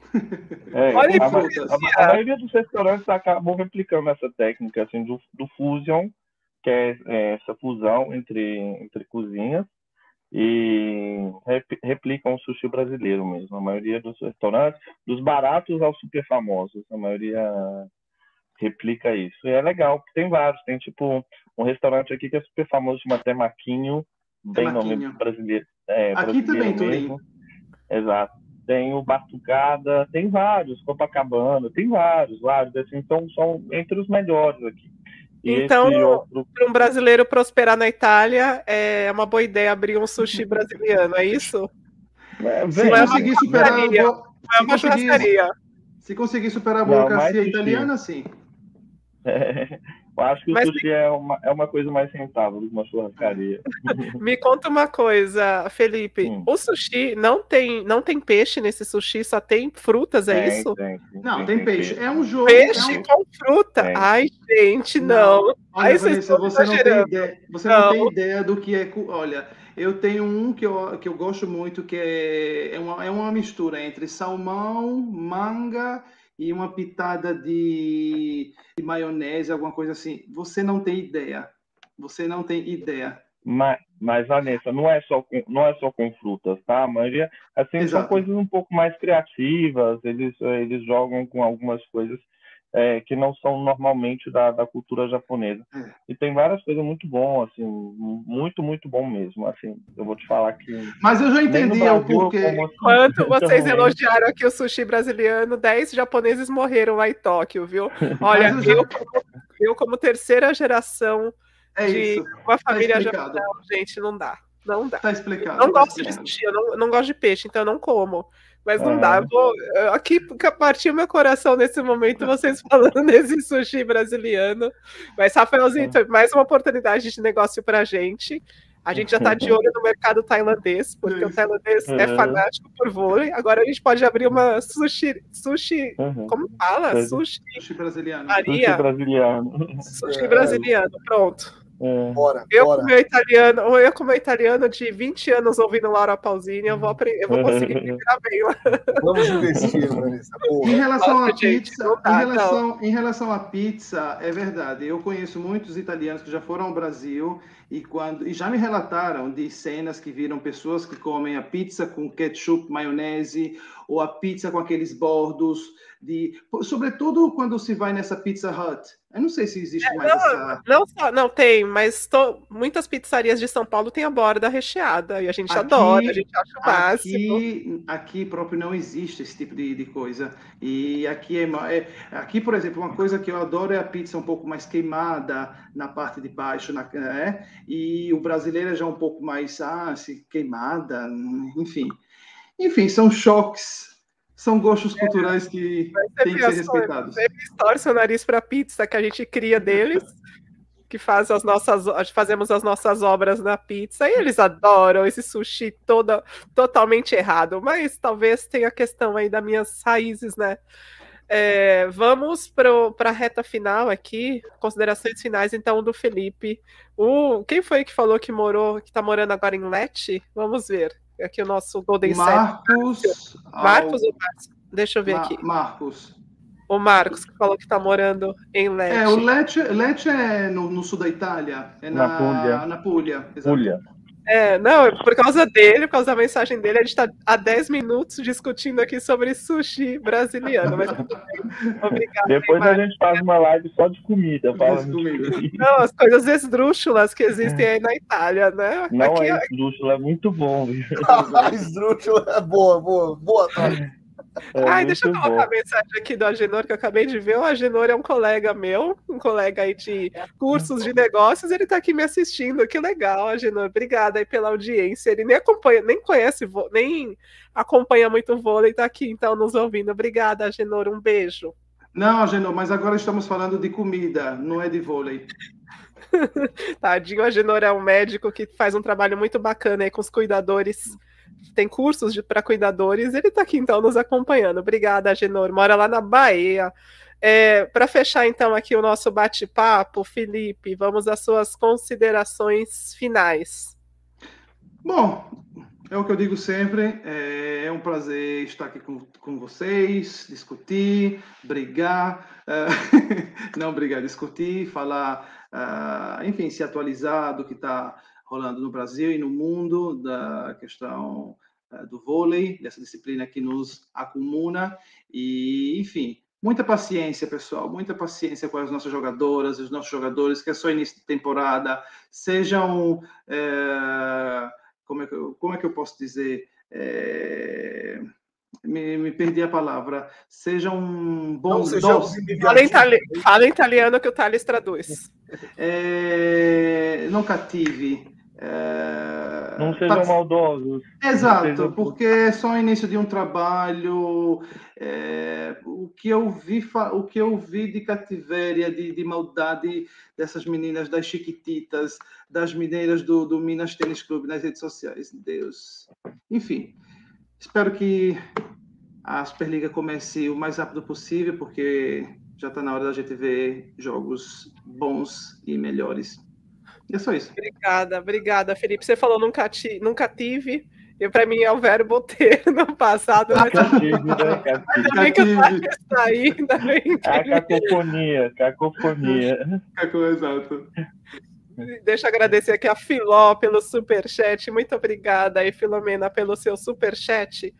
É, Olha a, a, a, maioria dos restaurantes acabam replicando essa técnica assim, do, do fusion, que é, é essa fusão entre, entre cozinhas, e replicam o sushi brasileiro mesmo. A maioria dos restaurantes, dos baratos aos super famosos, a maioria replica isso. E é legal, porque tem vários. Tem tipo um restaurante aqui que é super famoso, chama Temaquinho, bem nome brasileiro. É, aqui brasileiro também, mesmo. Exato tem o Batucada, tem vários, Copacabana, tem vários, vários, assim, então são entre os melhores aqui. E então, outro... para um brasileiro prosperar na Itália, é uma boa ideia abrir um sushi brasileiro, é isso? É, se é conseguir superar a é uma se conseguir, se conseguir superar a burocracia italiana, sim. É, acho que Mas o sushi é, uma, é uma coisa mais rentável do que uma churrascaria. Me conta uma coisa, Felipe. Hum. O sushi não tem, não tem peixe nesse sushi, só tem frutas, é tem, isso? Tem, tem, não, tem, peixe. É um jogo. Peixe é um... com fruta. Ai, gente, não. não. Olha, Ai, Vanessa, você não tem ideia. Você não. não tem ideia do que é. Olha, eu tenho um que eu, que eu gosto muito, que é, é, uma, é uma mistura entre salmão, manga e uma pitada de, de maionese, alguma coisa assim. Você não tem ideia. Você não tem ideia. Mas, mas Vanessa, não é só com, não é só com frutas, tá? A maioria, assim, Exato. são coisas um pouco mais criativas. Eles eles jogam com algumas coisas é, que não são normalmente da, da cultura japonesa. É. E tem várias coisas muito boas, assim, muito, muito bom mesmo. Assim, eu vou te falar que. Mas eu já entendi o porquê. Assim, Quanto vocês elogiaram aqui o sushi brasileiro, 10 japoneses morreram lá em Tóquio, viu? Olha, eu, já... eu, como, eu, como terceira geração é de isso. uma tá família tá japonesa, gente, não dá. Não dá. Tá explicado. Eu não tá gosto explicado. de sushi, eu não, não gosto de peixe, então eu não como. Mas não dá. Eu vou, aqui partiu meu coração nesse momento, vocês falando desse sushi brasiliano. Mas, Rafaelzinho, é. mais uma oportunidade de negócio pra gente. A gente já está de olho no mercado tailandês, porque o tailandês é fanático por vôlei. Agora a gente pode abrir uma sushi. sushi uhum. Como fala? Sushi. Sushi brasiliano. Maria. Sushi brasiliano. Sushi brasiliano, pronto. É. Bora, eu bora. Como italiano, ou eu como italiano de 20 anos ouvindo Laura Pausini, eu vou aprender, eu vou conseguir virar bem lá. Vamos investir, Vanessa. Em relação à pizza, em, relação, em relação à pizza, é verdade. Eu conheço muitos italianos que já foram ao Brasil e quando e já me relataram de cenas que viram pessoas que comem a pizza com ketchup, maionese ou a pizza com aqueles bordos de, sobretudo quando se vai nessa Pizza Hut. Eu não sei se existe é, mais não, essa. Não, só, não tem, mas tô, muitas pizzarias de São Paulo têm a borda recheada e a gente aqui, adora, a gente acha o máximo. Aqui, aqui próprio não existe esse tipo de, de coisa. E aqui é, é, aqui, por exemplo, uma coisa que eu adoro é a pizza um pouco mais queimada na parte de baixo, na, é, e o brasileiro é já um pouco mais ah, assim, queimada, enfim. Enfim, são choques são gostos culturais que têm que ser respeitados. Eles torcem o nariz para a pizza que a gente cria deles, que faz as nossas, fazemos as nossas obras na pizza, e eles adoram esse sushi toda, totalmente errado, mas talvez tenha a questão aí das minhas raízes, né? É, vamos para a reta final aqui, considerações finais então do Felipe. O, quem foi que falou que morou, que está morando agora em Lete? Vamos ver. Aqui o nosso Golden Marcos. Set. Marcos ou Marcos? Deixa eu ver aqui. Marcos. O Marcos, que falou que está morando em Lecce. É, o Lecce, Lecce é no, no, sul da Itália. É na, na Puglia. Na Puglia, Puglia. É, não, por causa dele, por causa da mensagem dele, a gente está há 10 minutos discutindo aqui sobre sushi brasileiro. Mas obrigado. Depois a gente faz uma live só de comida. Fala não, as coisas esdrúxulas que existem aí na Itália, né? Não aqui, é esdrúxula, é muito bom. esdrúxula é boa, boa, boa, tarde. É Ai, deixa eu colocar a mensagem aqui do Agenor que eu acabei de ver. O Agenor é um colega meu, um colega aí de cursos de negócios, ele está aqui me assistindo. Que legal, Agenor. Obrigada aí pela audiência. Ele nem acompanha, nem conhece, nem acompanha muito vôlei, está aqui então nos ouvindo. Obrigada, Agenor. Um beijo. Não, Agenor, mas agora estamos falando de comida, não é de vôlei. Tadinho, o Agenor é um médico que faz um trabalho muito bacana aí com os cuidadores tem cursos para cuidadores, ele está aqui então nos acompanhando. Obrigada, Agenor. Mora lá na Bahia. É, para fechar então aqui o nosso bate-papo, Felipe, vamos às suas considerações finais. Bom, é o que eu digo sempre, é, é um prazer estar aqui com, com vocês, discutir, brigar, uh, não brigar, discutir, falar, uh, enfim, se atualizar do que está rolando no Brasil e no mundo, da questão uh, do vôlei, dessa disciplina que nos acumula. E, enfim, muita paciência, pessoal, muita paciência com as nossas jogadoras, os nossos jogadores, que é só início de temporada, sejam. É, como, é que, como é que eu posso dizer? É, me, me, perdi a palavra. Sejam bons. Fala, itali fala italiano que o Thales traduz. É, não cative. É... Não sejam maldosos. Exato, sejam... porque é só o início de um trabalho. É... O, que eu vi, o que eu vi de cativeria, de, de maldade dessas meninas, das chiquititas, das mineiras do, do Minas Tênis Clube nas redes sociais. Deus. Enfim, espero que a Superliga comece o mais rápido possível, porque já está na hora da gente ver jogos bons e melhores. É só isso. Obrigada, obrigada, Felipe. Você falou nunca, ti, nunca tive. E para mim é o verbo ter no passado. Mas... Cative, né? Ainda bem que eu aí, ainda bem que... A cacofonia, cacofonia. Cacô, exato. Deixa eu agradecer aqui a Filó pelo super chat. Muito obrigada aí, Filomena, pelo seu super chat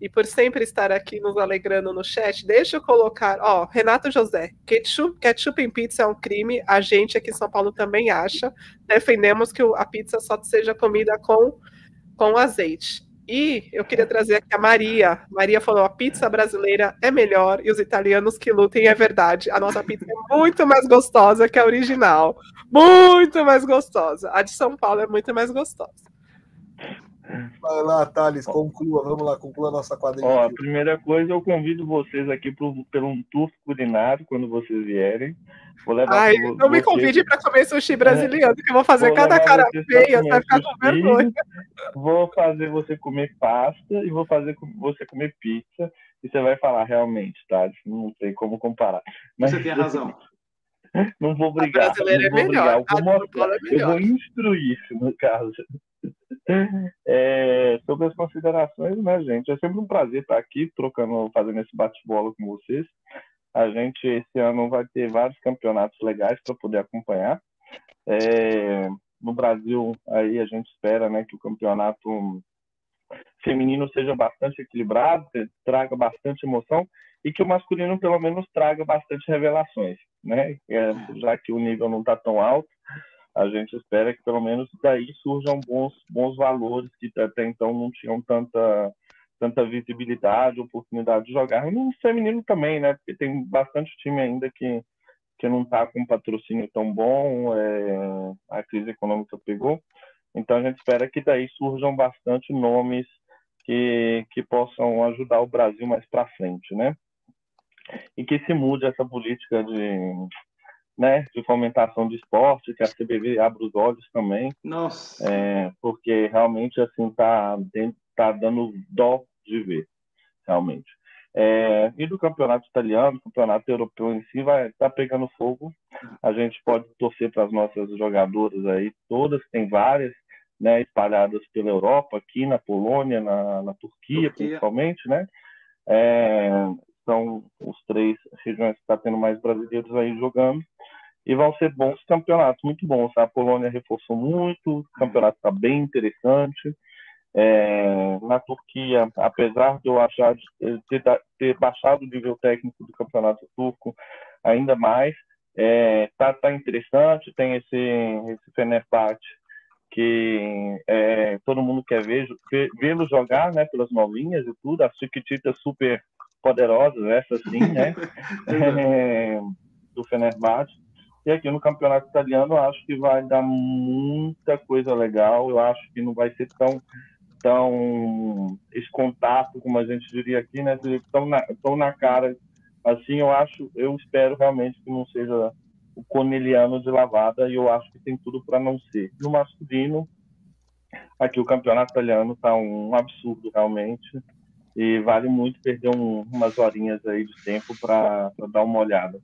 e por sempre estar aqui nos alegrando no chat, deixa eu colocar, ó, Renato José, ketchup, ketchup em pizza é um crime, a gente aqui em São Paulo também acha, defendemos que a pizza só seja comida com, com azeite. E eu queria trazer aqui a Maria. Maria falou: a pizza brasileira é melhor e os italianos que lutem é verdade. A nossa pizza é muito mais gostosa que a original. Muito mais gostosa. A de São Paulo é muito mais gostosa. Vai lá, Thales, conclua, vamos lá, conclua a nossa quadrilha. Ó, a primeira coisa, eu convido vocês aqui pro, pelo um tour culinário quando vocês vierem. Vou levar Ai, não vocês... me convide para comer sushi brasileiro, é, que eu vou fazer vou cada cara feia, vai ficar com vergonha. Vou fazer você comer pasta e vou fazer você comer pizza. E você vai falar realmente, Thales, não tem como comparar. Mas... Você tem razão. Não vou brigar. brasileira é não vou melhor. brigar, eu vou A mostrar. É Eu melhor. vou instruir, no caso. É, sobre as considerações, né, gente? É sempre um prazer estar aqui trocando, fazendo esse bate-bola com vocês. A gente esse ano vai ter vários campeonatos legais para poder acompanhar. É, no Brasil, aí a gente espera, né, que o campeonato feminino seja bastante equilibrado, traga bastante emoção e que o masculino pelo menos traga bastante revelações, né? É, já que o nível não está tão alto, a gente espera que pelo menos daí surjam bons bons valores que até então não tinham tanta tanta visibilidade, oportunidade de jogar. E no feminino também, né? Porque tem bastante time ainda que que não está com patrocínio tão bom, é, a crise econômica pegou. Então a gente espera que daí surjam bastante nomes que, que possam ajudar o Brasil mais para frente, né? E que se mude essa política de, né, de fomentação de esporte, que a CBV abra os olhos também, Nossa. é, porque realmente assim tá, tá dando dó de ver, realmente. É, e do campeonato italiano, campeonato europeu em si, vai estar tá pegando fogo. A gente pode torcer para as nossas jogadoras aí, todas, tem várias, né, espalhadas pela Europa, aqui na Polônia, na, na Turquia, Turquia. principalmente, né? É, são os três regiões que está tendo mais brasileiros aí jogando. E vão ser bons campeonatos, muito bons. A Polônia reforçou muito, o campeonato está bem interessante. É, na Turquia, apesar de eu achar de ter, ter, baixado o nível técnico do campeonato turco ainda mais, é, tá, tá interessante. Tem esse, esse Fenerbahçe que é, todo mundo quer ver, vê-lo jogar, né, pelas novinhas e tudo. As Chiquititas super poderosas, essa sim, né, é, do Fenerbahçe. E aqui no campeonato italiano eu acho que vai dar muita coisa legal. Eu acho que não vai ser tão tão esse contato, como a gente diria aqui, né? Tão na, tão na cara. Assim, eu acho, eu espero realmente que não seja o corneliano de lavada e eu acho que tem tudo para não ser. No masculino, aqui o campeonato italiano está um absurdo realmente e vale muito perder um, umas horinhas aí de tempo para dar uma olhada.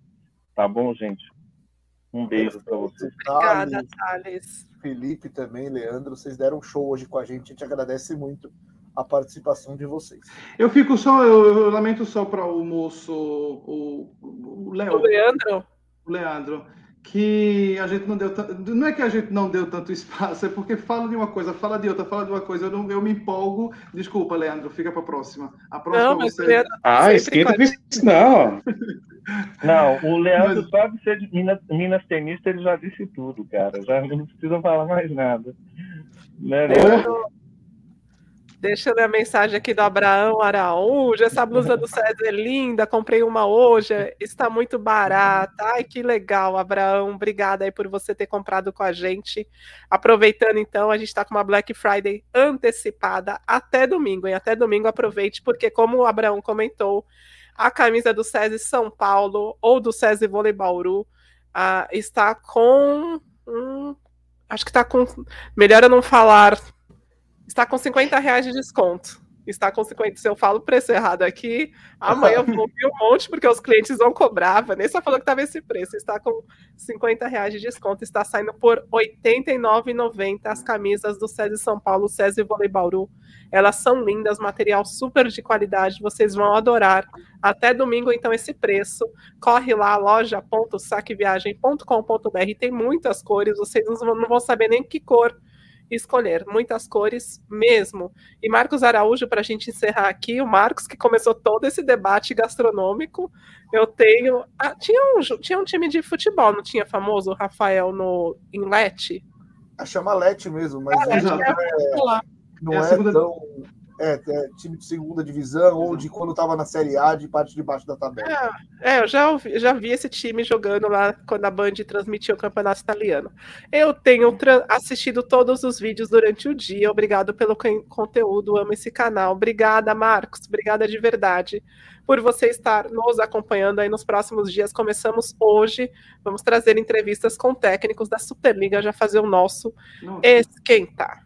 Tá bom, gente? Um beijo para vocês. Obrigada, Thales. Felipe também, Leandro, vocês deram um show hoje com a gente. A gente agradece muito a participação de vocês. Eu fico só, eu, eu lamento só para o moço, o, o Léo. O Leandro? O Leandro, que a gente não deu tanto. Não é que a gente não deu tanto espaço, é porque fala de uma coisa, fala de outra, fala de uma coisa. Eu, não, eu me empolgo. Desculpa, Leandro, fica para a próxima. A próxima não, mas você... Leandro, Ah, esquenta com isso, não. Não, o Leandro, Mas- só de ser de Minas, Minas tenista, ele já disse tudo, cara. Já não precisa falar mais nada. Né, Leandro? Eu ler a mensagem aqui do Abraão Araújo. Essa blusa do César é linda, comprei uma hoje, está muito barata. Ai, que legal, Abraão. Obrigada aí por você ter comprado com a gente. Aproveitando, então, a gente está com uma Black Friday antecipada até domingo, hein? Até domingo aproveite, porque como o Abraão comentou, a camisa do SESI São Paulo ou do SESI Vôlei Bauru ah, está com. hum, acho que está com. Melhor eu não falar está com 50 reais de desconto. Está com 50. Se eu falo o preço errado aqui, amanhã eu vou ouvir um monte, porque os clientes vão cobrar. Vanessa falou que estava esse preço. Está com 50 reais de desconto. Está saindo por R$ 89,90 as camisas do SESI São Paulo, SESI Vôlei Bauru. Elas são lindas, material super de qualidade. Vocês vão adorar. Até domingo, então, esse preço. Corre lá, loja.saqueviagem.com.br. Tem muitas cores. Vocês não vão saber nem que cor escolher. Muitas cores mesmo. E Marcos Araújo, para a gente encerrar aqui, o Marcos que começou todo esse debate gastronômico, eu tenho. ah, tinha, um, tinha um time de futebol, não tinha famoso o Rafael no Inlet? A chama Lete mesmo, mas Ah, Exato. lá. não É é, tão. É, é time de segunda divisão ou de quando estava na Série A, de parte de baixo da tabela. É, eu já, ouvi- já vi esse time jogando lá quando a Band transmitiu o campeonato italiano. Eu tenho assistido todos os vídeos durante o dia. Obrigado pelo con- conteúdo, amo esse canal. Obrigada, Marcos. Obrigada de verdade por você estar nos acompanhando aí nos próximos dias. Começamos hoje. Vamos trazer entrevistas com técnicos da Superliga, já fazer o nosso Não, esquentar.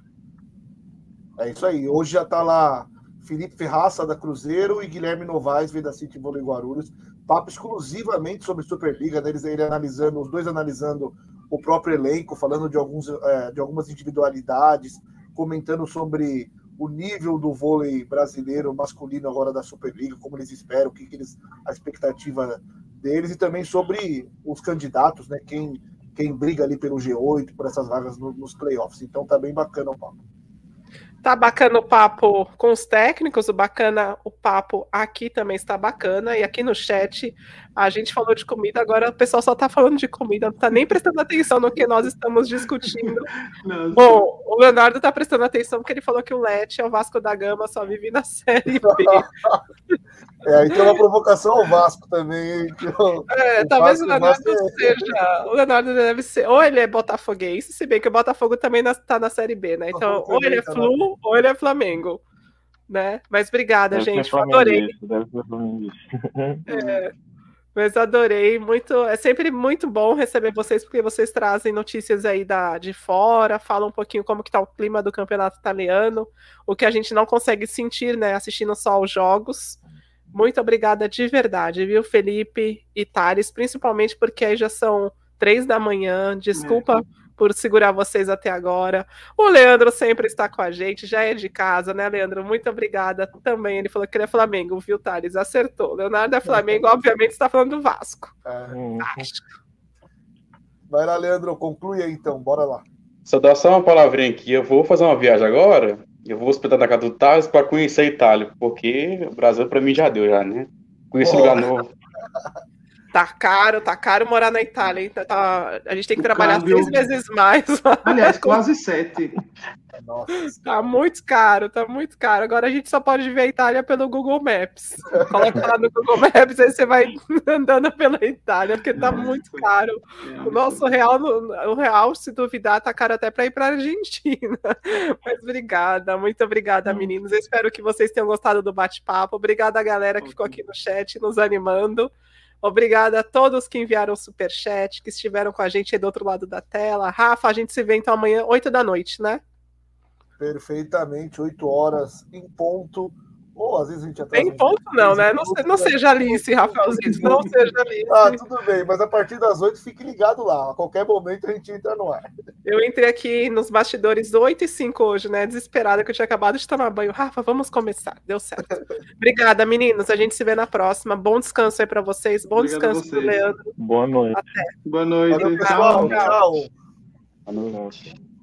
É isso aí. Hoje já está lá Felipe Ferraça da Cruzeiro e Guilherme Novaes, veio da City Vôlei Guarulhos, papo exclusivamente sobre Superliga, né? eles ele analisando, os dois analisando o próprio elenco, falando de, alguns, é, de algumas individualidades, comentando sobre o nível do vôlei brasileiro masculino agora da Superliga, como eles esperam, o que, que eles, a expectativa deles, e também sobre os candidatos, né? Quem, quem briga ali pelo G8, por essas vagas no, nos playoffs. Então tá bem bacana o papo. Tá bacana o papo com os técnicos, o bacana o papo aqui também está bacana. E aqui no chat a gente falou de comida, agora o pessoal só tá falando de comida, não tá nem prestando atenção no que nós estamos discutindo. Nossa. Bom, o Leonardo tá prestando atenção porque ele falou que o Lete é o Vasco da Gama, só vive na Série B. É, aí tem uma provocação ao Vasco também. Eu, é, o talvez Vasco, o Leonardo é... seja. O Leonardo deve ser. Ou ele é botafoguense, se bem que o Botafogo também está na Série B, né? Então, ou ele é tá Flu, ou ele é Flamengo. Né? Mas obrigada, deve gente. Adorei. Deve ser é, mas adorei muito. É sempre muito bom receber vocês, porque vocês trazem notícias aí da, de fora, falam um pouquinho como que tá o clima do campeonato italiano, o que a gente não consegue sentir, né, assistindo só os jogos. Muito obrigada de verdade, viu, Felipe e Thales, principalmente porque aí já são três da manhã. Desculpa. É por segurar vocês até agora. O Leandro sempre está com a gente, já é de casa, né, Leandro? Muito obrigada também. Ele falou que ele é Flamengo, viu, Thales? Acertou. Leonardo é Flamengo, obviamente está falando do Vasco. É. Vai lá, Leandro, conclui aí então, bora lá. Só dá só uma palavrinha aqui. Eu vou fazer uma viagem agora. Eu vou hospedar na casa do Thales para conhecer a Itália, porque o Brasil para mim já deu, já, né? Conhecer lugar novo. Tá caro, tá caro morar na Itália. Tá, tá, a gente tem que o trabalhar câmbio... seis vezes mais. Aliás, quase sete. Nossa. Tá muito caro, tá muito caro. Agora a gente só pode ver a Itália pelo Google Maps. Coloca lá no Google Maps, aí você vai andando pela Itália, porque tá muito caro. O nosso real, o real, se duvidar, tá caro até para ir para Argentina. Mas obrigada, muito obrigada, hum. meninos. Eu espero que vocês tenham gostado do bate-papo. Obrigada, galera que ficou aqui no chat nos animando. Obrigada a todos que enviaram o superchat, que estiveram com a gente aí do outro lado da tela. Rafa, a gente se vê então amanhã, 8 da noite, né? Perfeitamente, 8 horas em ponto. Ou às vezes a gente até. Tem ponto, não, né? Não, não seja Alice, Rafaelzito. Não seja Alice. Ah, tudo bem, mas a partir das 8 fique ligado lá. A qualquer momento a gente entra no ar. Eu entrei aqui nos bastidores 8 e 5 hoje, né? Desesperada, que eu tinha acabado de tomar banho. Rafa, vamos começar. Deu certo. Obrigada, meninos. A gente se vê na próxima. Bom descanso aí para vocês. Bom Obrigado descanso pro Leandro. Boa noite. Até. Boa noite. Valeu, pessoal. Tchau. tchau. Boa noite.